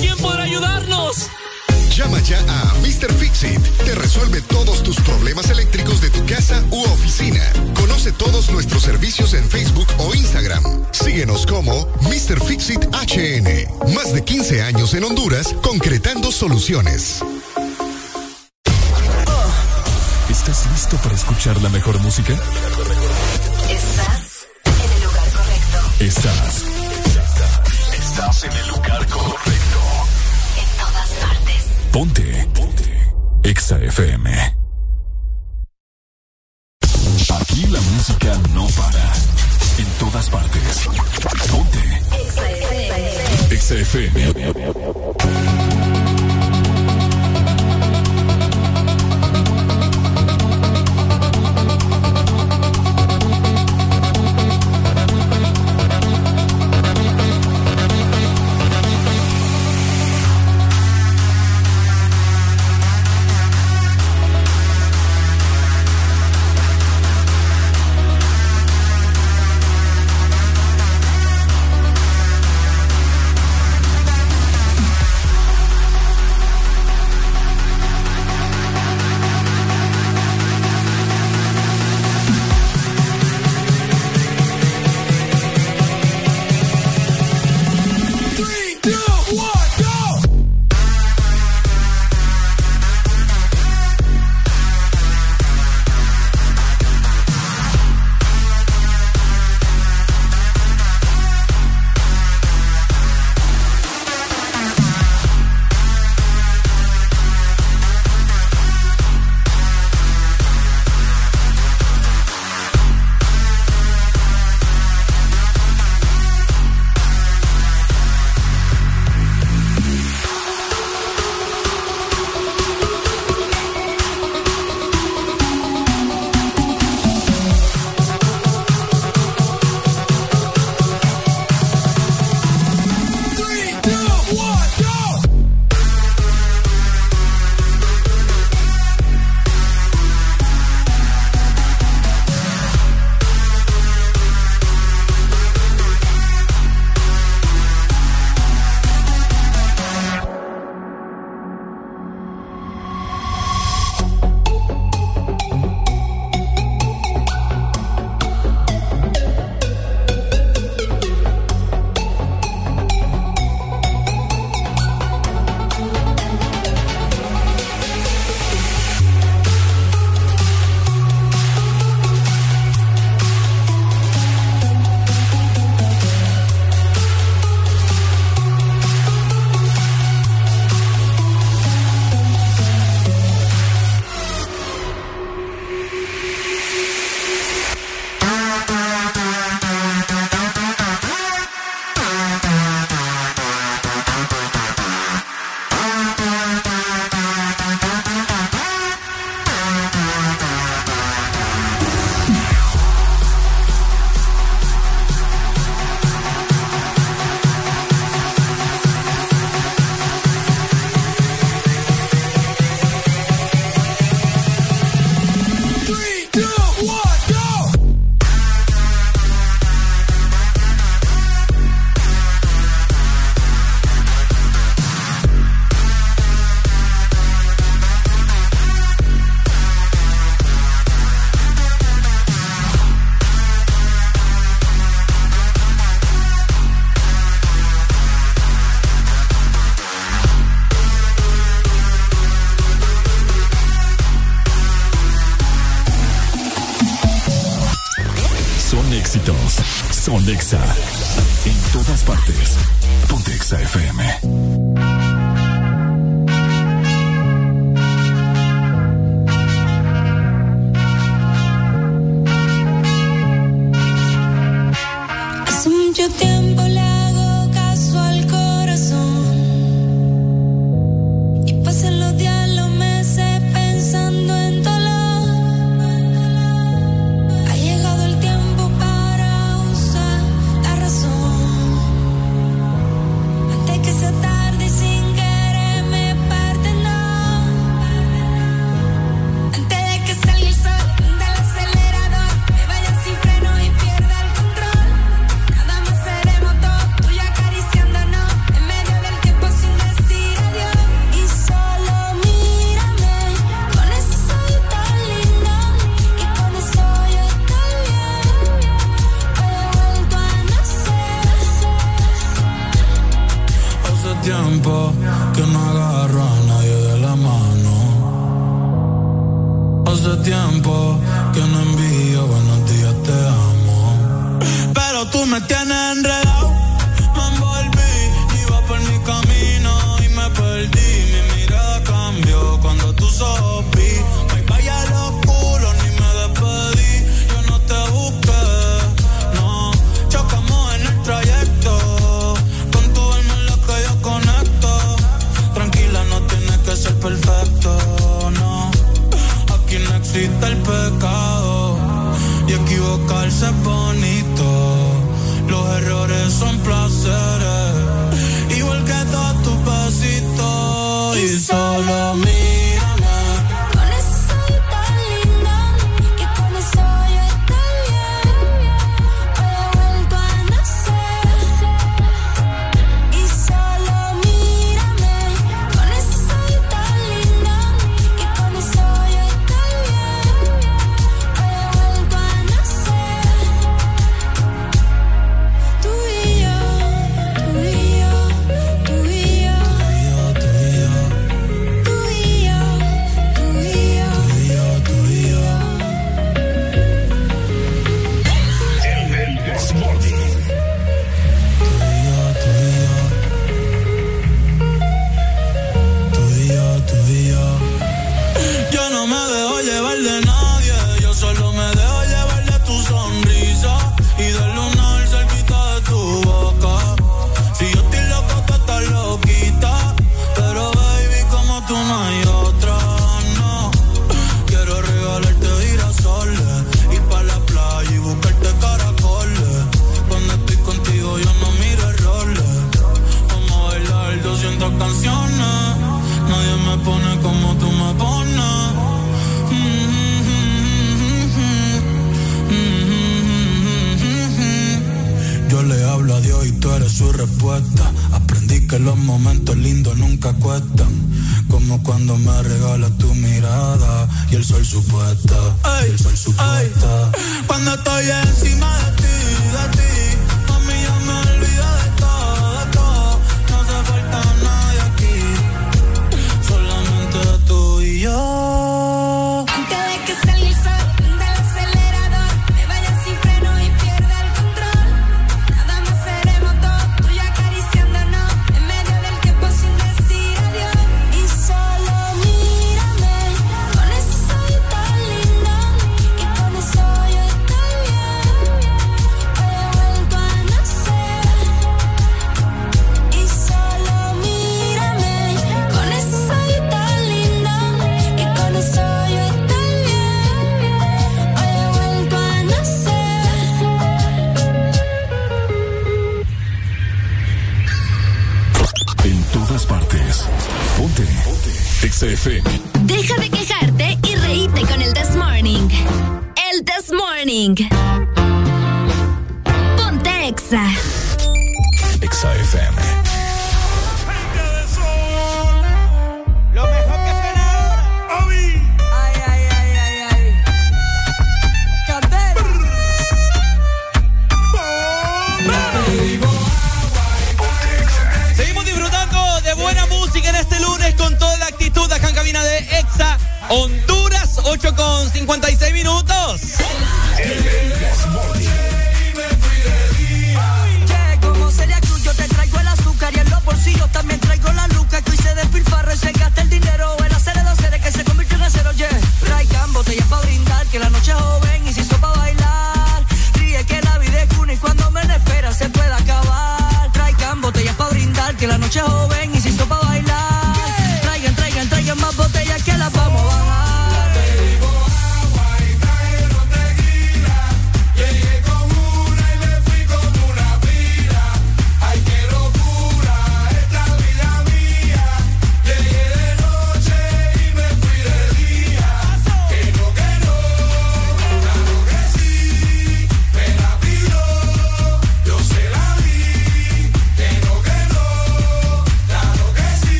Llama ya a Mr. Fixit. Te resuelve todos tus problemas eléctricos de tu casa u oficina. Conoce todos nuestros servicios en Facebook o Instagram. Síguenos como Mr. Fixit HN. Más de 15 años en Honduras concretando soluciones. ¿Estás listo para escuchar la mejor música? Estás en el lugar correcto. Estás. Estás en el lugar correcto. Ponte. Ponte. Exa FM. Aquí la música no para. En todas partes. Ponte. Exa FM.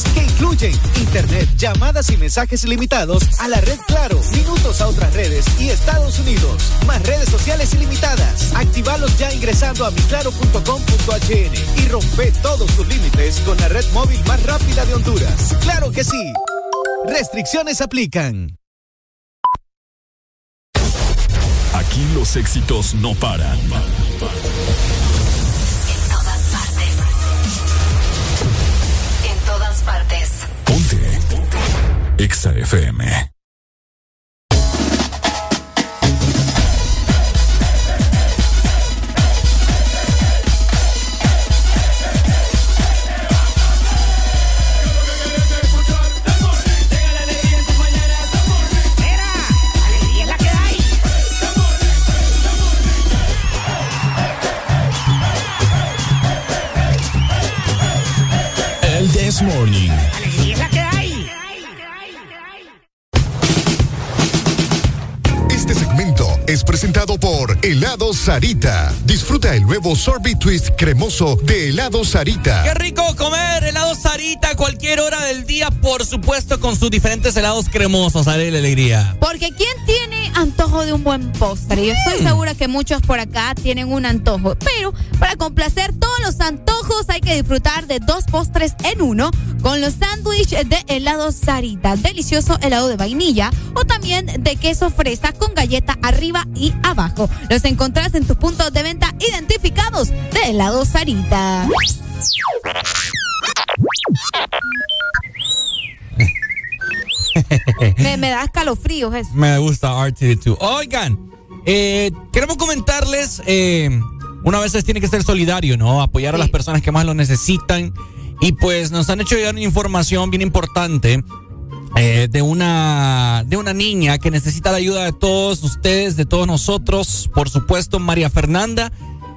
que incluyen internet, llamadas y mensajes ilimitados a la red Claro, minutos a otras redes y Estados Unidos, más redes sociales ilimitadas. Activalos ya ingresando a miclaro.com.hn y rompe todos tus límites con la red móvil más rápida de Honduras. ¡Claro que sí! Restricciones aplican. Aquí los éxitos no paran. Exa Helado Sarita. Disfruta el nuevo Sorbet Twist cremoso de Helado Sarita. Qué rico comer helado Sarita a cualquier hora del día, por supuesto, con sus diferentes helados cremosos. Haré la alegría. Porque ¿quién antojo de un buen postre? Yo estoy segura que muchos por acá tienen un antojo. Pero para complacer todos los antojos hay que disfrutar de dos postres en uno con los sándwiches de helado Sarita. Delicioso helado de vainilla o también de queso fresa con galleta arriba y abajo. Los encontrás en tus puntos de venta identificados de helado Sarita. [LAUGHS] me, me da escalofríos eso. Me gusta R2D2. Oigan, eh, queremos comentarles, eh, una vez tiene que ser solidario, ¿no? Apoyar a las personas que más lo necesitan. Y pues nos han hecho llegar una información bien importante eh, de, una, de una niña que necesita la ayuda de todos ustedes, de todos nosotros. Por supuesto, María Fernanda.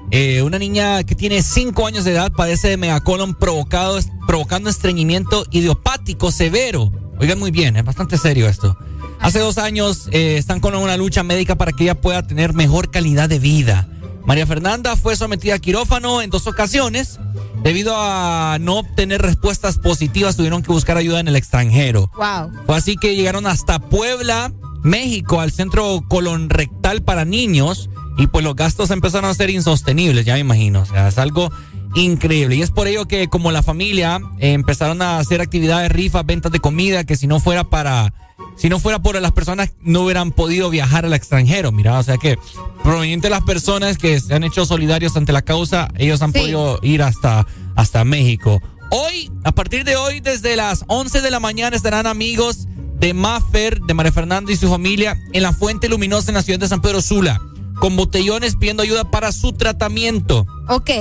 eh, una niña que tiene 5 años de edad padece de megacolon provocado, provocando estreñimiento idiopático severo. Oigan muy bien, es bastante serio esto. Hace dos años eh, están con una lucha médica para que ella pueda tener mejor calidad de vida. María Fernanda fue sometida a quirófano en dos ocasiones. Debido a no obtener respuestas positivas, tuvieron que buscar ayuda en el extranjero. Wow. Fue así que llegaron hasta Puebla, México, al centro colon rectal para niños. Y pues los gastos empezaron a ser insostenibles, ya me imagino. O sea, es algo increíble. Y es por ello que como la familia eh, empezaron a hacer actividades, rifas, ventas de comida, que si no fuera para... Si no fuera por las personas, no hubieran podido viajar al extranjero. Mira, o sea que proveniente de las personas que se han hecho solidarios ante la causa, ellos han podido ir hasta, hasta México. Hoy, a partir de hoy, desde las 11 de la mañana, estarán amigos de Maffer, de María Fernanda y su familia en la Fuente Luminosa en la ciudad de San Pedro Sula, con botellones pidiendo ayuda para su tratamiento. Ok.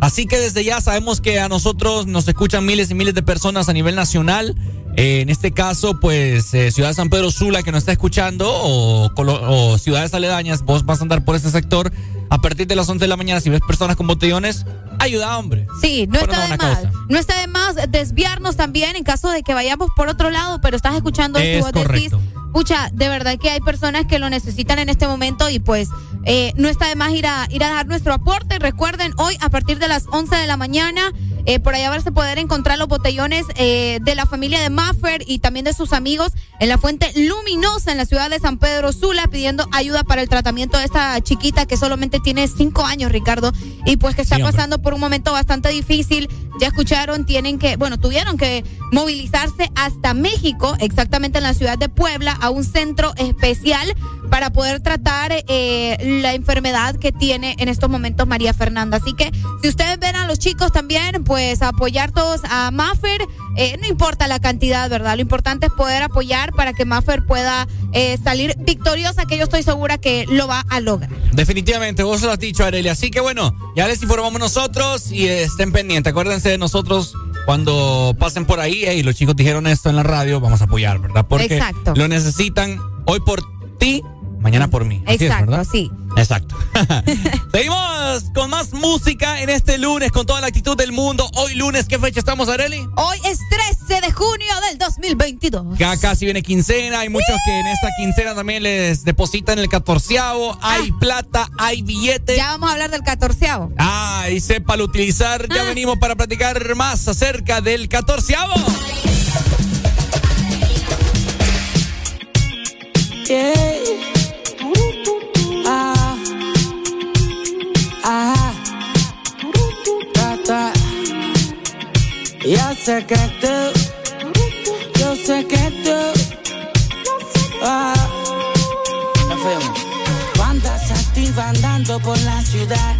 Así que desde ya sabemos que a nosotros nos escuchan miles y miles de personas a nivel nacional. Eh, en este caso, pues eh, Ciudad de San Pedro Sula que nos está escuchando o, o ciudades aledañas, vos vas a andar por ese sector. A partir de las 11 de la mañana, si ves personas con botellones, ayuda, hombre. Sí, no está de más. causa. No está de más desviarnos también en caso de que vayamos por otro lado, pero estás escuchando Es decís, correcto. Pucha, de verdad que hay personas que lo necesitan en este momento y pues eh, no está de más ir a, ir a dar nuestro aporte. Recuerden, hoy a partir de las 11 de la mañana, eh, por allá vas a poder encontrar los botellones eh, de la familia de Maffer y también de sus amigos en la fuente luminosa en la ciudad de San Pedro Sula pidiendo ayuda para el tratamiento de esta chiquita que solamente tiene 5 años, Ricardo, y pues que está Sí, pasando por un momento bastante difícil. Ya escucharon, tienen que, bueno, tuvieron que movilizarse hasta México, exactamente en la ciudad de Puebla, a un centro especial para poder tratar eh, la enfermedad que tiene en estos momentos María Fernanda. Así que si ustedes ven a los chicos también, pues apoyar todos a Maffer, eh, no importa la cantidad, ¿verdad? Lo importante es poder apoyar para que Maffer pueda eh, salir victoriosa, que yo estoy segura que lo va a lograr. Definitivamente, vos lo has dicho, Arelia. Así que bueno, ya les informamos nosotros y estén pendientes. Acuérdense de nosotros cuando pasen por ahí y los chicos dijeron esto en la radio, vamos a apoyar, ¿verdad? Porque Exacto. lo necesitan hoy por ti, mañana por mí. Así es, Exacto, ¿verdad? sí. Exacto. [LAUGHS] [LAUGHS] Seguimos con más música en este lunes con toda la actitud del mundo. Hoy lunes, ¿qué fecha estamos, Areli? Hoy es 13 de junio del 2022. Ya casi viene quincena, hay muchos que en esta quincena también les depositan el catorceavo, hay plata, hay billete. Ya vamos a hablar del catorceavo. Ah, y sépalo utilizar. Ya venimos para platicar más acerca del catorceavo. Yeah. Yo sé que tú, yo sé que tú, ah. Nos fuimos. Tú andas activa andando por la ciudad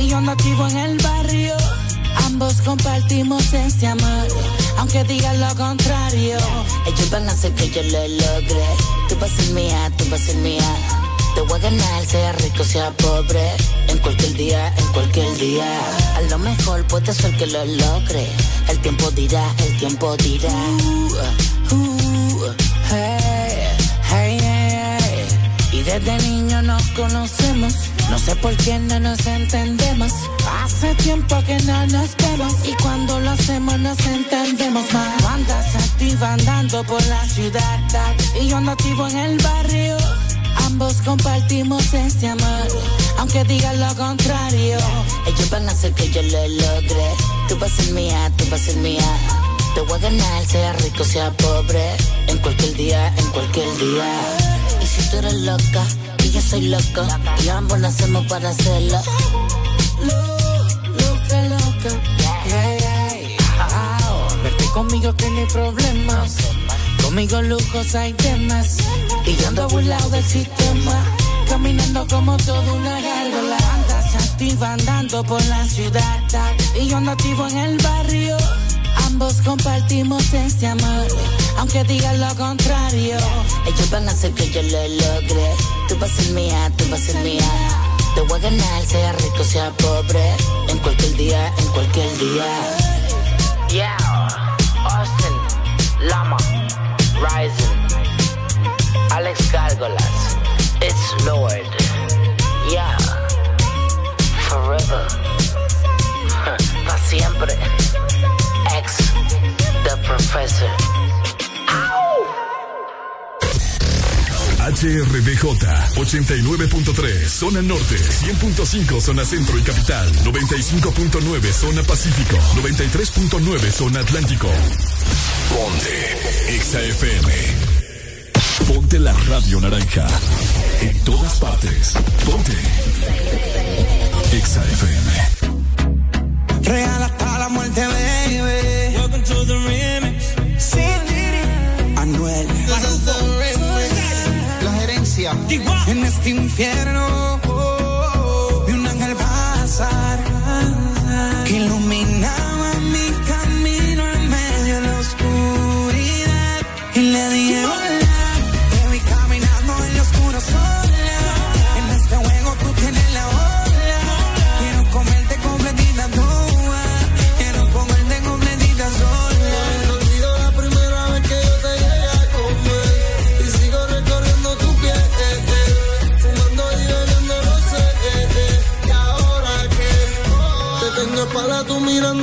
y yo ando activo en el barrio. Ambos compartimos ese amor, aunque digan lo contrario. Ellos van a hacer que yo lo logre. Tú vas a ser mía, tú vas a ser mía. Te voy a ganar, sea rico, sea pobre. En cualquier día, en cualquier día. A lo mejor puede ser que lo logre. El tiempo dirá, el tiempo dirá. Uh, uh. Y desde niño nos conocemos. No sé por qué no nos entendemos. Hace tiempo que no nos vemos. Y cuando lo hacemos nos entendemos más. Tú Andas activa andando por la ciudad. Y yo ando activo en el barrio. Ambos compartimos ese amor, aunque digan lo contrario. Ellos van a hacer que yo lo logre. Tú vas a ser mía, tú vas a ser mía. Te voy a ganar, sea rico, sea pobre. En cualquier día, en cualquier día. Y si tú eres loca, y yo soy loco, y ambos nacemos para hacerlo. Loca, loca. Yeah. Hey, hey. Oh. Verte conmigo que no hay problemas. Conmigo lujos hay temas. Y yo ando burlado del sistema. Caminando como toda una gárgola. Andas activa andando por la ciudad. Y yo ando activo en el barrio. Ambos compartimos ese amor, aunque digan lo contrario. Ellos van a hacer que yo lo logre. Tú vas a ser mía, tú vas a ser mía. Te voy a ganar, sea rico, sea pobre. En cualquier día, en cualquier día. Yeah, Austin, Lama. Rising. Alex Gargolas. It's Lord. Yeah. Forever. [LAUGHS] Pa' siempre. Ex. The Professor. HRBJ 89.3 Zona Norte, 100.5 Zona Centro y Capital, 95.9 Zona Pacífico, 93.9 Zona Atlántico. Ponte XAFM. Ponte la radio naranja. En todas partes. Ponte XAFM. Real hasta la muerte, baby. En este infierno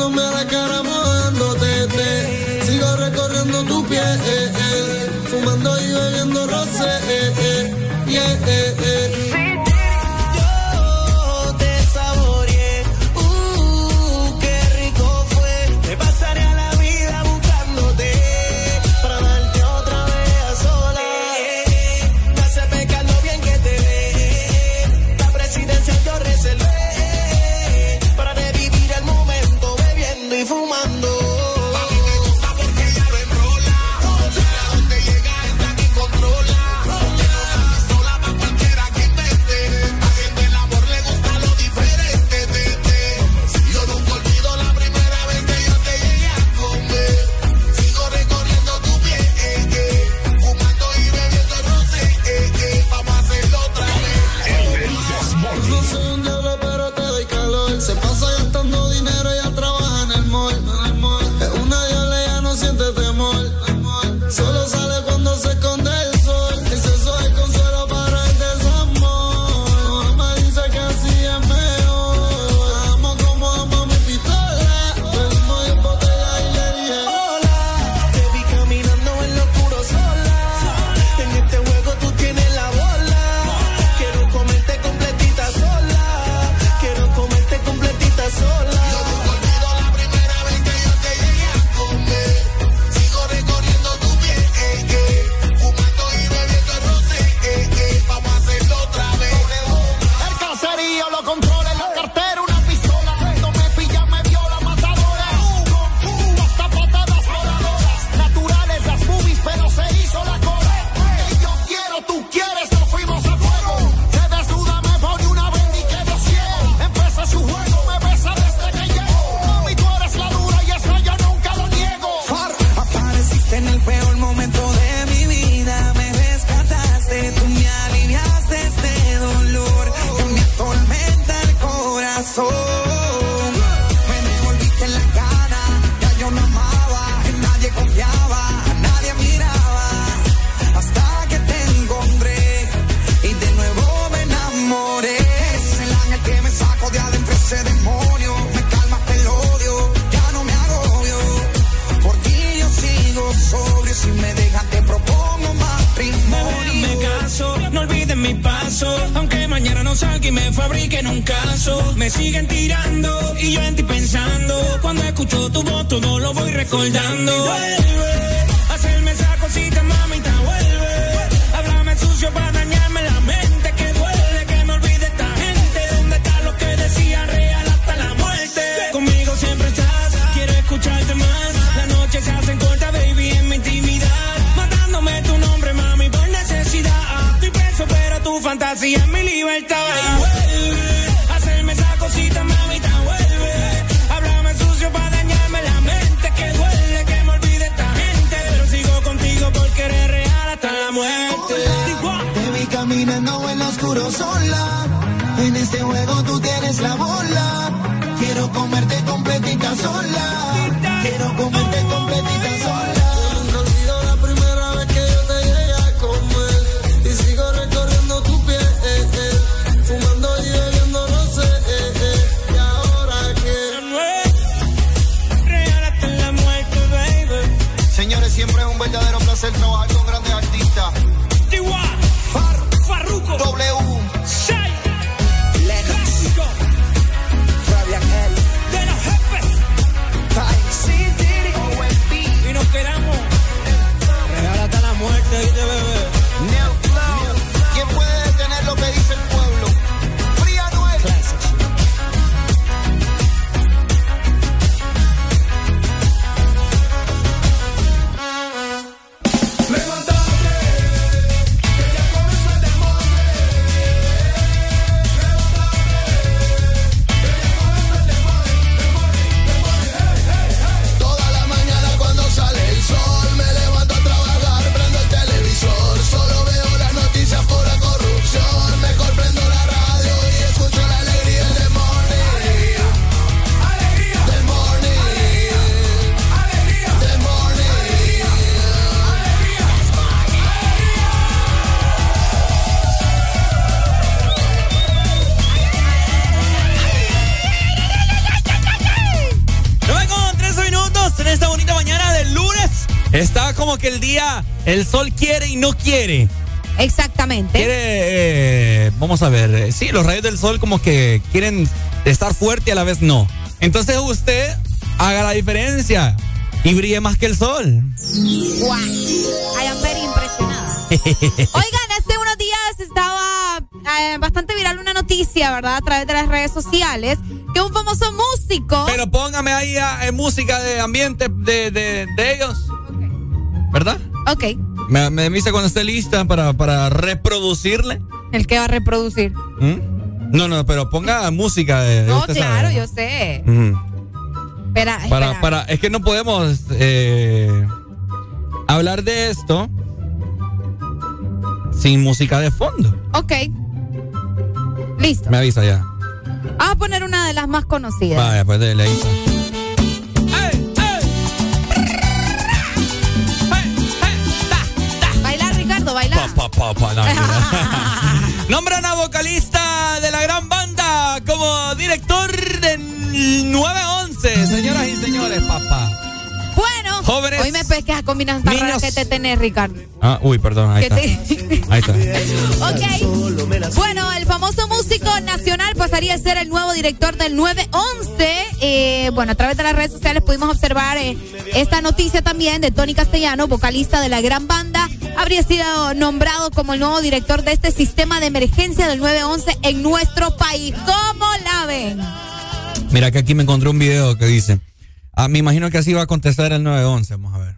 no meleca era quiere. Exactamente. Quiere, eh, vamos a ver, eh, sí, los rayos del sol como que quieren estar fuerte y a la vez no. Entonces usted haga la diferencia y brille más que el sol. Guau. I am very impresionada. [LAUGHS] Oigan, hace unos días estaba eh, bastante viral una noticia, ¿verdad? A través de las redes sociales, que un famoso músico... Pero póngame ahí ah, eh, música de ambiente de, de- de ellos. ¿Verdad? Ok, Me, me avisa cuando esté lista para, para reproducirle. el que va a reproducir. ¿Mm? No, no, pero ponga música de. de No, usted claro, sabe. yo sé. Espera, Para, espera. para, es que no podemos eh, hablar de esto sin música de fondo. Ok. Listo. Me avisa ya. Vamos a poner una de las más conocidas. Vaya, pues dele ahí. No. [LAUGHS] Nombran a vocalista de la gran banda como director de 911, señoras y señores, papá. Bueno, Jóvenes. hoy me pesques a combinación tan que te tenés, Ricardo. Ah, uy, perdón, ahí Que está. te- Ahí está. [LAUGHS] Ok. Bueno, el famoso músico nacional pasaría a ser el nuevo director del 911. Eh, bueno, a través de las redes sociales pudimos observar eh, esta noticia también de Tony Castellano, vocalista de la gran banda. Habría sido nombrado como el nuevo director de este sistema de emergencia del 911 en nuestro país. ¿Cómo la ven? Mira que aquí me encontré un video que dice. Ah, me imagino que así va a contestar el 911. Vamos a ver.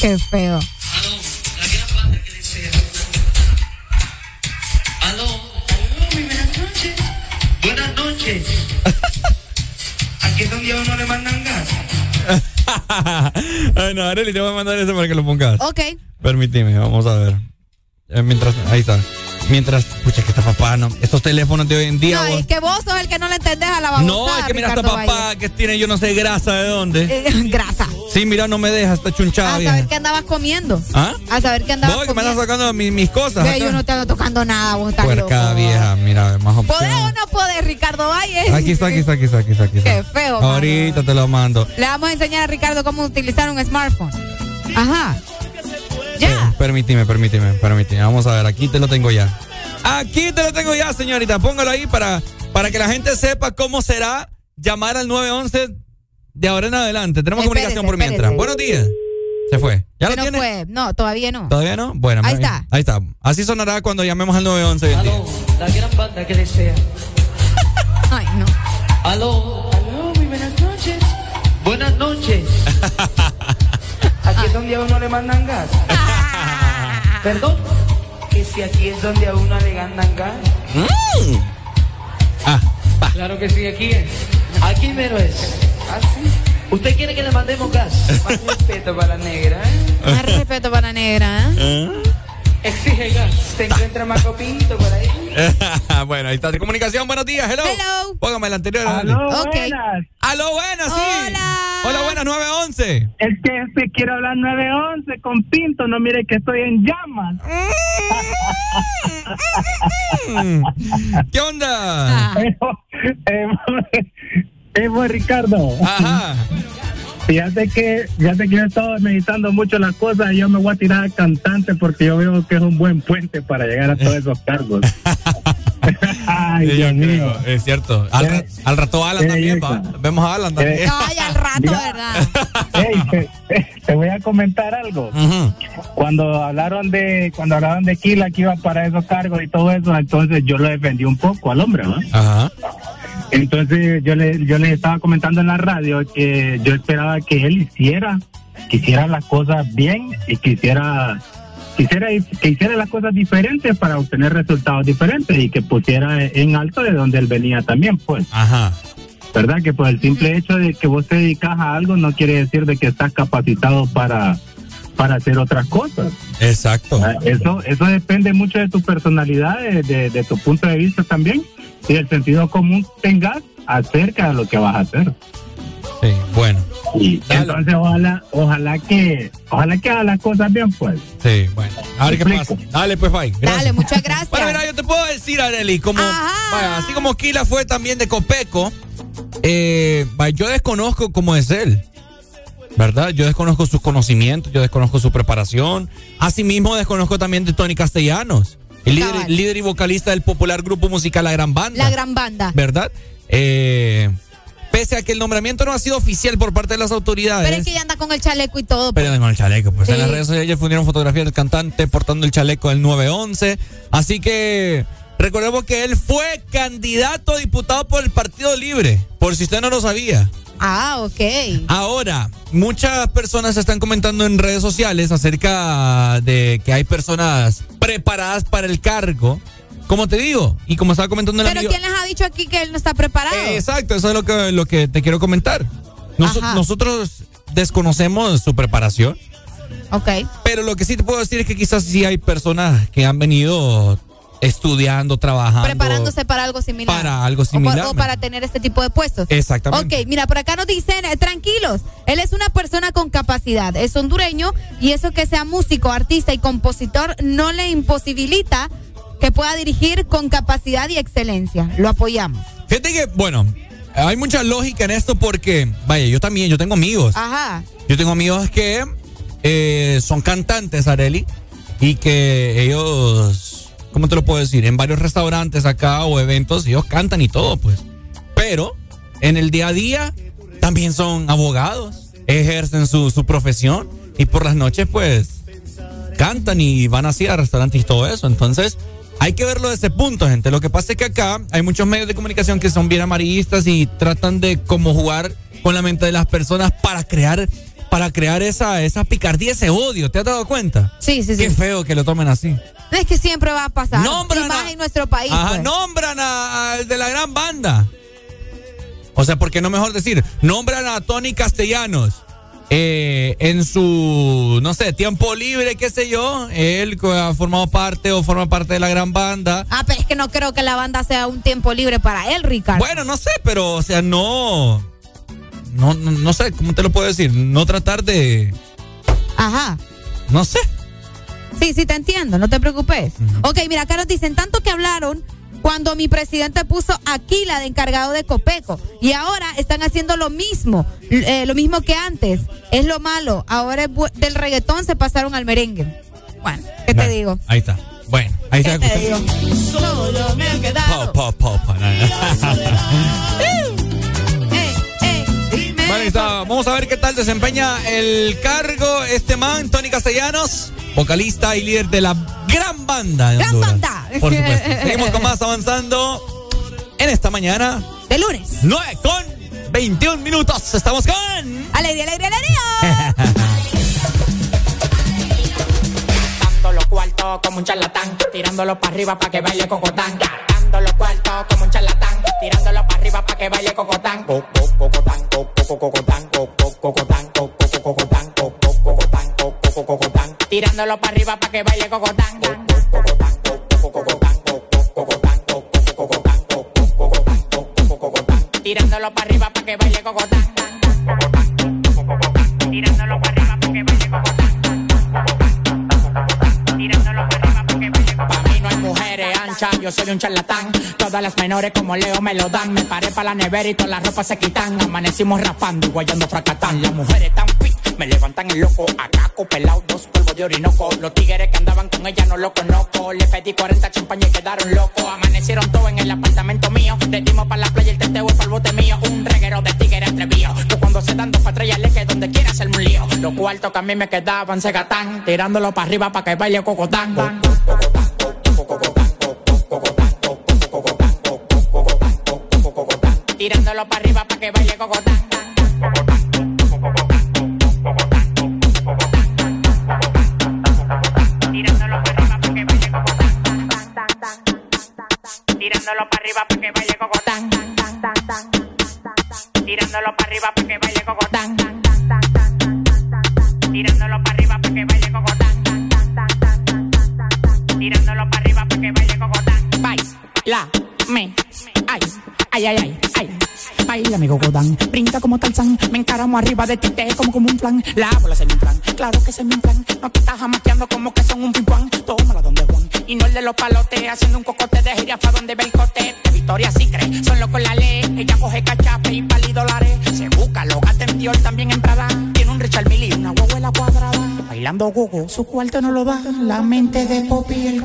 Qué feo. Ay, no, Arely, te voy a mandar eso para que lo pongas. Ok. Permíteme, vamos a ver. Eh, mientras, ahí está. Mientras, pucha, que está papá, no. Estos teléfonos de hoy en día, No, vos- es que vos sos el que no le entendés a la babosada, No, es que mira esta papá que tiene yo no sé grasa de dónde. Valle. Eh, [LAUGHS] grasa. Sí, mira, no me deja, está chunchada A vieja. saber qué andabas comiendo. ¿Ah? A saber qué andabas Vos que me comiendo. estás sacando mi- mis cosas. Ve, yo no te ando tocando nada, vos estás Puerca loco. vieja, mira, más ¿Podés opción. o no podés, Ricardo Valle? Aquí está, aquí está, aquí está, aquí está. Aquí está. Qué feo, mano. Ahorita te lo mando. Le vamos a enseñar a Ricardo cómo utilizar un smartphone. Ajá. Ya. Eh, permíteme, permíteme, permíteme. Vamos a ver, aquí te lo tengo ya. Aquí te lo tengo ya, señorita. Póngalo ahí para, para que la gente sepa cómo será llamar al 911 de ahora en adelante. Tenemos Espérese, comunicación por mientras. espérese. Buenos días. Se fue. ¿Ya lo no tiene? fue. No, todavía no. ¿Todavía no? Bueno, Ahí está. Ahí está. Así sonará cuando llamemos al 911 hoy en día. La gran banda que desea. [LAUGHS] Ay, no. Aló. Aló, muy buenas noches. Buenas noches. [LAUGHS] Aquí es donde a uno le mandan gas. [LAUGHS] Perdón. Que si aquí es donde a uno le mandan gas. Mm. Ah, Claro que sí, aquí es. Aquí mero es. ¿Ah, sí? ¿Usted quiere que le mandemos gas? [LAUGHS] Más respeto para la negra, ¿eh? Más respeto para la negra. ¿eh? Exige gas. ¿Se encuentra más copito por ahí? [LAUGHS] bueno, ahí está. Comunicación, buenos días. Hello. Hello. Póngame el anterior. Aló, dale. buenas. Aló, buenas, sí. Hola. Hola, buenas, 911. Es que si quiero hablar 911 con Pinto, no mire que estoy en llamas. Mm. [LAUGHS] ¿Qué onda? Eh, eh, eh, pues, Ricardo. Ajá. Fíjate que, fíjate que yo he estado meditando mucho las cosas y yo me voy a tirar a cantante porque yo veo que es un buen puente para llegar a todos esos cargos. [LAUGHS] Ay, Dios mío. creo, Es cierto. Al, ra- al rato Alan Eh, también, va. Vemos a Alan también. Ay, al rato, Mira. ¿verdad? [LAUGHS] Te, te voy a comentar algo. Cuando hablaron de cuando hablaron de Kila que iba para esos cargos y todo eso, entonces yo lo defendí un poco al hombre, ¿no? Ajá. Entonces yo le yo le estaba comentando en la radio que yo esperaba que él hiciera que hiciera las cosas bien y que hiciera quisiera que hiciera las cosas diferentes para obtener resultados diferentes y que pusiera en alto de donde él venía también, pues. Ajá. ¿Verdad? Que por el simple hecho de que vos te dedicas a algo no quiere decir de que estás capacitado para para hacer otras cosas. Exacto. Ah, Eso eso depende mucho de tu personalidad, de, de- de tu punto de vista también y el sentido común tengas acerca de lo que vas a hacer. Sí, bueno. Y entonces ojalá ojalá que ojalá que haga las cosas bien pues. Sí, bueno. A ver qué pasa. Dale, pues, bye. Gracias. Dale, muchas [LAUGHS] gracias. Bueno, mira, yo te puedo decir, Areli, como, vaya, así como Kila fue también de Copeco, eh, vaya, yo desconozco cómo es él. ¿Verdad? Yo desconozco sus conocimientos, yo desconozco su preparación. Asimismo, desconozco también de Tony Castellanos, el líder, líder y vocalista del popular grupo musical La Gran Banda. La gran banda. ¿Verdad? Eh, pese a que el nombramiento no ha sido oficial por parte de las autoridades. Pero es que ya anda con el chaleco y todo. pues. Pero con el chaleco, pues en las redes sociales fundieron fotografías del cantante portando el chaleco del 911. Así que recordemos que él fue candidato a diputado por el Partido Libre, por si usted no lo sabía. Ah, ok. Ahora, muchas personas están comentando en redes sociales acerca de que hay personas preparadas para el cargo. Como te digo, y como estaba comentando el Pero amigo. ¿quién les ha dicho aquí que él no está preparado? Exacto, eso es lo que, lo que te quiero comentar. Nos- nosotros desconocemos su preparación. Ok. Pero lo que sí te puedo decir es que quizás sí hay personas que han venido estudiando, trabajando. Preparándose para algo similar. Para algo O similar, O, para tener este tipo de puestos. Exactamente. Ok, mira, por acá nos dicen, eh, tranquilos, él es una persona con capacidad, es hondureño y eso que sea músico, artista y compositor no le imposibilita que pueda dirigir con capacidad y excelencia. Lo apoyamos. Fíjate que, bueno, hay mucha lógica en esto porque, vaya, yo también, yo tengo amigos. Ajá. Yo tengo amigos que eh, son cantantes, Areli, y que ellos, ¿cómo te lo puedo decir? En varios restaurantes acá o eventos, ellos cantan y todo, pues. Pero en el día a día también son abogados, ejercen su, su profesión y por las noches, pues, cantan y van así a restaurantes y todo eso. Entonces, hay que verlo desde ese punto, gente. Lo que pasa es que acá hay muchos medios de comunicación que son bien amarillistas y tratan de como jugar con la mente de las personas para crear para crear esa, esa picardía, ese odio. ¿Te has dado cuenta? Sí, sí, sí. Qué feo que lo tomen así. Es que siempre va a pasar. Nombran y más a- en nuestro país. Ajá, pues. nombran al de la gran banda. O sea, ¿por qué no mejor decir? Nombran a Tony Castellanos. Eh, en su, no sé, tiempo libre, qué sé yo, él ha formado parte o forma parte de la gran banda. Ah, pero es que no creo que la banda sea un tiempo libre para él, Ricardo. Bueno, no sé, pero, o sea, no, no, no, no sé, ¿cómo te lo puedo decir? No tratar de, Ajá. no sé. Sí, sí, te entiendo, no te preocupes. Ok, mira, acá nos dicen tanto que hablaron cuando mi presidente puso a Aquila de encargado de Copeco y ahora están haciendo lo mismo, eh, lo mismo que antes. Es lo malo, ahora es del reggaetón se pasaron al merengue. Bueno, ¿qué te digo? Ahí está. Bueno, ahí está. ¿Qué te digo? Solo me ha quedado. Vale, [LAUGHS] está. Vamos a ver qué tal desempeña el cargo este man, Tony Castellanos, vocalista y líder de la gran banda de Gran Honduras. banda. Por supuesto. Seguimos con más avanzando en esta mañana. De lunes. 9 con 21 minutos. Estamos con. Alegría, alegría, alegría. [LAUGHS] Dando los cuartos como un charlatán, tirándolo para arriba para que baile cocotán. Dando los cuartos como un charlatán, tirándolo para arriba para que baile cocotán. Co- co- Cocotán, co- co- cocotán, co- co- cocotán, Tirándolo para arriba para que baile cocotán. Co- co- cocotán, co- co- cocotán, co- co- cocotán, co- co- cocotán, co- co- cocotán, co- co- cocotán. Tirándolo para arriba para que baile cocotán. Tirándolo para arriba para que baile cocotán. No hay mujeres anchas, yo soy un charlatán. Todas las menores como Leo me lo dan. Me paré para la nevera y todas las ropas se quitan. Amanecimos rapando y guayando fracatán. Las mujeres tan fit, me levantan el loco. Acá pelado, dos polvos de orinoco. Los tigres que andaban con ella no lo conozco. Le pedí 40 champañas y quedaron locos. Amanecieron todos en el apartamento mío. Le dimos para la playa el teteo para el bote mío. Un reguero de tigres atrevido. Que cuando se dan dos patrullas le que donde quiera hacerme un lío. Los cuartos que a mí me quedaban se gatán. Tirándolo para arriba para que baile cocotán. Tirándolo para arriba para que baile cocotán. Tirándolo para arriba para que baile cocotán. Tirándolo para arriba para que baile cocotán. Tirándolo para arriba para que baile cocotán. Tirándolo para arriba para que baile cocotán. Baila, me, ay, ay, ay, ay, ay. Baila, amigo Godán, brinca como Tarzán, me encaramo arriba de ti, te como como un plan, la bola se me inflan, claro que se me inflan, no te estás jamateando como que son un pimpán, tómala donde Juan, y no el de los palotes, haciendo un cocote de jirafa donde ve el cote, de Victoria sí cree, son locos la ley, ella coge cachape y pali dólares, se busca, lo gasta en Dior, también en Prada, tiene un Richard Mille y una huevuela cuadrada, bailando gogo, su cuarto no lo da, la mente de Poppy y el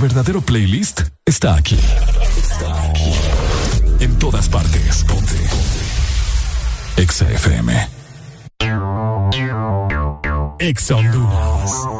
verdadero playlist está aquí. Está aquí. En todas partes. Ponte. Exa FM. Exa Honduras.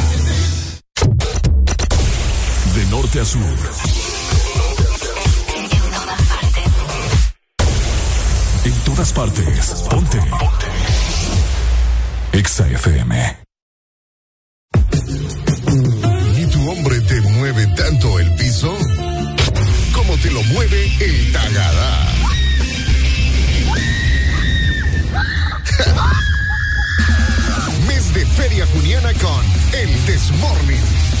norte a sur. En todas partes. Ponte. Exa FM. ¿Y tu hombre te mueve tanto el piso? Como te lo mueve el tagada? [LAUGHS] Mes de Feria Juniana con El Desmorning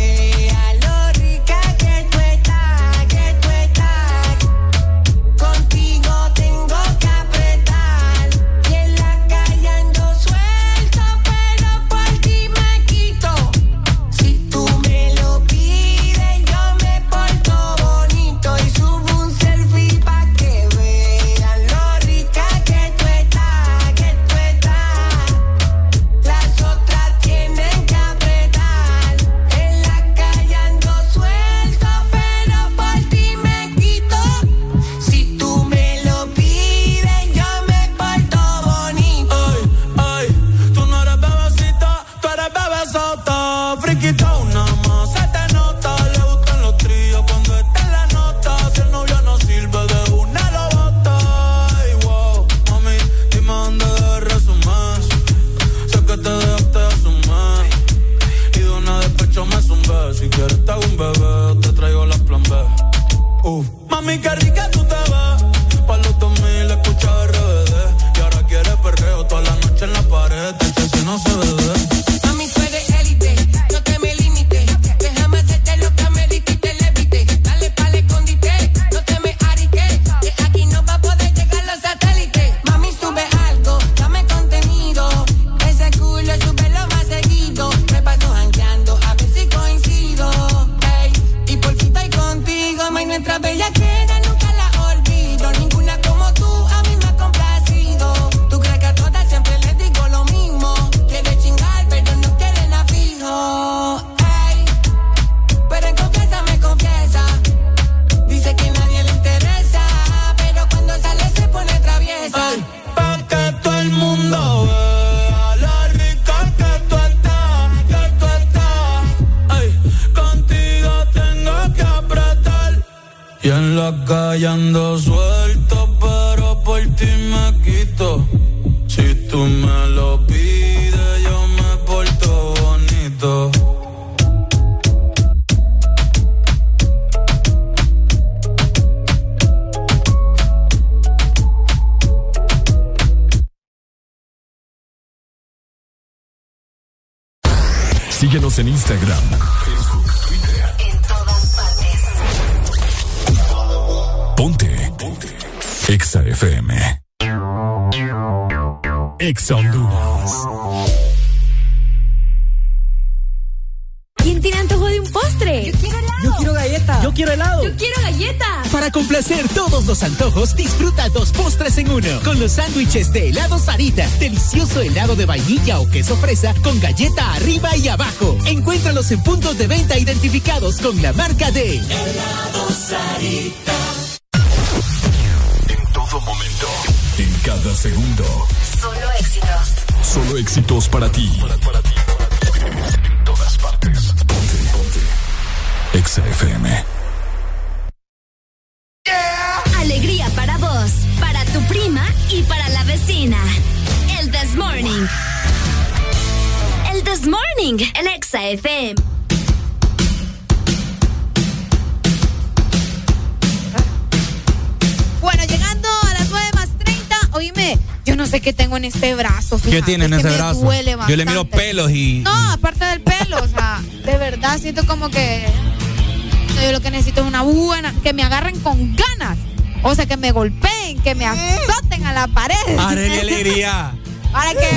queso con galleta arriba y abajo. Encuéntralos en puntos de venta identificados con la marca de... le tienen es que ese brazo? Yo le miro pelos y. No, aparte del pelo, o sea, de verdad siento como que. Yo lo que necesito es una buena. Que me agarren con ganas. O sea, que me golpeen, que me azoten a la pared. ¡Are [LAUGHS] qué alegría! Para que.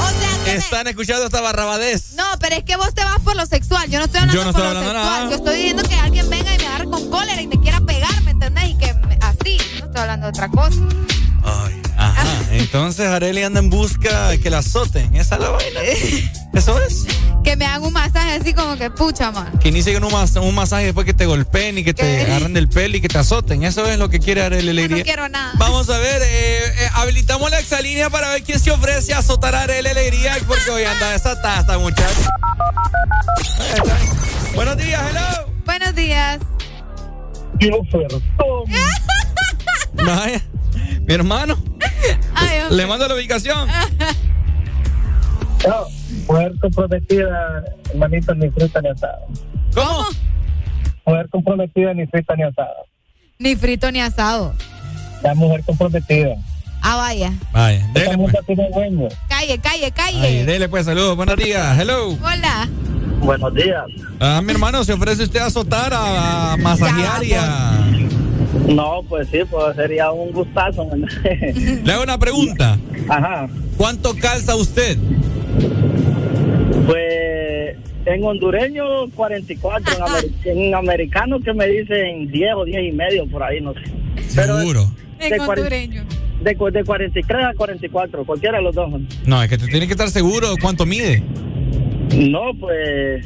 o Están escuchando esta barrabadez. No, pero es que vos te vas por lo sexual. Yo no estoy hablando por lo sexual. Nada. Yo estoy diciendo que alguien venga y me agarre con cólera y me quiera pegar, ¿me entendés? Y que así. No estoy hablando de otra cosa. Entonces Areli anda en busca de que la azoten. Esa es la vaina. [LAUGHS] Eso es. Que me hagan un masaje así como que pucha, man. Que inicien un, mas un masaje después que te golpeen y que te agarren del pelo y que te azoten. Eso es lo que quiere Areli Alegría. No quiero nada. Vamos a ver, eh, eh, habilitamos la exalínea para ver quién se ofrece a azotar a Areli Alegría porque hoy anda desatada muchachos. Buenos días, hello. Buenos días. Qué ofertón. [LAUGHS] Mi hermano. Le mando la ubicación. No, mujer comprometida, hermanito, ni fruta ni asada. ¿Cómo? Mujer comprometida, ni fruta ni asada. Ni frito ni asado. La mujer comprometida. Ah, vaya. Vaya, dele pues. mujer tiene dueño. Calle, calle, calle. Ay, dele pues, saludos, buenos días, hello. Hola. Buenos días. Ah, mi hermano, se ofrece usted a azotar, a, a masajear y a... No, pues sí, pues sería un gustazo. ¿no? Le hago una pregunta. Ajá. ¿Cuánto calza usted? Pues en hondureño 44, en, amer- en americano que me dicen 10 o 10 y medio por ahí, no sé. Pero Seguro. de, En hondureño. de, de 43 a 44, cualquiera de los dos. No, es que tú tienes que estar seguro de cuánto mide. No, pues...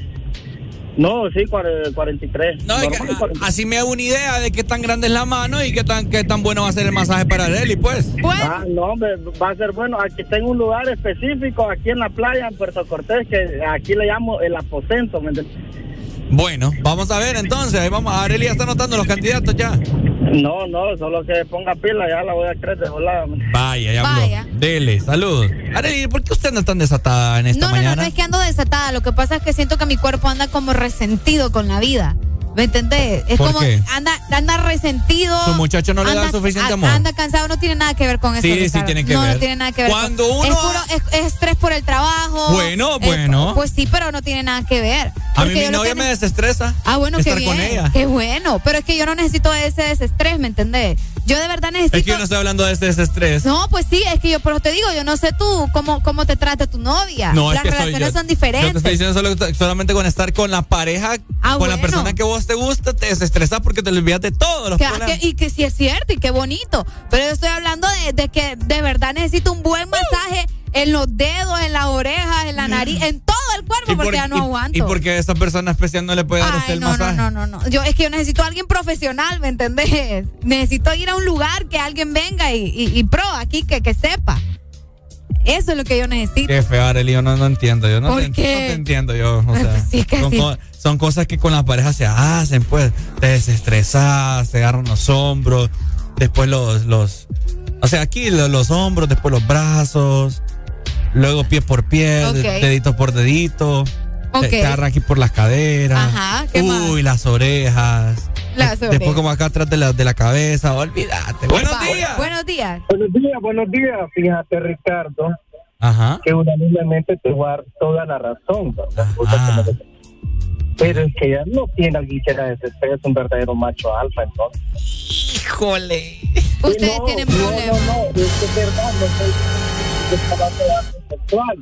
No, sí, cuare- 43. No, es que, Normal, a- 43. así me hago una idea de qué tan grande es la mano y qué tan, qué tan bueno va a ser el masaje para Arely, pues. Ah, no, hombre, va a ser bueno. Aquí tengo un lugar específico, aquí en la playa, en Puerto Cortés, que aquí le llamo el aposento, ¿me entiendes? Bueno, vamos a ver entonces. Ahí vamos. Arely ya está anotando los candidatos ya. No, no, solo que ponga pila, ya la voy a creer de volada. Vaya, ya habló. Vaya. Dele, saludos. Arely, ¿por qué usted anda tan desatada en esta No, no, no, mañana? no es que ando desatada. Lo que pasa es que siento que mi cuerpo anda como resentido con la vida. ¿Me entendés? Es ¿Por como qué? anda anda resentido. Su muchacho no le da anda- suficiente amor. Anda cansado, no tiene nada que ver con eso. Sí, sí Ricardo. tiene que no, ver. No, tiene nada que ver. Cuando con- uno es, puro, es, es estrés por el trabajo. Bueno, bueno. Pues sí, pero no tiene nada que ver. A mí mi novia me desestresa. Ah, bueno, qué estar bien. con ella. Qué bueno. Pero es que yo no necesito ese desestrés, ¿me entendés? Yo de verdad necesito. Es que yo no estoy hablando de este desestrés. No, pues sí, es que yo, pero te digo, yo no sé tú cómo, cómo te trata tu novia. No, Las es que soy relaciones yo. son diferentes. Yo te estoy diciendo solo- solamente con estar con la pareja, Ah, con la bueno. persona que vos te gusta, te desestresas porque te olvidas de todos los Que- problemas. que- y que sí es cierto y qué bonito. Pero yo estoy hablando de, de que de verdad necesito un buen masaje en los dedos, en las orejas, en la nariz, en todo el cuerpo, porque ya no y- aguanto. y porque esa persona especial no le puede dar a usted Ay, el no, no, masaje. no, no, no. Yo es que yo necesito a alguien profesional, ¿me entendés? [LAUGHS] Necesito ir a un lugar que alguien venga y, y, y pro aquí que, que sepa. Eso es lo que yo necesito. Qué feo, Arely, yo no, no entiendo. Yo no, ¿Por te, qué? no te entiendo yo. O sea, sí, es que son, sí. co- son cosas que con la pareja se hacen, pues. Te desestresas, te agarran los hombros, después los, los, o sea, aquí lo- los, hombros, después los brazos, luego pie por pie, dedito por dedito. Te, te agarran aquí por las caderas. Ajá, ¿qué más? Uy, las orejas. Las Después orejas. como acá atrás de la, de la cabeza, olvídate. Buenos Va, días. Buenos días. Buenos días, buenos días. Fíjate, Ricardo, Ajá. que unánimamente te voy a dar toda la razón. Pero es que ella no tiene alguien que la desespere, es un verdadero macho alfa, entonces. Híjole. Ustedes No, tienen no, problemas. No, no, es que es verdad, no estoy estaba quedando sexual.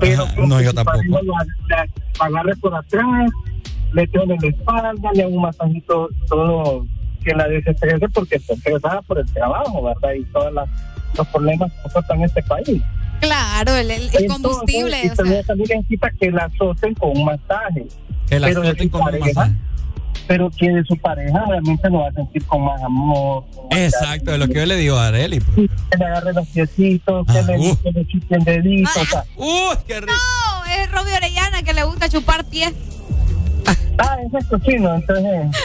Pero Ajá, no, yo tampoco. agarre por atrás, le en la espalda, le hago un masajito todo que la desestrese porque está estresada por el trabajo, ¿verdad? Y todos los problemas que pasan en este país. Claro, el, el- el Entonces, combustible. y o sea. también, necesita que la asocien con un masaje. Que la azoten con un pareja, masaje. Pero que de su pareja realmente lo va a sentir con más amor. con más Exacto, es lo que yo le digo a Arely. pues. que le agarre los piecitos, Ah, que le, uh. que le chupen deditos, o sea, ¡Uy, qué rico! No, es Robbie Orellana que le gusta chupar pies. Ah, ese es cochino, entonces.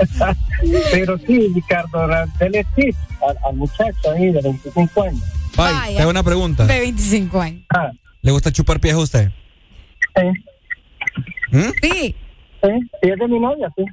[LAUGHS] Pero sí, Ricardo, dele tip al, al muchacho ahí de 25 años. Vaya. te hago una pregunta. De 25 años. Ah, ¿Le gusta chupar pies a usted? sí, ¿Mm? Sí, sí, es de mi novia, sí.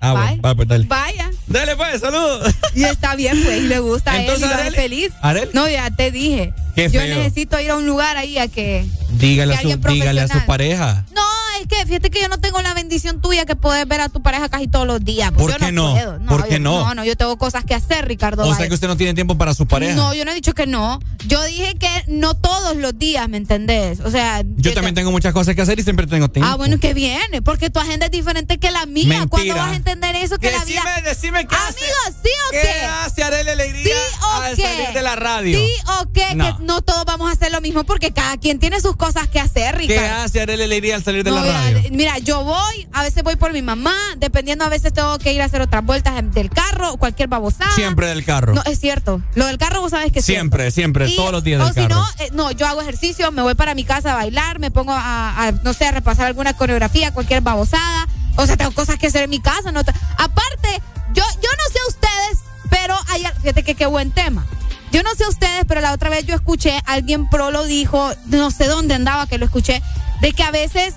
Ah, Bye. bueno, va, pues dale. vaya. Dale, pues, saludos. Y está bien, pues, y le gusta a él y Entonces, lo hace feliz. Arely. No, ya te dije. Qué Yo feo. necesito ir a un lugar ahí a que... Dígale a, su, dígale a su profesional. pareja. No, es que fíjate que yo no tengo la bendición tuya que puedes ver a tu pareja casi todos los días. pues ¿Por qué no? puedo. ¿Por yo- qué no? No, no, yo tengo cosas que hacer, Ricardo. O sea que usted no tiene tiempo para su pareja. No, yo no he dicho que no. Yo dije que no todos los días, ¿me entendés? O sea... Yo también tengo muchas cosas que hacer y siempre tengo tiempo. Ah, bueno, que viene, porque tu agenda es diferente que la mía. Mentira. ¿Cuándo vas a entender eso? Que la vida... Decime, decime qué hace. ¿sí o ¿Qué qué? hace Alegría? día o a qué? salir de la radio. Sí o qué, No. que no todos vamos a hacer lo mismo porque cada quien tiene sus cosas que hacer, ¿Qué Ricardo. hace Arely al salir de No, la radio? Mira, yo voy, a veces voy por mi mamá, dependiendo, a veces tengo que ir a hacer otras vueltas del carro, cualquier babosada. Siempre del carro. No, es cierto. Lo del carro, vos sabes que Siempre, siempre, Y- todos los días O del si carro. no, eh, no, yo hago ejercicio, me voy para mi casa a bailar, me pongo a, a, no sé, a repasar alguna coreografía, cualquier babosada. O sea, tengo cosas que hacer en mi casa. No te- Aparte, yo, yo no sé ustedes, pero hay, fíjate que qué buen tema. Yo no sé ustedes, pero la otra vez yo escuché, alguien pro lo dijo, no sé dónde andaba que lo escuché, de que a veces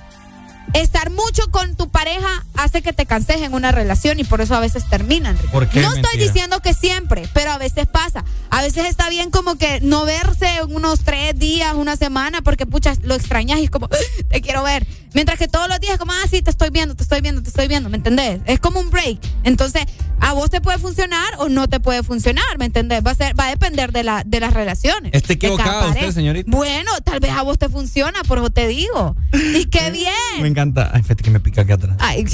estar mucho con tu pareja hace que te canses en una relación y por eso a veces terminan. ¿Por qué? No estoy Mentira. diciendo que siempre, pero a veces pasa. A veces está bien como que no verse unos tres días, una semana, porque pucha, lo extrañas y es como, te quiero ver. Mientras que todos los días, como, ah, sí, te estoy viendo, te estoy viendo, te estoy viendo, ¿me entendés? Es como un break. Entonces, a vos te puede funcionar o no te puede funcionar, ¿me entendés? Va a ser, va a depender de la, de las relaciones. Está equivocada usted, señorita. Bueno, tal vez a vos te funciona, por eso te digo. Y qué [LAUGHS] bien. Me encanta. Ay, fíjate que me pica aquí atrás. Ay,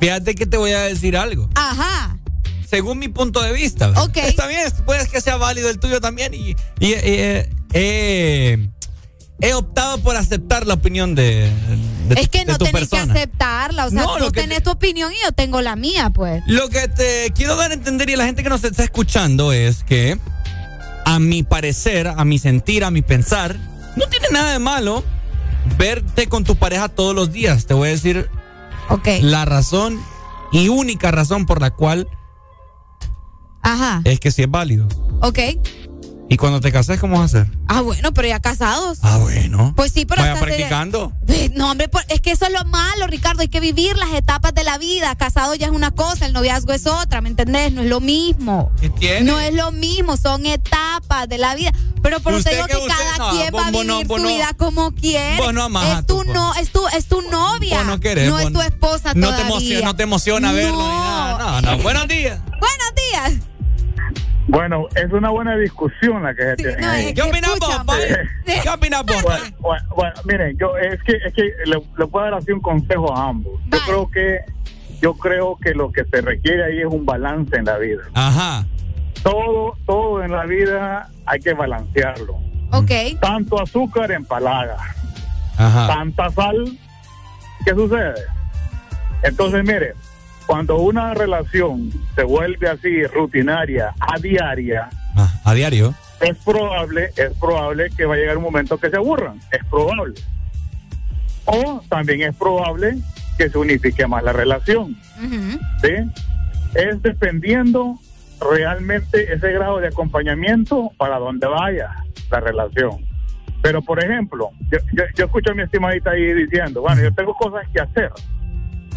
Fíjate que te voy a decir algo. ajá. Según mi punto de vista. Ok. Está bien, puede que sea válido el tuyo también. Y, y, eh, eh, he optado por aceptar la opinión de, Es que de no tu tenés que aceptarla. O sea, No, tú tenés tu opinión y yo tengo la mía, pues. Lo que te quiero dar a entender y a la gente que nos está escuchando es que, a mi parecer, a mi sentir, a mi pensar, no tiene nada de malo verte con tu pareja todos los días. Te voy a decir la razón y única razón por la cual Ajá. es que sí es válido. Ok. Y cuando te cases, ¿cómo vas a hacer? Ah, bueno, pero ya casados. Ah, bueno. Pues sí, pero Vaya de- practicando. No, hombre, es que eso es lo malo, Ricardo. Hay que vivir las etapas de la vida. Casado ya es una cosa, el noviazgo es otra, ¿me entendés? No es lo mismo. ¿Qué tiene? No es lo mismo, son etapas de la vida. Pero por te digo que usted- cada no, quien va a vivir no- su no- vida como quiere. vos no amás es tu no, es tu, es tu novia. Vos no querés, No es tu esposa no te emociona, no te emociona verlo ni nada. No, no. Buenos días. Buenos días. Bueno, es una buena discusión la que se tiene. no, ahí. ¿Qué opinas vos? ¿Qué opinas vos? Bueno, bueno, bueno, miren, yo es que es que le, le puedo dar así un consejo a ambos. Yo creo que yo creo que lo que se requiere ahí es un balance en la vida. Ajá. Todo todo en la vida hay que balancearlo. Ok. Tanto azúcar empalaga. Ajá. Tanta sal, ¿qué sucede? Entonces, mire, cuando una relación se vuelve así rutinaria, a diaria, Ah, a diario. es probable, es probable que va a llegar un momento que se aburran, es probable. O también es probable que se unifique más la relación, ¿sí? Es dependiendo realmente ese grado de acompañamiento para donde vaya la relación. Pero, por ejemplo, yo, yo, yo escucho a mi estimadita ahí diciendo, bueno, yo tengo cosas que hacer.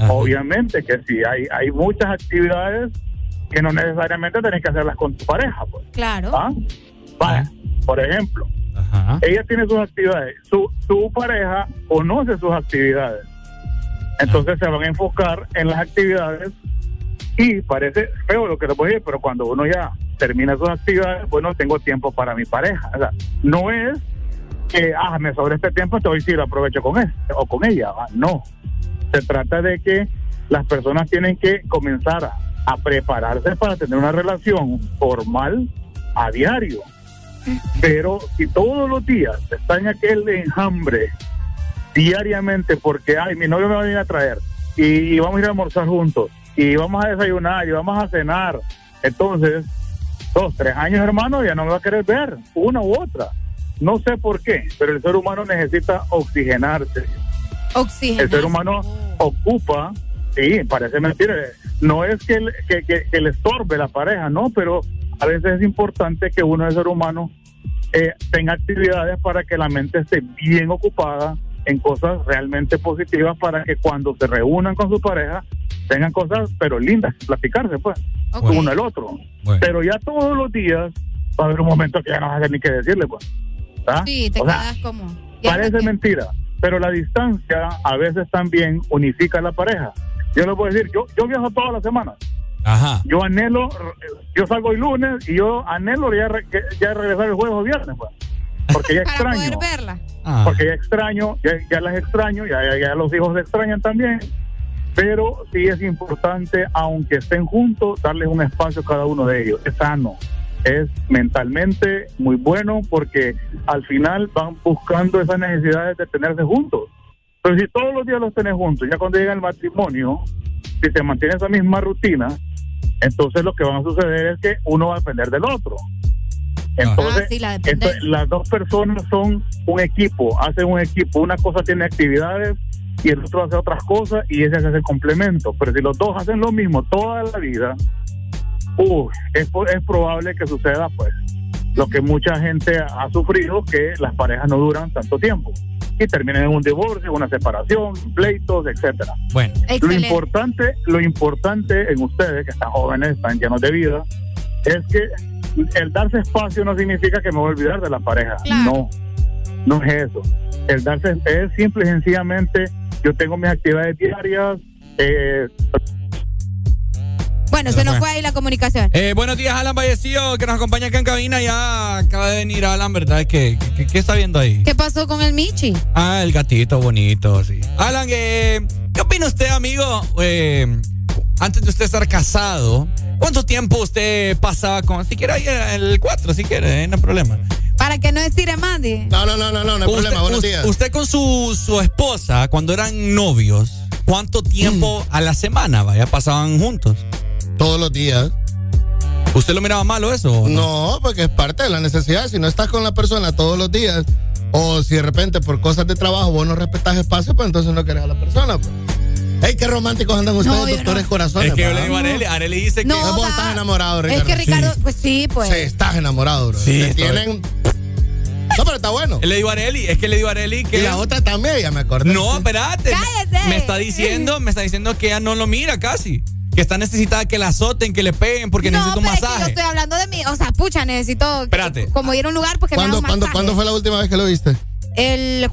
Obviamente que sí, hay, hay muchas actividades que no necesariamente tenés que hacerlas con tu pareja, pues. Claro. ¿Ah? Vaya, por ejemplo, ella tiene sus actividades, su, su pareja conoce sus actividades. Entonces se van a enfocar en las actividades y parece feo lo que te voy a decir, pero cuando uno ya termina sus actividades, bueno, tengo tiempo para mi pareja. O sea, no es que, ah, me sobre este tiempo, te voy a decir, aprovecho con él o con ella. Ah, No. Se trata de que las personas tienen que comenzar a, prepararse para tener una relación formal a diario. Pero si todos los días está en aquel enjambre diariamente porque, ay, mi novio me va a venir a traer y vamos a ir a almorzar juntos y vamos a desayunar y vamos a cenar, entonces, dos, tres años, hermano, ya no me va a querer ver, una u otra. No sé por qué, pero el ser humano necesita oxigenarse. Oxígeno. El ser humano ocupa, sí, parece mentira, no es que, le- que, que- que le estorbe la pareja, no, pero a veces es importante que uno, el ser humano, eh, tenga actividades para que la mente esté bien ocupada en cosas realmente positivas para que cuando se reúnan con su pareja tengan cosas, pero lindas, platicarse, pues, uno al otro. Pero ya todos los días va a haber un momento que ya no vas a ni qué decirle, pues. ¿ah? Sí, te O sea, quedas como. ya Parece mentira, pero la distancia a veces también unifica a la pareja. Yo les voy a decir, yo, yo viajo todas las semanas. Ajá. Yo anhelo, yo salgo el lunes y yo anhelo ya, re- ya regresar el jueves o viernes, pues. Porque ya [LAUGHS] Para extraño. poder verla. Porque ya extraño, ya, ya las extraño, ya, ya, ya los hijos se extrañan también. Pero sí es importante, aunque estén juntos, darles un espacio a cada uno de ellos. Es sano. Es mentalmente muy bueno porque al final van buscando esas necesidades de tenerse juntos. Pero si todos los días los tenés juntos, ya cuando llega el matrimonio, si se mantiene esa misma rutina, entonces lo que va a suceder es que uno va a depender del otro. Entonces, Ah, sí, la las dos personas son un equipo, hacen un equipo. Una cosa tiene actividades y el otro hace otras cosas y ese hace el complemento. Pero si los dos hacen lo mismo toda la vida, uy, es, po- es probable que suceda pues lo que mucha gente ha sufrido, que las parejas no duran tanto tiempo y terminan en un divorcio, una separación, pleitos, etcétera. Bueno, Lo importante, lo importante en ustedes que están jóvenes, están llenos de vida, es que el darse espacio no significa que me voy a olvidar de la pareja. No, no es eso. El darse es simple y sencillamente yo tengo mis actividades diarias. Eh, Bueno, se nos fue ahí la comunicación. Eh, buenos días, Alan Vallecillo, que nos acompaña acá en cabina. Ya acaba de venir Alan, ¿verdad? ¿Qué, qué, qué está viendo ahí? ¿Qué pasó con el Michi? Ah, el gatito bonito, sí. Alan, eh, ¿qué opina usted, amigo? Eh, antes de usted estar casado, ¿cuánto tiempo usted pasaba con... Si quiere, ahí el 4, si quiere, eh, no hay problema. Para que no estire más, dije. No, no, no, no, no, no hay Usted- problema. Buenos días. Usted con su, su esposa, cuando eran novios, ¿cuánto tiempo [CLEARS THROAT] a la semana, vaya, pasaban juntos? Todos los días. ¿Usted lo miraba malo eso? No, porque es parte de la necesidad. Si no estás con la persona todos los días, o si de repente por cosas de trabajo vos no respetas espacio, pues entonces no querés a la persona. Pues. ¡Ey, qué románticos andan ustedes, No, doctores corazones! Es que yo le digo a Areli, Areli dice que... No, vos estás enamorado, Es Ricardo. que Ricardo, pues sí, pues. Sí, estás enamorado, bro. Sí, Te tienen... No, pero está bueno. Le digo a Areli, es que le digo a Areli que... Y la otra también, ya me acordé. No, espérate. Cállese. Me está diciendo, me está diciendo que ella no lo mira casi. Que está necesitada que la azoten, que le peguen porque no, necesita un pero es que yo masaje. estoy hablando de mí. O sea, pucha, necesito Espérate. como ir a un lugar porque me ¿Cuándo, un cuándo, masaje. ¿Cuándo fue la última vez que lo viste? El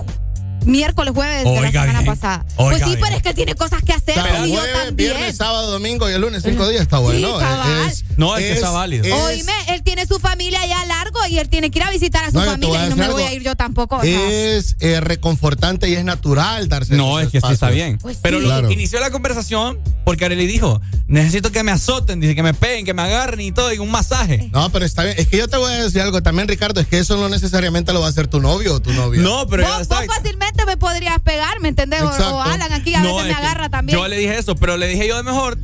miércoles, jueves de la semana bien. pasada. Oiga pues sí, bien. pero es que tiene cosas que hacer Pero y yo jueves, también. viernes, sábado, domingo y el lunes, cinco días, está bueno. cabal. No, es que está válido. es- Oíme, él tiene su familia ya largo y él tiene que ir a visitar a su No, familia a y no me voy a ir yo tampoco. o sea. es eh, reconfortante y es natural darse No, es que sí está espacios. bien. Pues Pero sí. lo Claro. inició la conversación porque Areli dijo, necesito que me azoten, dice que me peguen, que me agarren y todo, y un masaje. No, pero está bien. Es que yo te voy a decir algo también, Ricardo. Es que eso no necesariamente lo va a hacer tu novio o tu novia. No, pero ya vos, está. vos fácilmente me podrías pegar, ¿me entendés? O- Exacto. O, Alan aquí a No, veces me agarra también. Yo le dije eso, pero le dije yo de mejor.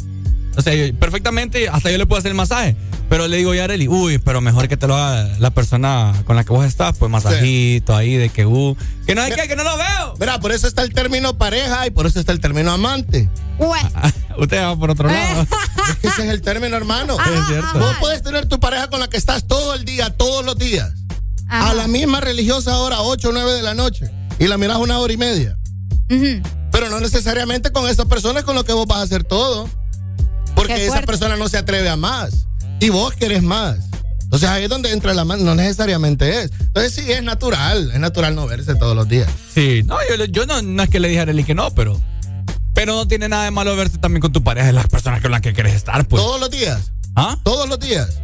O sea, perfectamente, hasta yo le puedo hacer el masaje. Pero le digo yo a Areli, uy, pero mejor que te lo haga la persona con la que vos estás, pues masajito ahí, de que uh. Que no hay que, que no lo veo. Mira, por eso está el término pareja y por eso está el término amante. Ué. [LAUGHS] Usted va por otro lado. Es [LAUGHS] que ese es el término, hermano. Ajá, es cierto. ajá. Vos puedes tener tu pareja con la que estás todo el día, todos los días. Ajá. A la misma religiosa hora, 8 o 9 de la noche. Y la miras una hora y media. Pero no necesariamente con esa persona es con lo que vos vas a hacer todo. Porque esa persona no se atreve a más. Y vos querés más. Entonces ahí es donde entra la mano. No necesariamente es. Entonces sí, es natural. Es natural no verse todos los días. Sí, no, yo, no, no es que le dije a Areli que no, pero. Pero no tiene nada de malo verse también con tu pareja, de las personas con las que quieres estar, pues. Todos los días. ¿Ah? Todos los días.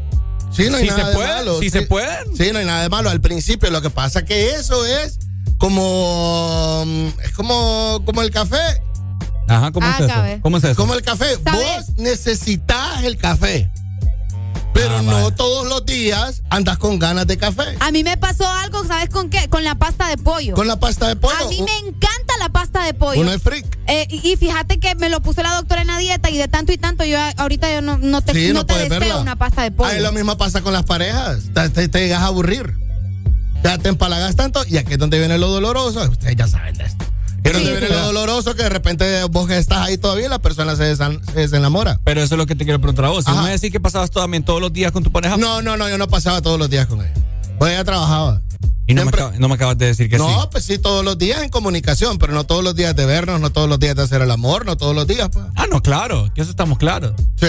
Sí, no hay Si nada se de puede, malo. si se pueden. Sí, no hay nada de malo. Al principio lo que pasa que eso es como mm, es como como el café. Ajá, ¿cómo Ah, es eso? cabe. ¿Cómo es eso? Como el café. ¿Sabes? Vos necesitas el café. Pero Ah, no vale. todos los días andas con ganas de café. A mí me pasó algo, ¿sabes con qué? Con la pasta de pollo. Con la pasta de pollo. A mí me encanta la pasta de pollo. Uno es freak. Eh, y, y fíjate que me lo puso la doctora en la dieta y de tanto y tanto yo ahorita yo no, no te, Sí, no no te deseo verla. una pasta de pollo. Ahí lo mismo pasa con las parejas. Te, te- te llegas a aburrir. Ya te empalagas tanto y aquí es donde viene lo doloroso. Ustedes ya saben de esto. Es donde Sí, viene sí. lo doloroso que de repente vos que estás ahí todavía y la persona se, desan- se desenamora. Pero eso es lo que te quiero preguntar a vos. No me decís que pasabas también todos los días con tu pareja. No, no, no, yo no pasaba todos los días con ella. Pues ella trabajaba. Y no me, acabas, no me acabas de decir que no, sí. pues sí, todos los días en comunicación, pero no todos los días de vernos, no todos los días de hacer el amor, no todos los días. pues. Ah, no, claro, que eso estamos claros. Sí.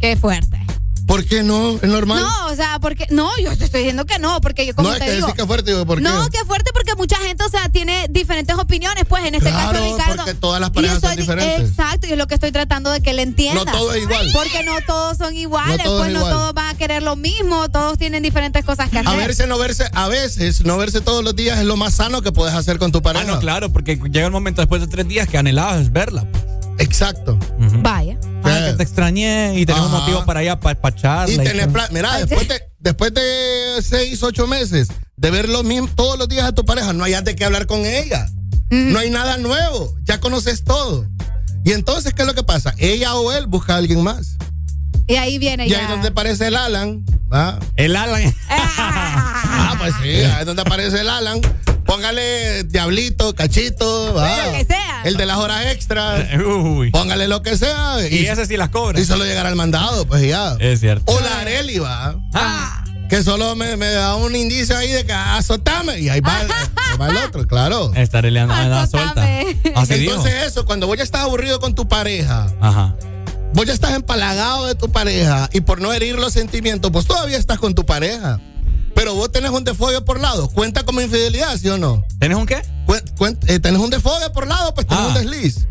Qué fuerte. ¿Por qué no? ¿Es normal? No, o sea, porque no, yo te estoy diciendo que no, porque yo como No, es te que digo. decir que fuerte, ¿por qué? No, qué fuerte porque mucha gente, o sea, tiene diferentes opiniones, pues en este Claro, caso Ricardo. porque todas las parejas son diferentes. Exacto, y es lo que estoy tratando de que él entienda. No todo es igual. Porque no todos son iguales, No todo pues es no igual. todos van a querer lo mismo, todos tienen diferentes cosas que hacer. A verse, no verse, a veces, no verse todos los días es lo más sano que puedes hacer con tu Ah, pareja. no, claro, porque llega el momento después de tres días que anhelabas verla. pues. Exacto. Vaya. Ay, que te extrañé y tenemos Ajá. motivo para ir a pa- pacharla. Y tenés todo. pla- Mira, después de, después de seis, ocho meses de ver lo mismo todos los días a tu pareja, no hayas de qué hablar con ella. No hay nada nuevo. Ya conoces todo. Y entonces, ¿qué es lo que pasa? Ella o él busca a alguien más. Y ahí viene Y ya. ahí es donde aparece el Alan. ¿va? El Alan. [LAUGHS] Ah, pues sí, ahí es donde aparece el Alan. Póngale diablito, cachito, ¿va? Lo que sea. el de las horas extras. [LAUGHS] Uy. Póngale lo que sea. Y ese sí las cobra. Y solo llegará al mandado, pues ya. Es cierto. O la Areli, va. Ah. Que solo me, me da un indicio ahí de que azotame. Y ahí va, [LAUGHS] ahí va el otro, claro. Estaré le anda suelta. Así dijo. Entonces eso, cuando vos ya estás aburrido con tu pareja, Ajá. Vos ya estás empalagado de tu pareja y por no herir los sentimientos, pues todavía estás con tu pareja. Pero vos tenés un desfogue por lado. ¿Cuenta como infidelidad, sí o no? ¿Tenés un qué? Eh, ¿Tenés un desfogue por lado? Pues tenés Ah. un desliz.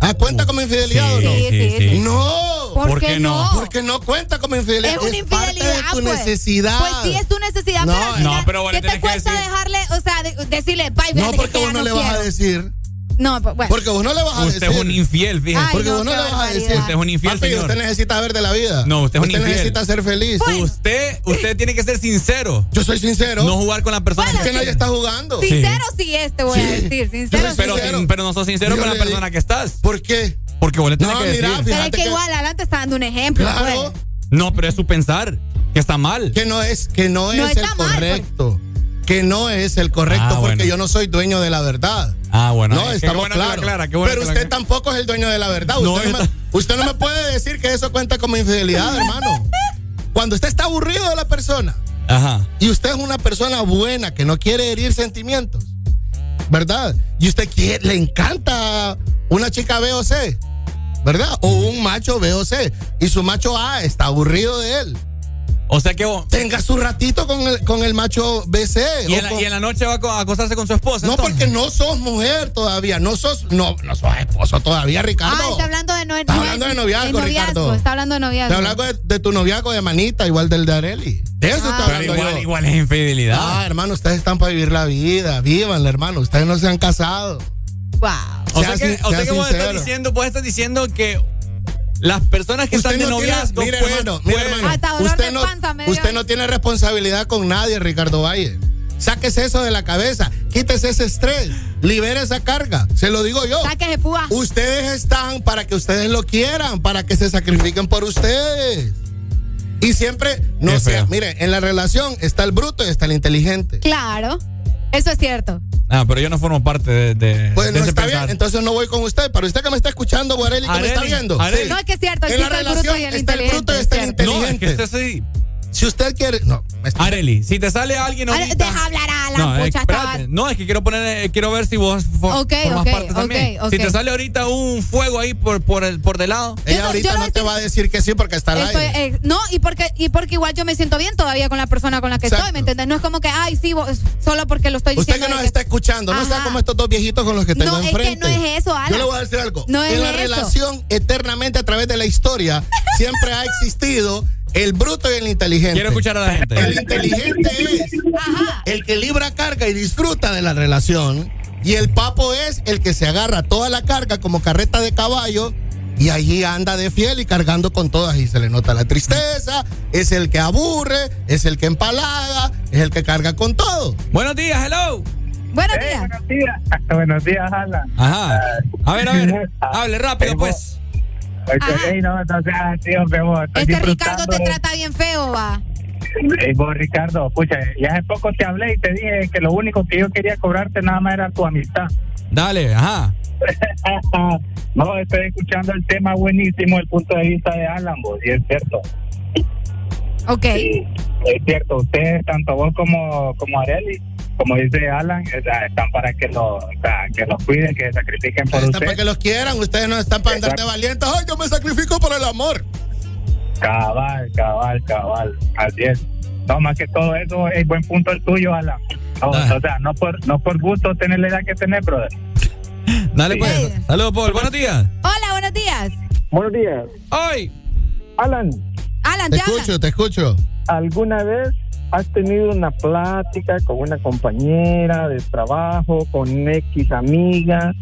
Ah, ¿cuenta como infidelidad o no? Sí, sí, sí. No. ¿Por, ¿Por qué, no? no? Porque no cuenta como infidelidad. Es una parte infidelidad, de tu pues. necesidad. Pues sí, es tu necesidad, No, pero al no, pero vos le ¿qué te que cuesta decir- dejarle, o sea, de- decirle, bye, No, porque vos no, le vas quiero"? a decir. No, pues, bueno. Porque vos no le vas a Usted decir. es un infiel, fíjese. Ay, Porque no, vos no le vas a decir. Usted es un infiel, Papi, señor. usted necesita ver de la vida. No, usted es un infiel. necesita ser feliz. Usted, usted tiene que ser sincero. Yo soy sincero. No jugar con la persona es que nadie está jugando. Sincero sí es, te voy a decir. Sincero sí. Pero, sincero. pero no sos sincero Yo con la persona que estás. ¿Por qué? Porque vos le tenés No, que mira, decir. Pero es que, que- igual, Alan te está dando un ejemplo, Claro. pues. No, pero es su pensar. Que está mal. Que no es, que no No es el mal, correcto. Que no es el correcto Ah, porque bueno. yo no soy dueño de la verdad. Ah, bueno. No, estamos bueno que lo claros. bueno Pero usted tampoco es el dueño de la verdad. No, Usted, no, me, está- [LAUGHS] usted no me puede decir que eso cuenta como infidelidad, [LAUGHS] hermano. Cuando usted está aburrido de la persona Ajá. y usted es una persona buena que no quiere herir sentimientos, ¿verdad? Y usted quiere, le encanta una chica B o C, ¿verdad? O un macho B o C. Y su macho A está aburrido de él. O sea que vos. Tenga su ratito con el, con el macho BC. Y en, la, con- y en la noche va a co- a acostarse con su esposa. no, entonces. porque no sos mujer todavía. No sos, no, no sos esposo todavía, Ricardo. Ah, está hablando de, no, Está hablando de noviazgo, Ricardo. Está hablando de noviazgo. Te hablando de, de tu noviazgo de manita, igual del de Areli. De eso Ah. está Pero hablando igual, yo. igual es infidelidad. Ah, hermano, ustedes están para vivir la vida. Vívanla, hermano. Ustedes no se han casado. Wow. o sea sea que, o sea que vos estás diciendo, vos estás diciendo que las personas que Usted están de no tiene- noviazgo mire, hermano, mire, hermano. Hasta usted de no, usted no tiene responsabilidad con nadie, Ricardo Valle. Sáquese eso de la cabeza. Quítese ese estrés. Libere esa carga. Se lo digo yo. Sáquese púa. Ustedes están para que ustedes lo quieran, para que se sacrifiquen por ustedes. Y siempre, no feo. mire, en la relación está el bruto y está el inteligente. Claro. Eso es cierto. Ah, pero yo no formo parte de, de, Pues de no ese está pensar. bien, entonces no voy con usted. Pero usted que me está escuchando, Guareli, que me está Areli, viendo. Areli. Sí. No, es que es cierto. En la está el bruto relación y el está el bruto y inteligente. está el cierto. No, es que inteligente. usted sí. Si usted quiere, no, Areli, si te sale alguien ahorita. Deja hablar a la no, espérate. no, es que quiero poner, eh, quiero ver si vos fo- Ok, formas parte también. Si te sale ahorita un fuego ahí por, por el por de lado. Ella Yo no- ahorita yo no te estoy- va a decir que sí porque está al Estoy, aire. eh, no, y porque, y porque igual yo me siento bien todavía con la persona con la que Exacto. estoy, ¿me entiendes? No es como que, ay, sí, vos- solo porque lo estoy Usted diciendo. que nos está escuchando, no sea como estos dos viejitos con los que tengo No, es que enfrente. no es eso, Alan. Yo le voy a decir algo. No es en la eso. relación, eternamente a través de la historia, siempre ha existido el bruto y el inteligente. Quiero escuchar a la gente. El inteligente es Ajá. el que libra carga y disfruta de la relación. Y el papo es el que se agarra toda la carga como carreta de caballo y allí anda de fiel y cargando con todas y se le nota la tristeza, es el que aburre, es el que empalaga, es el que carga con todo. Buenos días, hello. Buenos días. Buenos días. [LAUGHS] Buenos días, Alan. Ajá. A ver, a ver. [LAUGHS] Hable rápido, Eh, pues. Oye, ey, no, no seas así, hombre, vos. Estoy Este Ricardo te trata bien feo, va. Ey, vos, Ricardo, escucha, ya hace poco te hablé y te dije que lo único que yo quería cobrarte nada más era tu amistad. Dale, ajá. [LAUGHS] no, estoy escuchando el tema buenísimo, el punto de vista de Alan, vos, y es cierto. Ok. Sí, es cierto, ustedes, tanto vos como, como Areli, como dice Alan, o sea, están para que lo, o sea, que los cuiden, que se sacrifiquen por Están ustedes. para que los quieran, ustedes no están para andar de valientes. Ay, yo me sacrifico por el amor. Cabal, cabal, cabal. Así es. No, más que todo eso, es buen punto el tuyo, Alan. No, Ah. O sea, no por, no por gusto tener la edad que tenés, brother. Dale, pues. Saludos, Paul. Buenos días. Hola, buenos días. Buenos días. Hoy. Alan, Alan, Te escucho, te escucho. ¿alguna vez has tenido una plática con una compañera de trabajo, con X amiga,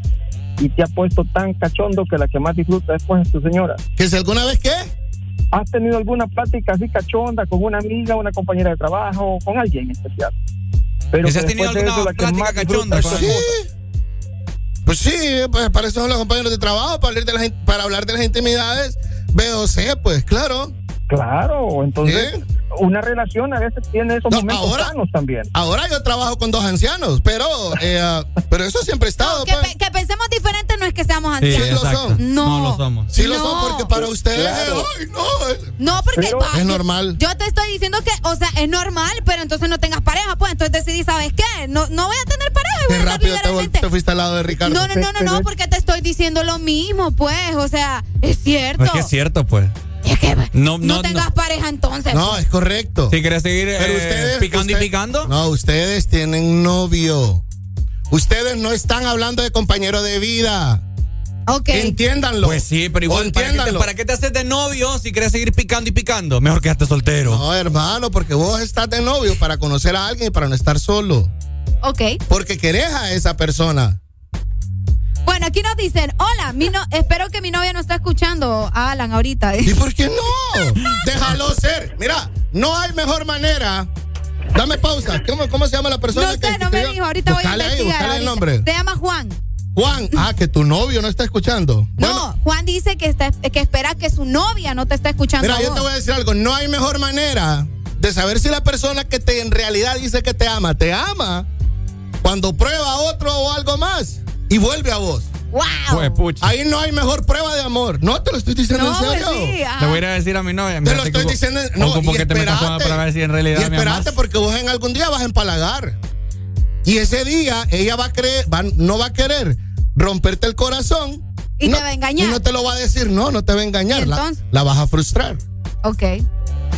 y te ha puesto tan cachondo que la que más disfruta después es tu señora. ¿Que si alguna vez qué? ¿Has tenido alguna plática así cachonda con una amiga, una compañera de trabajo, con alguien en especial? Pero ¿Que si que has tenido alguna eso, la que plática más cachonda con Sí. Pues sí, pues para eso son los compañeros de trabajo, para hablar de las, para hablar de las intimidades. VOC, pues claro. Claro, entonces Sí. una relación a veces tiene esos No, momentos ahora- sanos también. Ahora yo trabajo con dos ancianos, pero, eh, ah, pero eso siempre ha estado. Que, pues. pe- que pensemos diferente no es que seamos Sí, ancianos. lo exacto. son. No. No lo somos. Sí lo No. son porque para ustedes, Claro. ay, no, eh, No, porque Pero- va, es normal. Yo te estoy diciendo que, o sea, es normal, pero entonces no tengas pareja, pues entonces decidí, ¿sabes qué? No, no voy a tener pareja y voy Qué rápido te, te fuiste al lado de Ricardo. No, no, no, no, no, porque te estoy diciendo lo mismo, pues, o sea, es cierto. Es que es cierto, pues. Es que No, no, no, tengas no. pareja entonces. No, es correcto. Si quieres seguir Pero eh, ustedes. picando y picando. No, ustedes tienen novio. Ustedes no están hablando de compañero de vida. Ok. Entiéndanlo. Pues sí, pero igual, ¿para qué, te, entiéndanlo. para qué te haces de novio si quieres seguir picando y picando? Mejor quédate soltero. No, hermano, porque vos estás de novio para conocer a alguien y para no estar solo. Ok. Porque querés a esa persona. Bueno, aquí nos dicen, hola, mi no, espero que mi novia no está escuchando a Alan ahorita. ¿Y por qué no? Déjalo ser. Mira, no hay mejor manera. Dame pausa. ¿Cómo, cómo se llama la persona? No que sé, no me dijo, ahorita voy a ahí, investigar. buscale el nombre. Se llama Juan. Juan, ah, que tu novio no está escuchando. No, Juan dice que, está, que espera que su novia no te está escuchando. Mira, a yo te voy a decir algo. No hay mejor manera de saber si la persona que te en realidad dice que te ama, te ama cuando prueba a otro o algo más y vuelve a vos. ¡Wow! Pues, pucha. Ahí no hay mejor prueba de amor. No te lo estoy diciendo No, en pues serio. sí, ajá. Le voy a ir a decir a mi novia. Te lo te estoy ocupo- diciendo. No, y que te metas con ella espérate. para ver si en realidad y me espérate porque vos en algún día vas a empalagar. Y ese día ella va a creer, va- no va a querer romperte el corazón. Y no, te va a engañar. Y no te lo va a decir, no, no te va a engañar. ¿Y La, entonces? la vas a frustrar. Ok.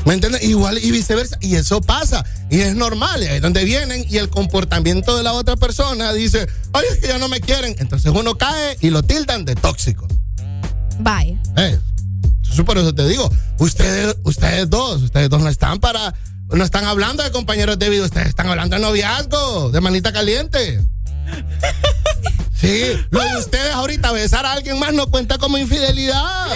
¿Me entiendes? Igual y viceversa. Y eso pasa. Y es normal. Ahí es donde vienen y el comportamiento de la otra persona dice, ay, es que ya no me quieren. Entonces uno cae y lo tildan de tóxico. Vaya. Eh, eso por eso te digo, ustedes, ustedes dos, ustedes dos no están para, no están hablando de compañeros de vida, ustedes están hablando de noviazgo, de manita caliente. Sí, lo de ustedes ahorita besar a alguien más no cuenta como infidelidad.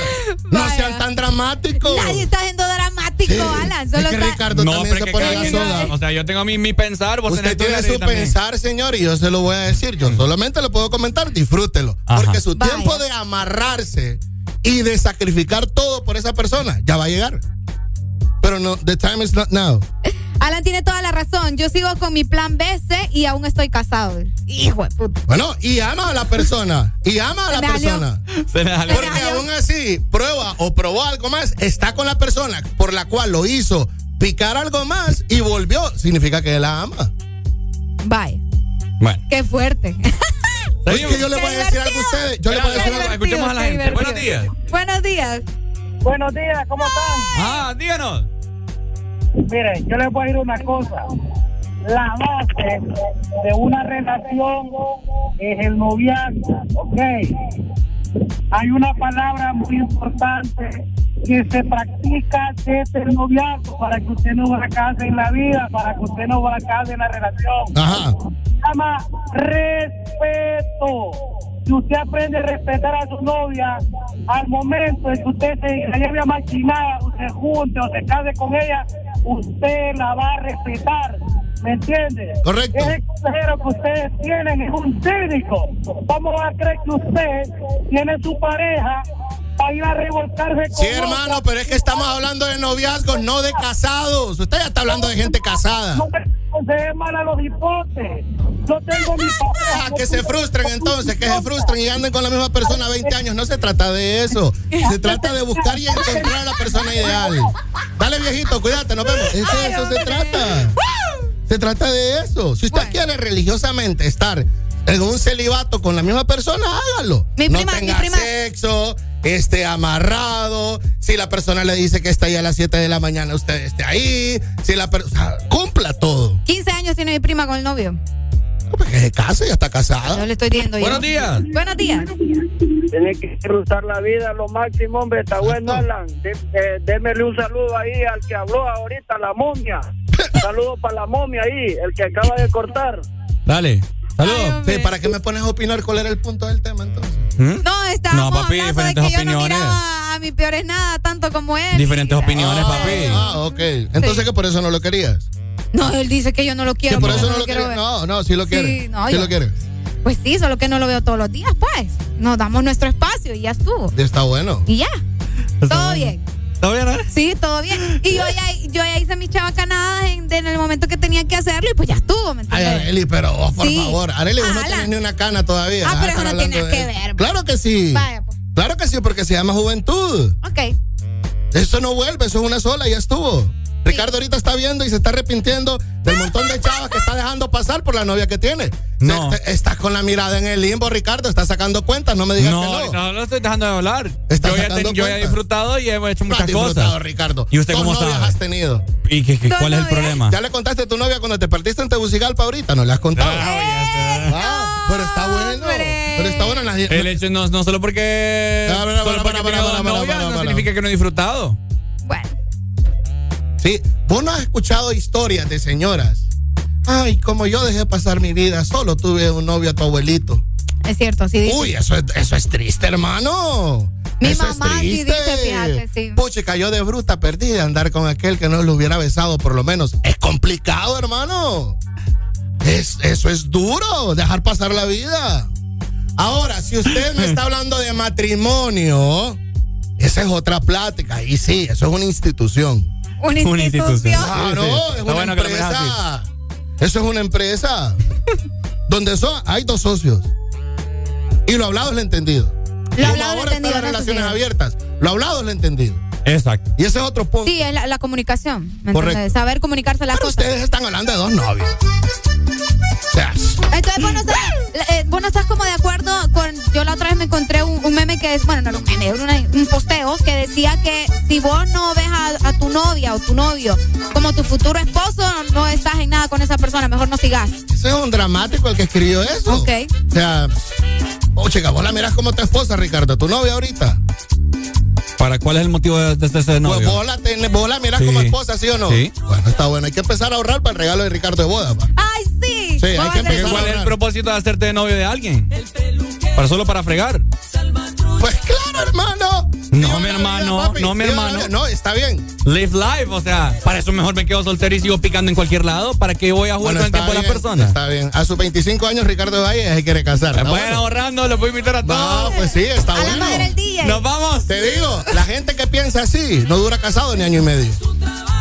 No sean tan dramáticos. Nadie está siendo dramático, Sí. Alan. Es Solo que está- Ricardo No, también se es pone la O sea, yo tengo mi, mi pensar, vos Usted tiene su también. pensar, señor, y yo se lo voy a decir. Yo solamente le puedo comentar, disfrútelo. Ajá. Porque su Vaya. tiempo de amarrarse y de sacrificar todo por esa persona ya va a llegar. Pero no, the time is not now. Alan tiene toda la razón. Yo sigo con mi plan BC y aún estoy casado. Hijo de puta. Bueno, y ama a la persona. Y ama a la persona. Se me salió. Porque aún así, prueba o probó algo más, está con la persona por la cual lo hizo picar algo más y volvió. Significa que la ama. Vaya. Bueno. Qué fuerte. [LAUGHS] Oye, que yo le voy a decir algo a ustedes. Yo le voy a decir algo. Escuchemos a la gente. divertido. Buenos días. Buenos días. Buenos días, ¿cómo están? Ah, díganos. Miren, yo les voy a decir una cosa. La base de una relación es el noviazgo, ¿ok? Hay una palabra muy importante que se practica desde el noviazgo para que usted no fracase en la vida, para que usted no fracase en la relación. Ajá. Se llama respeto. Si usted aprende a respetar a su novia, al momento en que usted se la lleve a machinada, o se junte o se case con ella, usted la va a respetar. ¿Me entiende? Correcto. Ese consejero que ustedes tienen es un cínico. ¿Cómo va a creer que usted tiene su pareja ir a revolcarse con Sí, hermano, otra? pero es que estamos hablando de noviazgos, no de casados. Usted ya está hablando de gente casada. No me aconseje mal a los hipotes. Yo tengo mi [LAUGHS] pareja. Ah, que se frustren entonces, que se frustren y anden con la misma persona 20 años. No se trata de eso. Se trata de buscar y encontrar a la persona ideal. Dale, viejito, cuídate, nos vemos. Es de eso se trata. Se trata de eso. Si usted quiere religiosamente estar en un celibato con la misma persona, hágalo. Mi no prima- mi tenga prima- sexo, esté amarrado. Si la persona le dice que está ahí a las 7 de la mañana, usted esté ahí. Si la persona cumpla todo. 15 años tiene mi prima con el novio. Pues que se case, ya está casada. Yo le estoy diciendo yo. Buenos días. Buenos días. Tiene que disfrutar la vida lo máximo, hombre. Está bueno, Alan. De- eh, démele un saludo ahí al que habló ahorita, la momia. [LAUGHS] Saludo para la momia ahí, el que acaba de cortar. Dale. Saludos. Sí, ¿para qué me pones a opinar cuál era el punto del tema entonces? ¿Mm? No, estábamos No, papi, hablando de diferentes que yo no opiniones. miraba a mi peores nada tanto como él. Diferentes opiniones, papi. Ah, ok. Entonces que por eso no lo querías. No, él dice que yo no lo quiero. Que por eso no lo quiero ver. No, no, sí lo quieres. Sí, no, sí yo- lo quieres. Pues sí, solo que no lo veo todos los días, pues. Nos damos nuestro espacio y ya estuvo. Está bueno. Y ya. Todo bien. ¿Todo bien, ahora? Sí, todo bien. Y yo ya, yo ya hice mis chavacanadas en, en el momento que tenía que hacerlo y pues ya estuvo, ¿me Ay, entiendes? Areli, pero vos, por Sí. favor. Areli, vos no tenés ni una cana todavía. Ah, pero eso no tiene que ver. Claro que sí. Vaya, pues. Claro que sí, porque se llama juventud. Ok. Eso no vuelve, eso es una sola, ya estuvo. Ricardo ahorita está viendo y se está arrepintiendo del montón de chavas que está dejando pasar por la novia que tiene. No. Te- estás con la mirada en el limbo, Ricardo. Estás sacando cuentas, no me digas No, que no. no, no estoy dejando de hablar. Estás Yo ya, ten- yo ya he disfrutado y hemos hecho No has muchas disfrutado, cosas. Ricardo. ¿Y usted cómo sabe? has tenido? ¿Y qué, qué- cuál es el problema? ¿Ya le contaste a tu novia cuando te perdiste en Tegucigalpa ahorita? ¿No le has contado? Ah, Ah, pero está bueno. Pero está bueno. la- El hecho no, no solo porque. No para. significa que no he disfrutado. Sí, vos no has escuchado historias de señoras. Ay, como yo dejé pasar mi vida, solo tuve un novio a tu abuelito. Es cierto, sí dice. Uy, eso es, eso es triste, hermano. Mi Eso mamá es sí dice, fíjate, sí. Puche, cayó de bruta perdida andar con aquel que no lo hubiera besado, por lo menos. Es complicado, hermano. Es, eso es duro, dejar pasar la vida. Ahora, si usted me está hablando de matrimonio, esa es otra plática. Y sí, eso es una institución. Una Una institución. Sí, sí. es Está una bueno empresa. Eso es una empresa. [LAUGHS] donde son, hay dos socios. Y lo hablado es lo entendido. Lo hablado es lo ahora entendido, están las relaciones abiertas. Lo hablado es lo entendido. Exacto. Y ese es otro punto. Sí, es la, la comunicación. ¿me Correcto. entiendes? Saber comunicarse las Pero cosas. ustedes están hablando de dos novios. O sea, Entonces, vos no, estás, eh, vos no estás como de acuerdo con. Yo la otra vez me encontré un, un meme que es. Bueno, no era un meme, era una- un posteo que decía que si vos no ves a, a tu novia o tu novio como tu futuro esposo, no estás en nada con esa persona. Mejor no sigas. ese es un dramático el que escribió eso. Ok. O sea, oh, chica, vos la miras como tu esposa, Ricardo, tu novia ahorita. ¿Para cuál es el motivo de, de ese Pues novio? vos la, tenés- vos la miras Sí. como esposa, ¿sí o no? Sí. Bueno, está bueno. Hay que empezar a ahorrar para el regalo de Ricardo de boda. pa. ¡Ay, sí! Sí, hay que empezar ¿Cuál es el propósito de hacerte de novio de alguien? ¿Para solo para fregar? Pues claro, hermano. No, mi hermano, vida, papi. no, mi hermano. No, está bien. Live life, o sea, para eso mejor me quedo soltero y sigo picando en cualquier lado. ¿Para qué voy a jugar Bueno, con el tiempo de las personas? Está bien. A sus 25 años, Ricardo Valle se quiere casar. Pueden bueno. ahorrando, lo puedo invitar a No, todos. pues sí, está A bueno. DJ. Nos vamos. Te digo, la gente que piensa así no dura casado ni año y medio.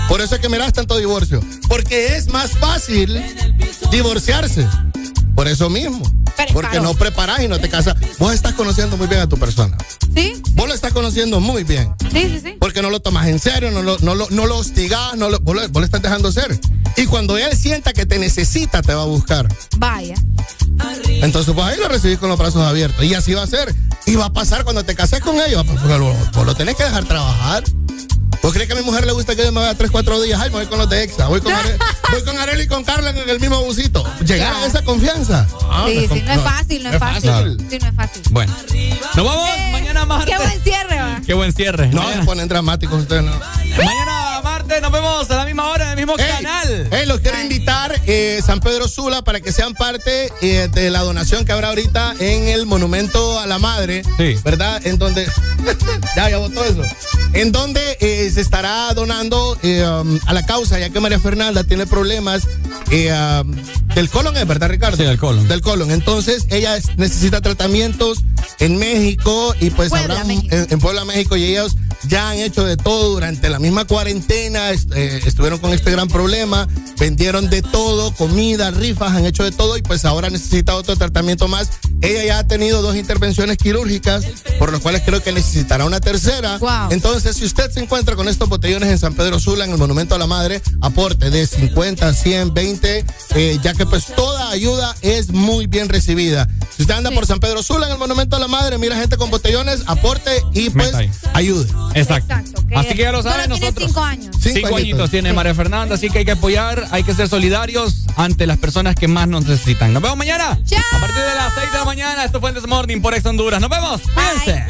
Por eso es que mirás tanto divorcio. Porque es más fácil divorciarse. Por eso mismo. Pero Porque no preparas y no te casas. Vos estás conociendo muy bien a tu persona. ¿Sí? Vos lo estás conociendo muy bien. Sí, sí, sí. Porque no lo tomas en serio, no lo, no lo, no lo hostigás, no lo, vos, lo, vos lo estás dejando ser. Y cuando él sienta que te necesita, te va a buscar. Vaya. Entonces, pues ahí lo recibís con los brazos abiertos. Y así va a ser. Y va a pasar cuando te cases con ellos. Porque vos, vos lo tenés que dejar trabajar. ¿Vos crees que a mi mujer le gusta que yo me vaya 3, 4 días? Ay, me voy con los de EXA. Voy con, Are- voy con Arely y con Carla en el mismo busito. Llegar a esa confianza. Ah, sí, sí, no es fácil, no es fácil. Sí, no es fácil. Bueno, nos vamos mañana martes. Qué buen cierre, va. Qué buen cierre. No, Mañana- se ponen dramáticos ustedes, ¿no? Mañana nos vemos a la misma hora en el mismo canal. ey, los quiero invitar eh, San Pedro Sula para que sean parte eh, de la donación que habrá ahorita en el Monumento a la Madre, Sí. ¿verdad? En donde [LAUGHS] ya ya votó eso. En donde eh, se estará donando eh, um, a la causa, ya que María Fernanda tiene problemas eh, um, del colon, ¿es verdad, Ricardo? Sí, del colon. Del colon. Entonces ella es- necesita tratamientos en México y pues Puebla, habrá México. en, en Puebla, México, y ellos ya han hecho de todo durante la misma cuarentena, est- eh, estuvieron con este gran problema, vendieron de todo, comida, rifas, han hecho de todo y pues ahora necesita otro tratamiento más. Ella ya ha tenido dos intervenciones quirúrgicas, por lo cuales creo que necesitará una tercera. Wow. Entonces, si usted se encuentra con estos botellones en San Pedro Sula, en el Monumento a la Madre, aporte de 50, 100, 20, eh, ya que pues toda ayuda es muy bien recibida. Si usted anda por San Pedro Sula, en el Monumento a la Madre, mira gente con botellones, aporte y pues ayude. Exacto. Exacto. Así que ya lo saben, tiene nosotros. cinco años. Cinco, añitos tiene María Fernanda, así que hay que apoyar, hay que ser solidarios ante las personas que más nos necesitan. Nos vemos mañana. Chao. A partir de las 6 de la mañana, esto fue el Morning por Ex Honduras. Nos vemos. Cuídense.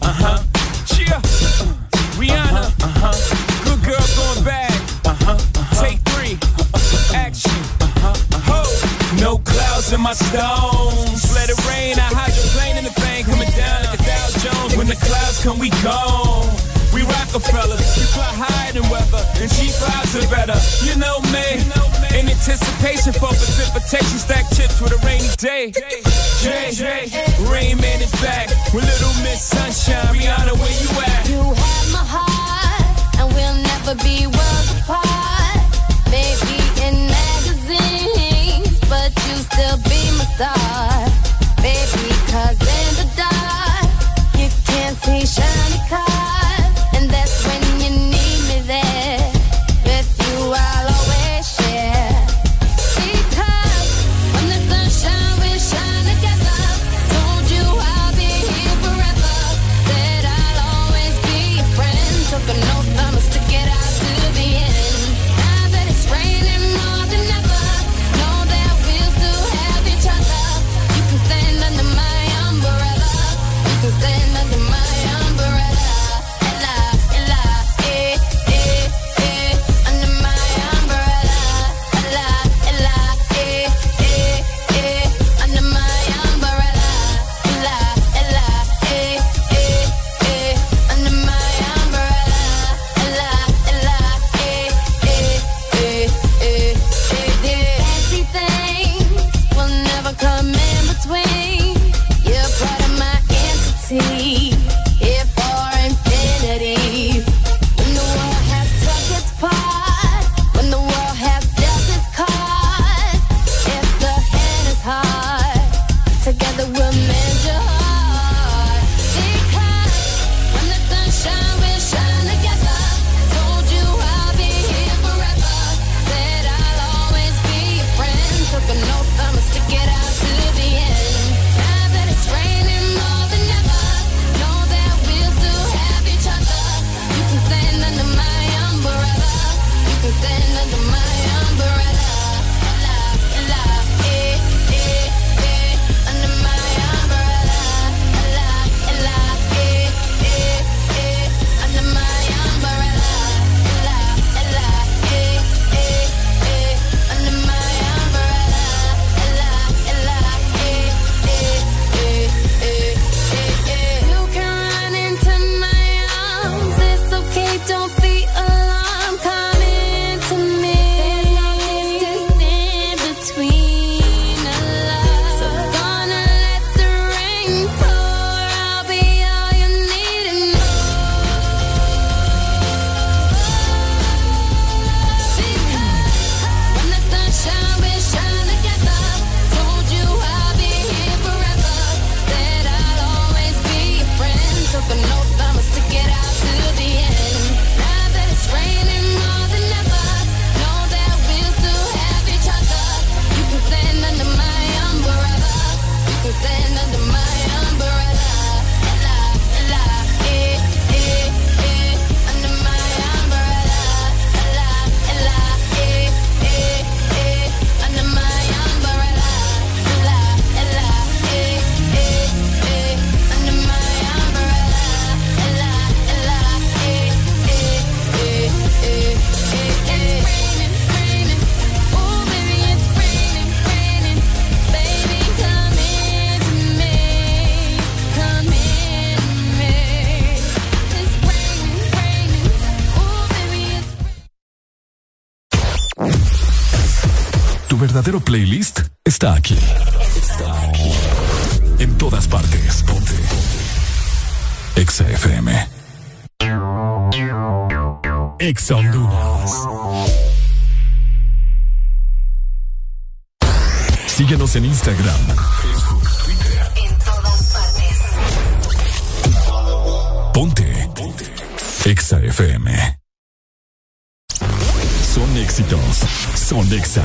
Ajá. Chia. Rihanna. Uh-huh, Good girl going back. Take three. Action. No clouds in my stones. Let it rain. I hide your plane in the thing coming down. Jones. When the clouds come, we gone. We Rockefellers, we fly higher than weather, and she flies it better. You know me, in anticipation for precipitation, stack chips with a rainy day. J. Jay, Rain Man is back with Little Miss Sunshine. Rihanna, where you at? You have my heart, and we'll never be worlds apart. Maybe in magazines, but you still be my star, baby. Cause está aquí. Está aquí. En todas partes. Ponte. Exa FM. Exa Honduras. Síguenos en Instagram, Facebook, Twitter. En todas partes. Ponte. Ponte. Exa FM. Son éxitos. Son Exa.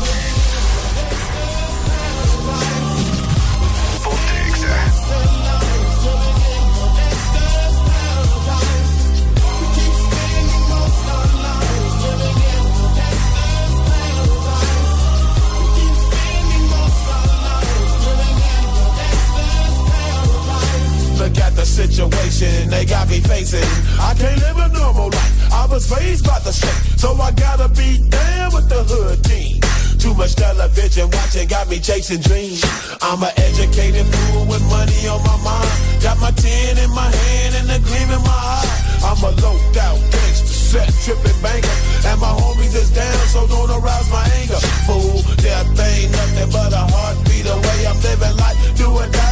Look at the situation they got me facing. I can't live a normal life. I was raised by the state, so I gotta be down with the hood team. Too much television watching got me chasing dreams. I'm an educated fool with money on my mind. Got my tin in my hand and a gleam in my eye. I'm a loped out gangster, set tripping banker. And my homies is down, so don't arouse my anger. Fool, death ain't nothing but a heartbeat away. I'm living life, do or die.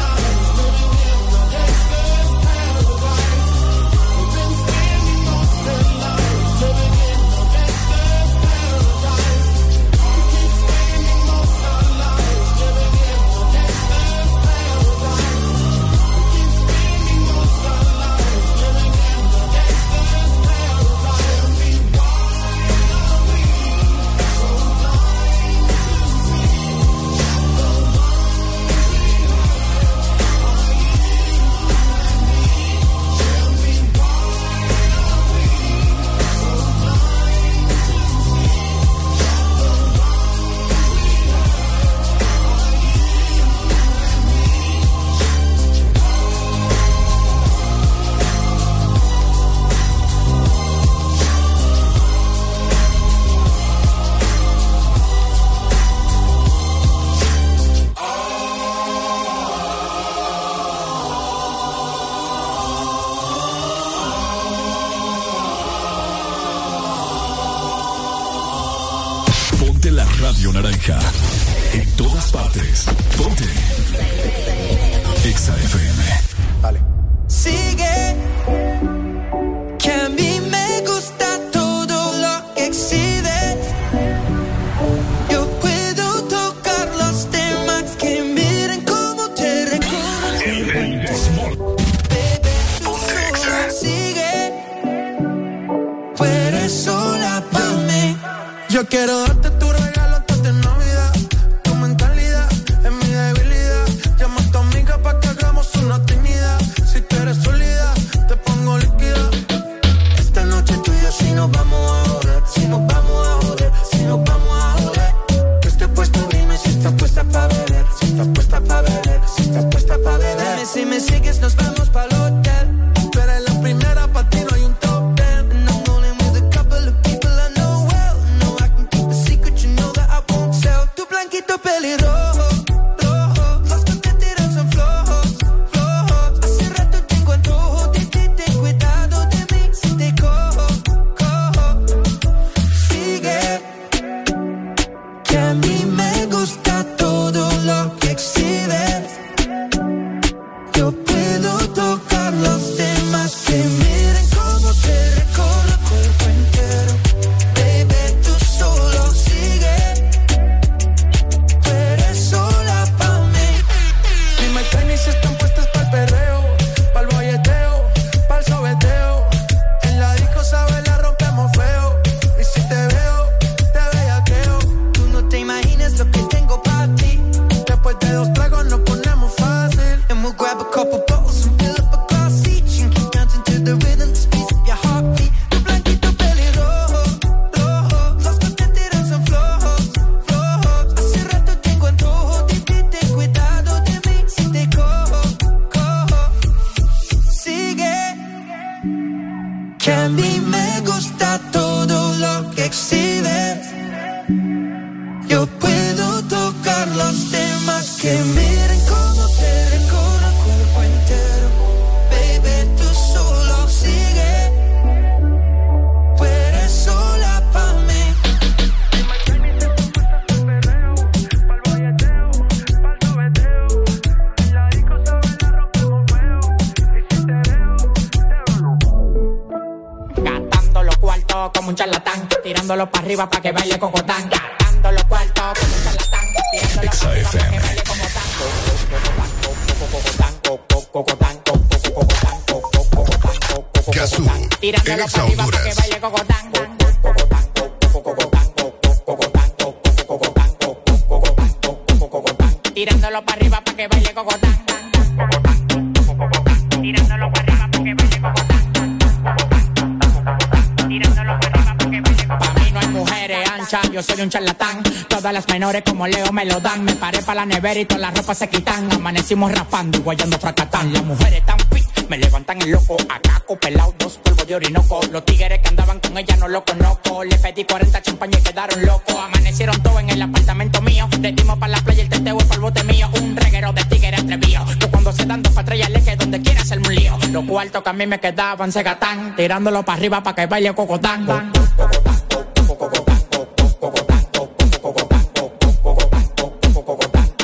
Como Leo me lo dan. Me paré para la nevera y todas las ropas se quitan. Amanecimos rapando y guayando fracatán. Las mujeres tan fit, me levantan el loco. Acá pelado, dos polvos de orinoco. Los tigres que andaban con ella no lo conozco. Le pedí 40 champañas y quedaron locos. Amanecieron todos en el apartamento mío. Le dimos para la playa el teteo para el bote mío. Un reguero de tigres atrevido. Yo cuando se dan dos patrullas le que donde quiera hacerme un lío. Los cuartos que a mí me quedaban se gatán. Tirándolo para arriba para que baile cocotán.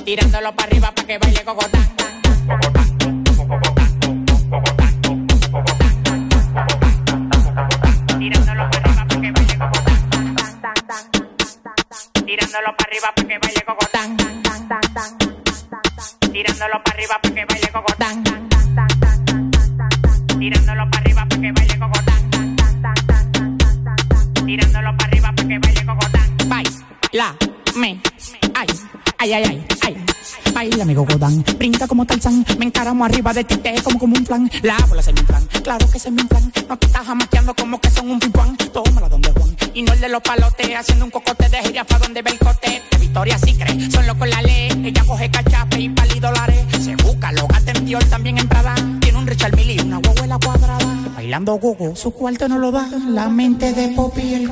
Tirándolo para arriba para que baile cocotán. Tirándolo para arriba para que baile cocotán. Tirándolo para arriba para que baile cocotán. Tirándolo para arriba para que baile cocotán. Tirándolo para arriba para que baile cocotán. Tirándolo para para que. Baila, me, ay, ay, ay, ay, Baila, amigo Godán, brinca como Tarzán, me encaramo arriba de ti, te como como un plan, la bola se me plan, claro que se me plan, no te estás jamaqueando como que son un pimpán, tómala donde Juan, y no el de los palotes, haciendo un cocote de jirafa donde ve el cote, de Victoria sí cree, son locos la ley, ella coge cachape y pali dólares, se busca, lo gasta en Dior, también en Prada, tiene un Richard Mille y una huevuela cuadrada, bailando gogo, su cuarto no lo da, la mente de Poppy el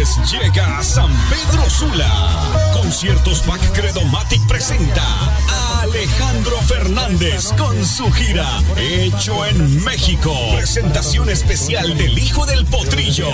Llega a San Pedro Sula. Conciertos Back Credomatic presenta a Alejandro Fernández con su gira Hecho en México. Presentación especial del hijo del potrillo,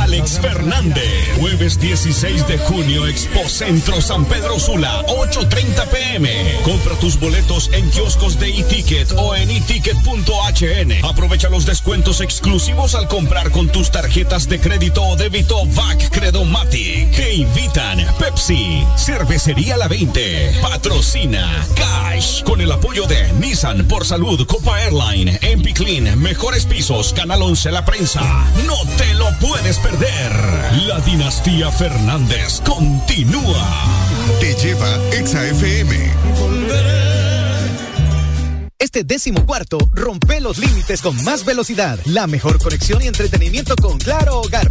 Alex Fernández. Jueves 16 de junio, Expo Centro San Pedro Sula, 8.30 pm. Compra tus boletos en kioscos de e-ticket o en eticket.hn. Aprovecha los descuentos exclusivos al comprar con tus tarjetas de crédito o débito VAC Credomatic. Que invitan Pepsi, Cervecería La 20, Patrocina Cash, con el apoyo de Nissan por Salud, Copa Airline, MP Clean, Mejores Pisos, Canal 11 La Prensa. No te lo puedes perder. La dinastía Fernández continúa. Te lleva Exa FM. Este décimo cuarto rompe los límites con más velocidad, la mejor conexión y entretenimiento con Claro Hogar.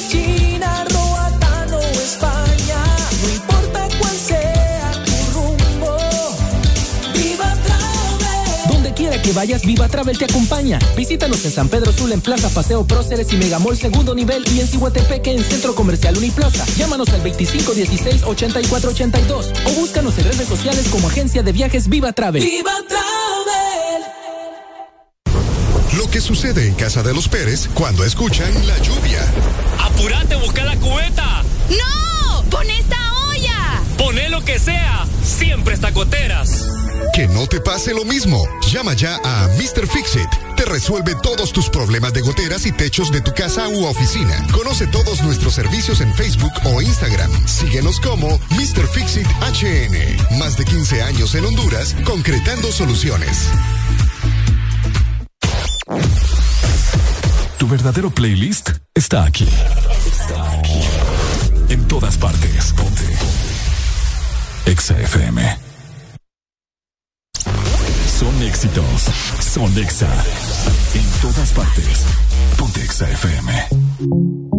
Donde que vayas, Viva Travel te acompaña. Visítanos en San Pedro Sula, en Plaza Paseo Próceres y Megamall Segundo Nivel y en Cihuatepeque en Centro Comercial Uniplaza. Llámanos al 2516-8482 o búscanos en redes sociales como Agencia de Viajes Viva Travel. Viva Travel. Lo que sucede en casa de los Pérez cuando escuchan la lluvia. ¡Apurate, busca la cubeta! ¡No! Poné lo que sea, siempre está goteras. Que no te pase lo mismo. Llama ya a Mr. Fixit. Te resuelve todos tus problemas de goteras y techos de tu casa u oficina. Conoce todos nuestros servicios en Facebook o Instagram. Síguenos como Mr. Fixit HN. Más de 15 años en Honduras, concretando soluciones. Tu verdadero playlist está aquí. Está aquí. En todas partes. Exa FM. Son éxitos. Son Exa. En todas partes. Ponte Exa FM.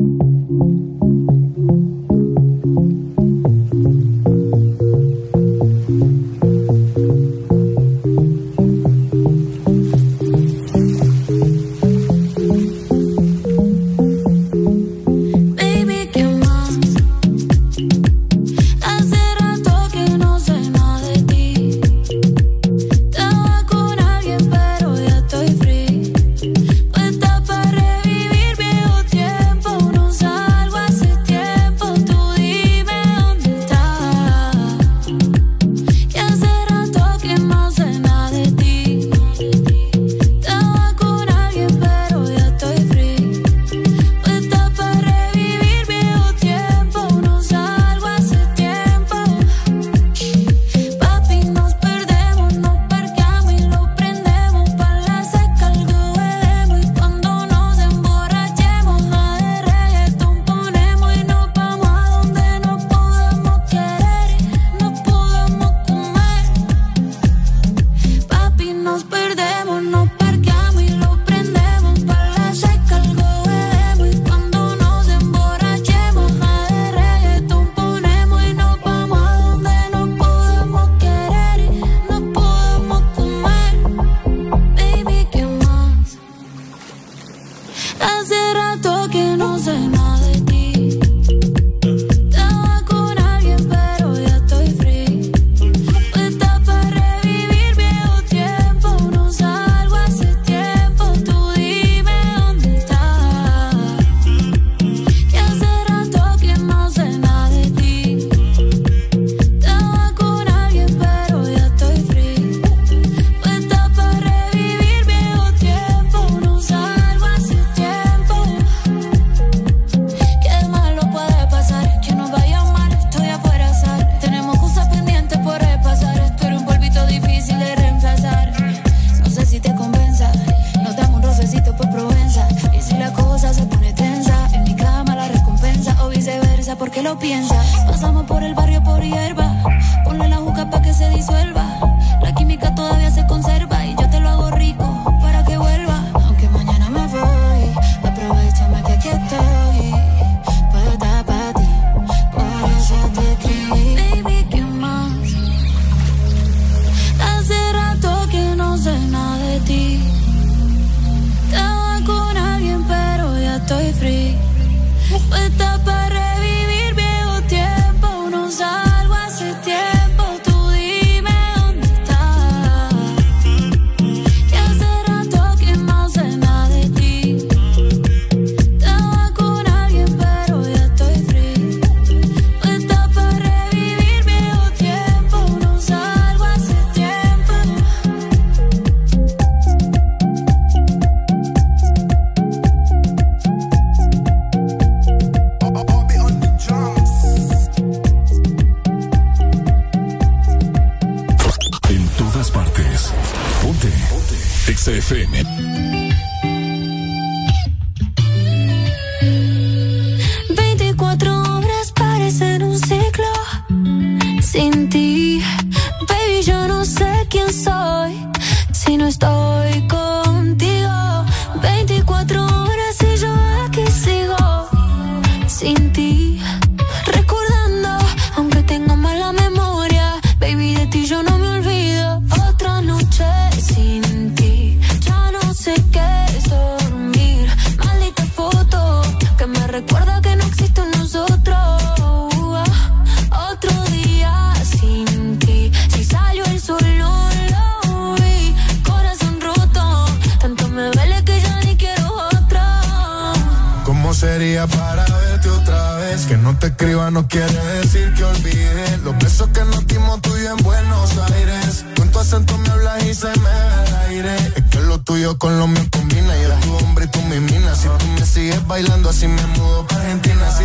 Quiere decir que olvide. Los besos que nos dimos tú y en Buenos Aires. Con tu acento me hablas y se me va el aire. Es que lo tuyo con lo mío combina. Yo tu hombre y tú mi mina. Si tú me sigues bailando así me mudo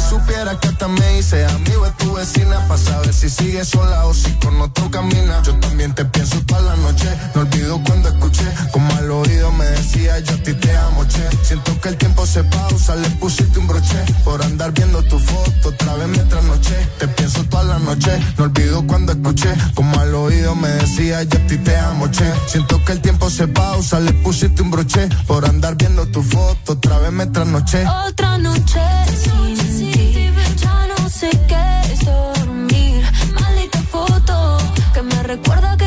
para supieras que hasta me hice amigo de tu vecina Pa' saber si sigues sola o si con otro camina. Yo también te pienso toda la noche No olvido cuando escuché Como al oído me decía yo a ti te amo, che Siento que el tiempo se pausa, le pusiste un broche Por andar viendo tu foto, otra vez me trasnoché Te pienso toda la noche, no olvido cuando escuché Como al oído me decía yo a ti te amo, che Siento que el tiempo se pausa, le pusiste un broche Por andar viendo tu foto, otra vez me trasnoché Otra noche ya no sé qué es dormir. Maldita foto que me recuerda que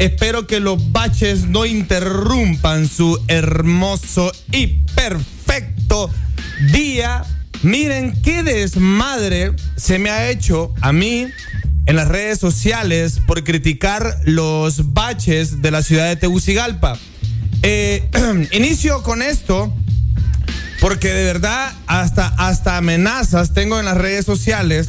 Espero que los baches no interrumpan su hermoso y perfecto día. Miren qué desmadre se me ha hecho a mí en las redes sociales por criticar los baches de la ciudad de Tegucigalpa. Eh, [CLEARS THROAT] inicio con esto porque de verdad hasta, hasta amenazas tengo en las redes sociales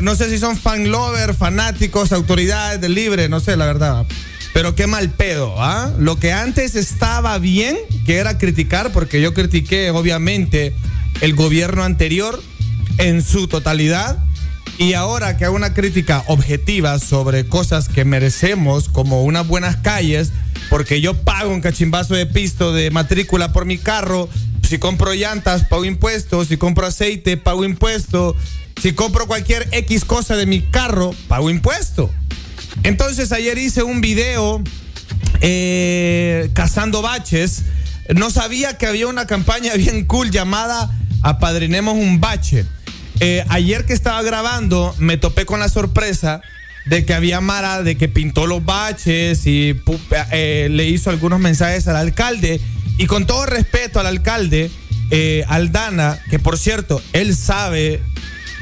no sé si son fan lover, fanáticos, autoridades del libre, no sé la verdad. Pero qué mal pedo, ¿ah? Lo que antes estaba bien, que era criticar, porque yo critiqué obviamente el gobierno anterior en su totalidad. Y ahora que hago una crítica objetiva sobre cosas que merecemos, como unas buenas calles, porque yo pago un cachimbazo de pisto de matrícula por mi carro, si compro llantas, pago impuestos, si compro aceite, pago impuesto, si compro cualquier X cosa de mi carro, pago impuesto. Entonces ayer hice un video eh, cazando baches. No sabía que había una campaña [LAUGHS] bien cool llamada Apadrinemos un bache. Eh, ayer que estaba grabando me topé con la sorpresa de que había Mara de que pintó los baches y eh, le hizo algunos mensajes al alcalde. Y con todo respeto al alcalde, eh, Aldana, que por cierto, él sabe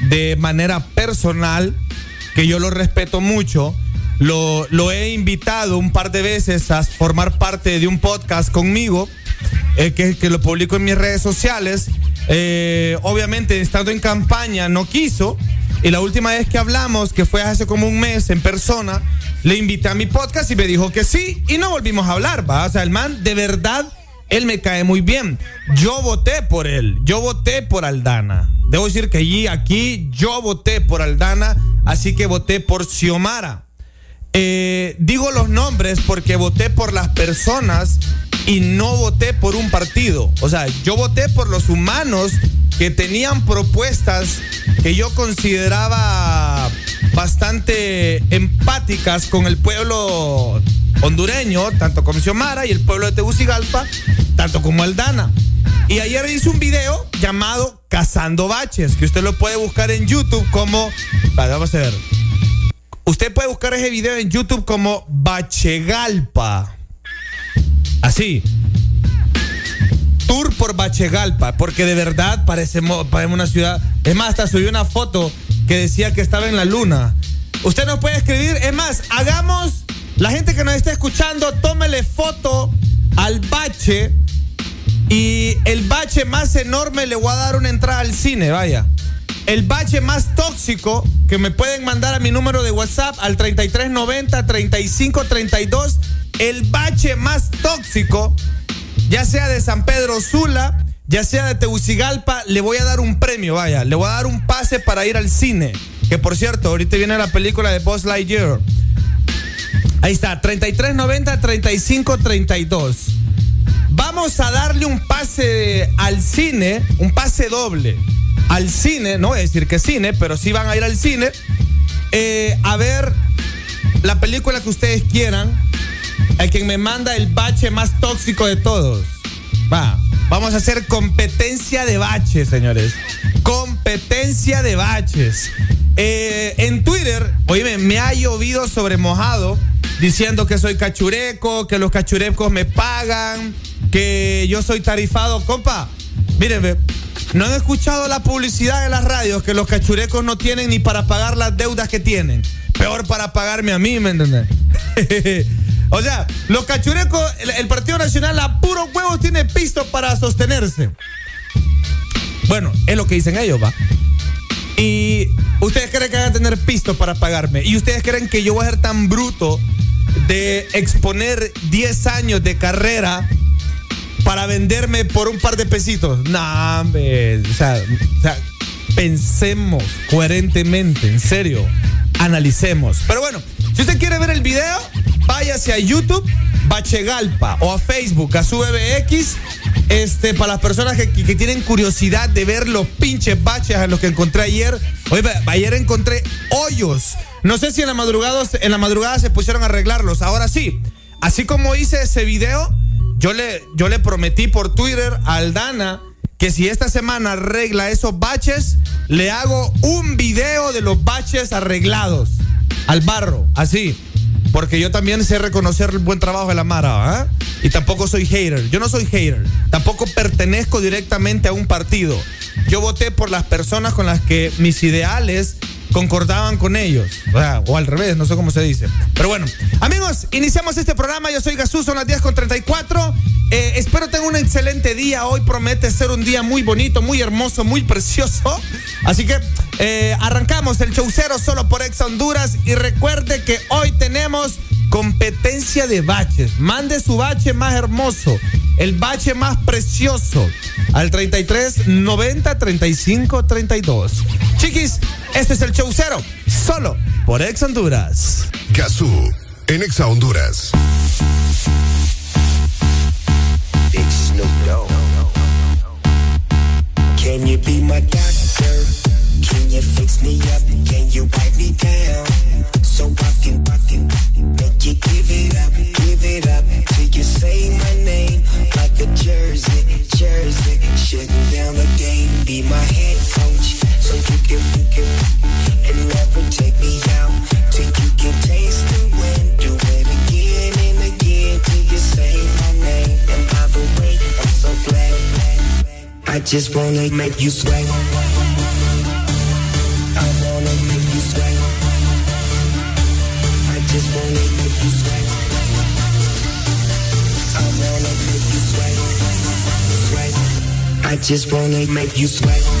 de manera personal que yo lo respeto mucho. Lo, lo he invitado un par de veces a formar parte de un podcast conmigo, eh, que, que lo publico en mis redes sociales. Eh, obviamente, estando en campaña, no quiso. Y la última vez que hablamos, que fue hace como un mes en persona, le invité a mi podcast y me dijo que sí. Y no volvimos a hablar, ¿va? O sea, el man, de verdad, él me cae muy bien. Yo voté por él. Yo voté por Aldana. Debo decir que allí, aquí, yo voté por Aldana. Así que voté por Xiomara. Eh, digo los nombres porque voté por las personas y no voté por un partido. O sea, yo voté por los humanos que tenían propuestas que yo consideraba bastante empáticas con el pueblo hondureño, tanto como Xiomara y el pueblo de Tegucigalpa, tanto como Aldana. Y ayer hice un video llamado Cazando Baches, que usted lo puede buscar en YouTube como. Vale, vamos a ver. Usted puede buscar ese video en YouTube como Bachegalpa. Así. Tour por Bachegalpa, porque de verdad parece, parece una ciudad. Es más, hasta subí una foto que decía que estaba en la luna. Usted nos puede escribir, es más, hagamos, la gente que nos está escuchando, tómele foto al bache y el bache más enorme le voy a dar una entrada al cine, vaya. El bache más tóxico que me pueden mandar a mi número de WhatsApp al 3390 3532. El bache más tóxico, ya sea de San Pedro Sula, ya sea de Tegucigalpa, le voy a dar un premio, vaya. Le voy a dar un pase para ir al cine. Que por cierto, ahorita viene la película de Buzz Lightyear. Ahí está, 3390 3532. Vamos a darle un pase al cine, un pase doble. Al cine, no voy a decir que cine, pero sí van a ir al cine. eh, a ver la película que ustedes quieran. El quien me manda el bache más tóxico de todos. Va, vamos a hacer competencia de baches, señores. Competencia de baches. Eh, en Twitter, oye, me ha llovido sobre mojado diciendo que soy cachureco, que los cachurecos me pagan, que yo soy tarifado. Compa, mírenme, no han escuchado la publicidad de las radios que los cachurecos no tienen ni para pagar las deudas que tienen. Peor para pagarme a mí, ¿me entiendes? [LAUGHS] o sea, los cachurecos, el, el Partido Nacional a puros huevos tiene pisto para sostenerse. Bueno, es lo que dicen ellos, va. Y ustedes creen que van a tener pisto para pagarme. Y ustedes creen que yo voy a ser tan bruto de exponer 10 años de carrera para venderme por un par de pesitos. No, hombre. O sea, pensemos coherentemente, en serio. Analicemos. Pero bueno, si usted quiere ver el video, váyase a YouTube, Bachegalpa, o a Facebook, a su BBX. Este, para las personas que, que- tienen curiosidad de ver los pinches baches a los que encontré ayer. Oye, ayer encontré hoyos. No sé si en la madrugada, en la madrugada se pusieron a arreglarlos. Ahora sí, así como hice ese video, yo le, yo le prometí por Twitter a Aldana que si esta semana arregla esos baches, le hago un video de los baches arreglados al barro, así. Porque yo también sé reconocer el buen trabajo de la Mara, ¿ah? Y tampoco soy hater. Yo no soy hater. Tampoco pertenezco directamente a un partido. Yo voté por las personas con las que mis ideales concordaban con ellos. O, o al revés, no sé cómo se dice. Pero bueno, amigos, iniciamos este programa. Yo soy Gasú, son las 10 con 34. Eh, espero tengan un excelente día. Hoy promete ser un día muy bonito, muy hermoso, muy precioso. Así que eh, arrancamos el showcero solo por Ex Honduras. Y recuerde que hoy tenemos competencia de baches. Mande su bache más hermoso, el bache más precioso al 33 90 35 32. Chiquis, este es el show cero, solo por Ex Honduras. Gazú, en Exa Honduras. Big Snoop Dogg. Can you be my doctor? Can you fix me up? Can you wipe me down? So I can, I can make you give it up, give it up till you say my name like a jersey, jersey. Down the game, be my head coach, so you can, you can, and never take me out till you can taste the wind. Do it again and again till you say my name. And glad. I just wanna make you sweat. I just wanna make you sweat.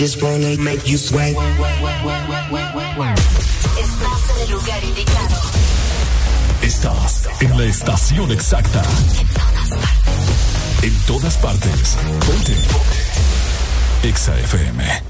just wanna make you sweat. Estás en el lugar indicado. Estás en la estación exacta. En todas partes. En todas partes. Ponte. Ponte. Exa FM.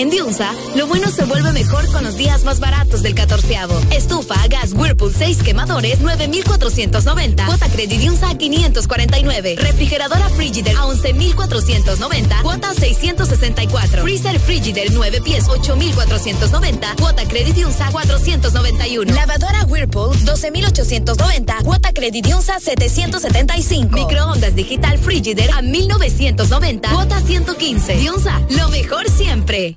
En Diunsa, lo bueno se vuelve mejor con los días más baratos del catorceavo. Estufa, gas Whirlpool 6 quemadores, 9,490. Cuota Credit Diunsa, 549. Refrigeradora Frigider a 11,490. Cuota 664. Freezer Frigider 9 pies, 8,490. Cuota Credit Diunsa, 491. Lavadora Whirlpool, 12,890. Cuota Credit Diunsa, 775. Microondas Digital Frigider a 1,990. Cuota 115. Diunsa, lo mejor siempre.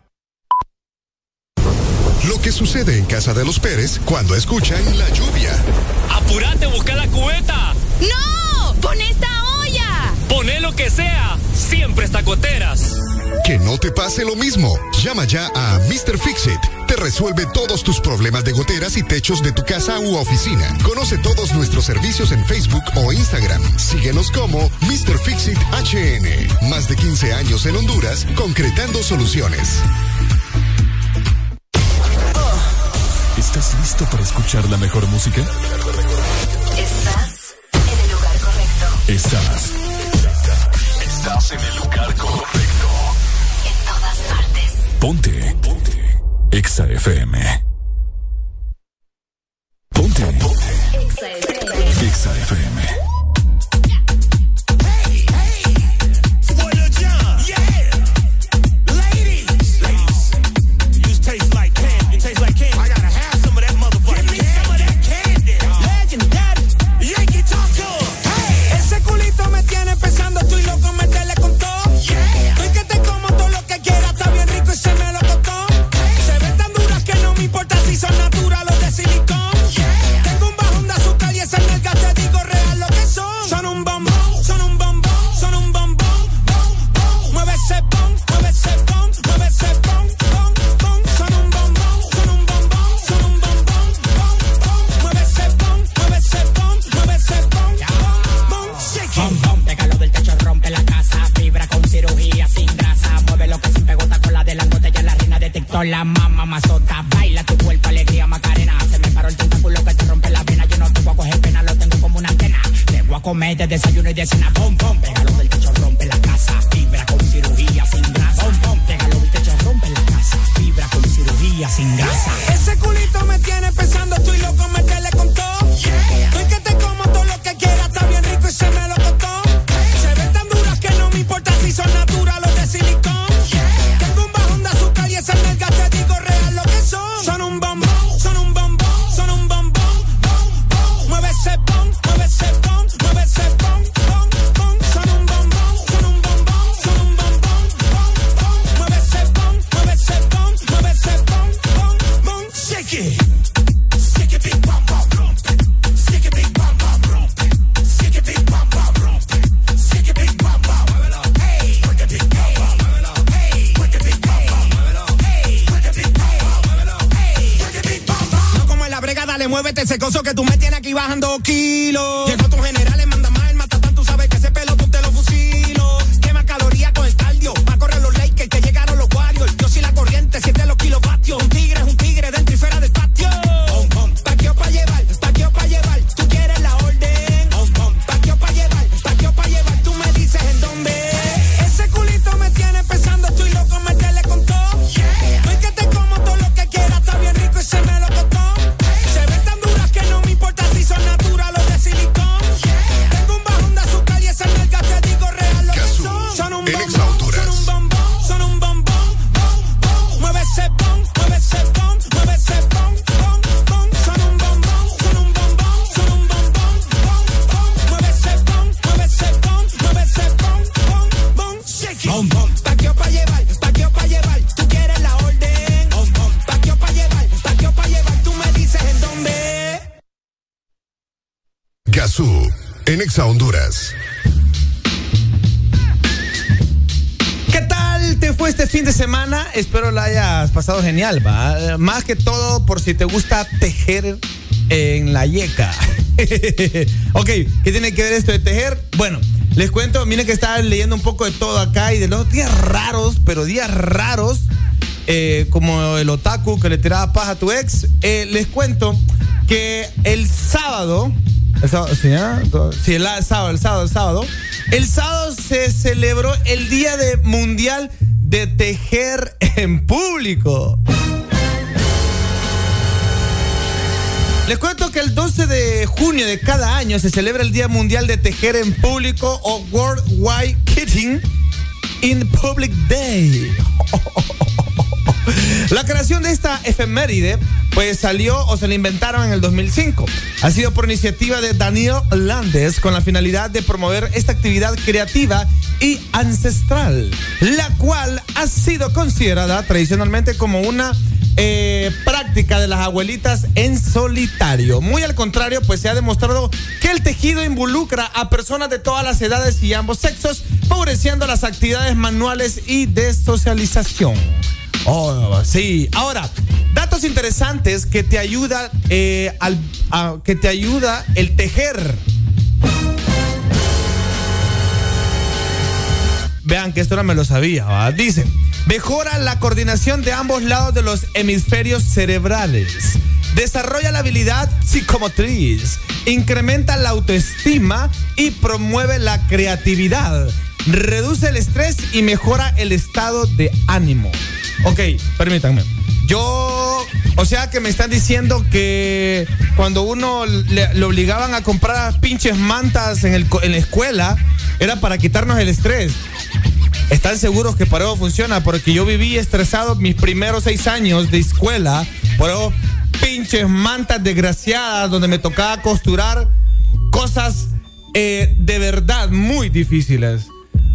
Que sucede en casa de los Pérez cuando escuchan la lluvia. ¡Apurate, busca la cubeta! ¡No! ¡Pon esta olla! Poné lo que sea, siempre está goteras. Que no te pase lo mismo. Llama ya a Mr. Fixit. Te resuelve todos tus problemas de goteras y techos de tu casa u oficina. Conoce todos nuestros servicios en Facebook o Instagram. Síguenos como Mr. Fixit HN. Más de 15 años en Honduras, concretando soluciones. ¿Estás listo para escuchar la mejor música? Estás en el lugar correcto. Estás. Estás en el lugar correcto. En todas partes. Ponte. Ponte. Exa FM. Ponte. Exa FM. Ese TikTok. La mamá mazota. Baila tu cuerpo, alegría, macarena. Se me paró el tentáculo que te rompe la vena. Yo no te voy a coger pena, lo tengo como una antena. Te voy a comer de desayuno y de cena. Bom, bom, pégalo del techo, rompe la casa. Vibra con cirugía sin grasa. Bom, bom, pégalo del techo, rompe la casa. Vibra con cirugía sin grasa. Ese culito me tiene pensando, estoy loco meterle con todo. Ese coso que tú me tienes aquí bajando kilos. Llegó tu general, pasado genial, va. Eh, Más que todo por si te gusta tejer en la yeca. [LAUGHS] ok, ¿qué tiene que ver esto de tejer? Bueno, les cuento, miren que estaba leyendo un poco de todo acá y de los días raros, pero días raros, eh, como el otaku que le tiraba paja a tu ex, eh, les cuento que el sábado, el sábado, sí, ¿ah? Sí, el sábado, el sábado, el sábado. El sábado se celebró el Día de Mundial de Tejer en Público. Les cuento que el 12 de junio de cada año se celebra el Día Mundial de Tejer en Público o World Wide Kitting in Public Day. [LAUGHS] La creación de esta efeméride pues salió o se la inventaron en el 2005. Ha sido por iniciativa de Daniel Landes con la finalidad de promover esta actividad creativa y ancestral, la cual ha sido considerada tradicionalmente como una eh, práctica de las abuelitas en solitario. Muy al contrario, pues se ha demostrado que el tejido involucra a personas de todas las edades y ambos sexos, favoreciendo las actividades manuales y de socialización. Oh, sí. Ahora, datos interesantes que te ayuda eh, al, a- que te ayuda el tejer. Vean que esto no me lo sabía. ¿va? Dice, mejora la coordinación de ambos lados de los hemisferios cerebrales. Desarrolla la habilidad psicomotriz. Incrementa la autoestima y promueve la creatividad. Reduce el estrés y mejora el estado de ánimo. Ok, permítanme. Yo, o sea que me están diciendo que cuando uno le, obligaban a comprar pinches mantas en, el, en la escuela, era para quitarnos el estrés. ¿Están seguros que para eso funciona? Porque yo viví estresado mis primeros seis años de escuela por pinches mantas desgraciadas donde me tocaba costurar cosas eh, de verdad muy difíciles.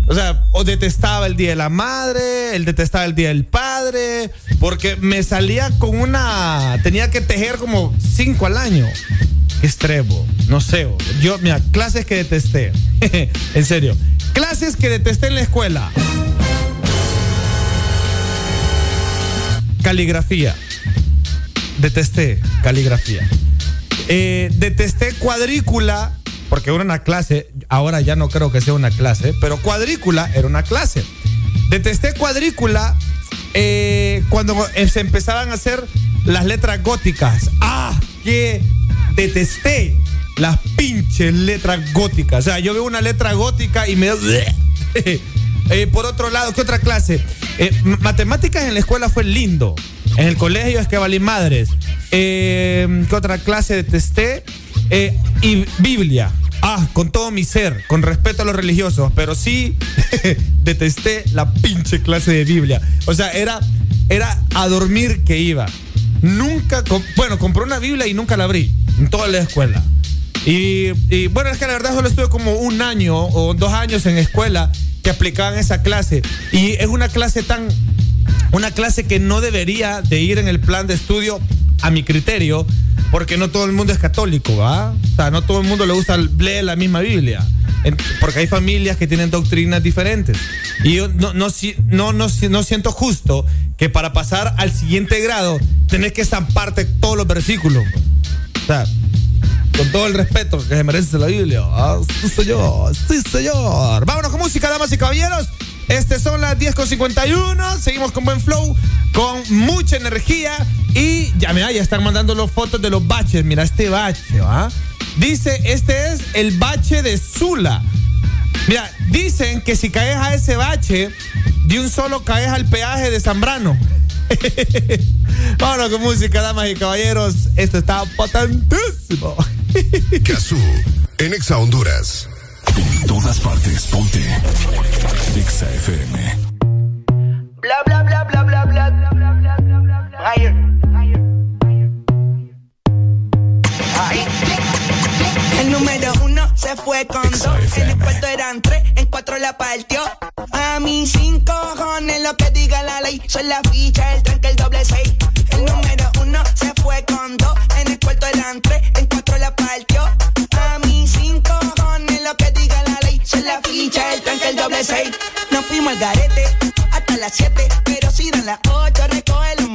O sea, o detestaba el Día de la Madre, el detestaba el Día del Padre, porque me salía con una... Tenía que tejer como cinco al año. Qué no sé. Yo, mira, clases que detesté. [LAUGHS] en serio. Clases que detesté en la escuela. Caligrafía. Detesté caligrafía. Eh, detesté cuadrícula, porque era una clase, ahora ya no creo que sea una clase, pero cuadrícula era una clase. Detesté cuadrícula eh, cuando eh, se empezaban a hacer las letras góticas. ¡Ah! Que detesté las pinches letras góticas. O sea, yo veo una letra gótica y me. [LAUGHS] Eh, por otro lado, ¿qué otra clase? Eh, matemáticas en la escuela fue lindo. En el colegio es que valí madres. Eh, ¿Qué otra clase detesté? Y Biblia. Ah, con todo mi ser, con respeto a los religiosos, pero sí [LAUGHS] detesté la pinche clase de Biblia. O sea, era, era a dormir que iba. Nunca, bueno, compré una Biblia y nunca la abrí en toda la escuela. Y, y, bueno, es que la verdad solo estuve como un año o dos años en escuela que aplicaban esa clase. Y es una clase tan, una clase que no debería de ir en el plan de estudio a mi criterio, porque no todo el mundo es católico, ¿va? O sea, no todo el mundo le gusta leer la misma Biblia. Porque hay familias que tienen doctrinas diferentes. Y yo no, no, no, no, no siento justo que para pasar al siguiente grado tenés que zamparte todos los versículos. O sea, con todo el respeto que se merece la Biblia. Ah, sí, señor. Sí, señor. Vámonos con música, damas y caballeros. Este son las 10.51. Seguimos con buen flow, con mucha energía. Y ya, mira, ya están mandando las fotos de los baches. Mira este bache, ¿va? Dice, este es el bache de Zula. Mira, dicen que si caes a ese bache, de un solo caes al peaje de Zambrano. [LAUGHS] Vámonos con música, damas y caballeros. Esto está potentísimo. [LAUGHS] Kazoo, en Exa Honduras. En todas partes, ponte. Exa FM. Bla bla bla bla bla bla. Higher. El número uno se fue con dos. En el cuarto eran tres, en cuatro la partió. A mí cinco cojones lo que diga la ley. Son la ficha, el tranque, el doble seis. El número uno se fue con dos. En el cuarto eran tres, en cuatro la partió. A mí cinco cojones lo que diga la ley. Son la ficha, el tranque, el doble seis. Nos fuimos al garete hasta las siete. Pero si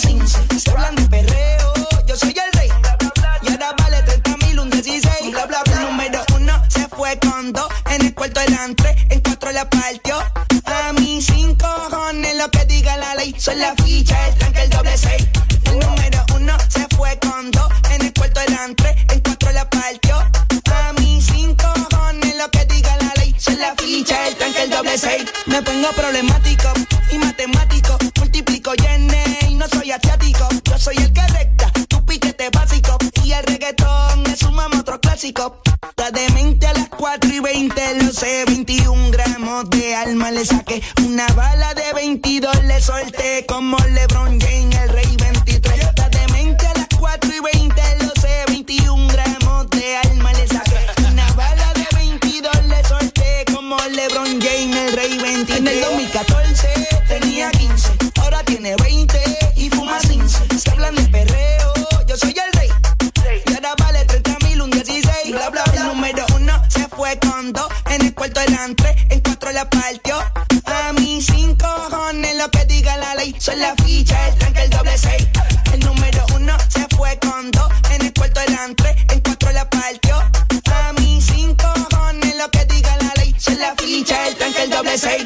15. Se hablan de perreo, yo soy el rey. Y ahora vale 30 mil, un 16. Bla, bla, bla. Número uno se fue con dos. En el cuarto eran tres, en cuatro la partió. A mí cinco cojones lo que diga la ley. Son la ficha, el tranque, el doble seis. El número uno se fue con dos. En el cuarto eran tres, en cuatro la partió. A mí cinco cojones lo que diga la ley. Son la ficha, el tranque, el doble seis. Me pongo problemático soy el que recta, tu piquete básico. Y el reggaetón es un otro clásico. Está demente a las 4 y 20, lo sé. 21 gramos de alma le saqué. Una bala de 22 le solté. Como LeBron James, el rey 23. Está demente a las 4 y 20, lo sé. 21 gramos de alma le saqué. Una bala de 22 le solté. Como LeBron James, el rey 23. En el 2014 tenía 15, En el cuarto eran en cuatro la partió. A mí cinco cojones lo que diga la ley. Son la ficha, el tranque, el doble seis. El número uno se fue con dos. En el cuarto eran en cuatro la partió. A mí cinco cojones lo que diga la ley. Son la ficha, el tranque, el doble seis.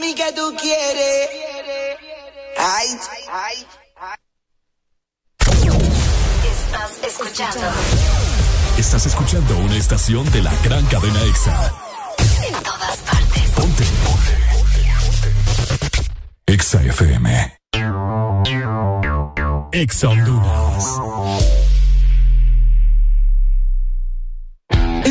Mami, ¿qué tú quieres? Ay, ay. Estás escuchando Estás escuchando una estación de la gran cadena EXA. en todas partes. Ponte. EXA FM. EXA Honduras.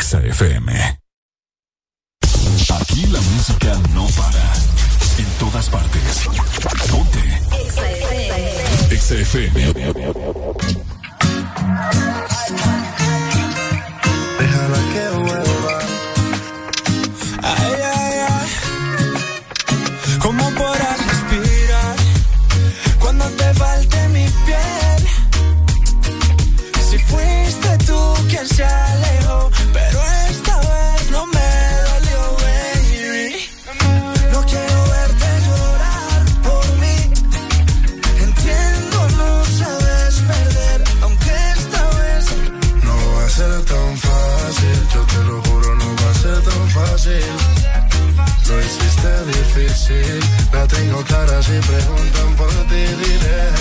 Exa FM. Aquí la música no para. En todas partes. Ponte. Exa FM. Exa FM. Déjala que vuelva. Ay, ay, ay. ¿Cómo podrás respirar cuando te falte mi piel? Si fuiste tú quien se la tengo clara si preguntan por ti, diré.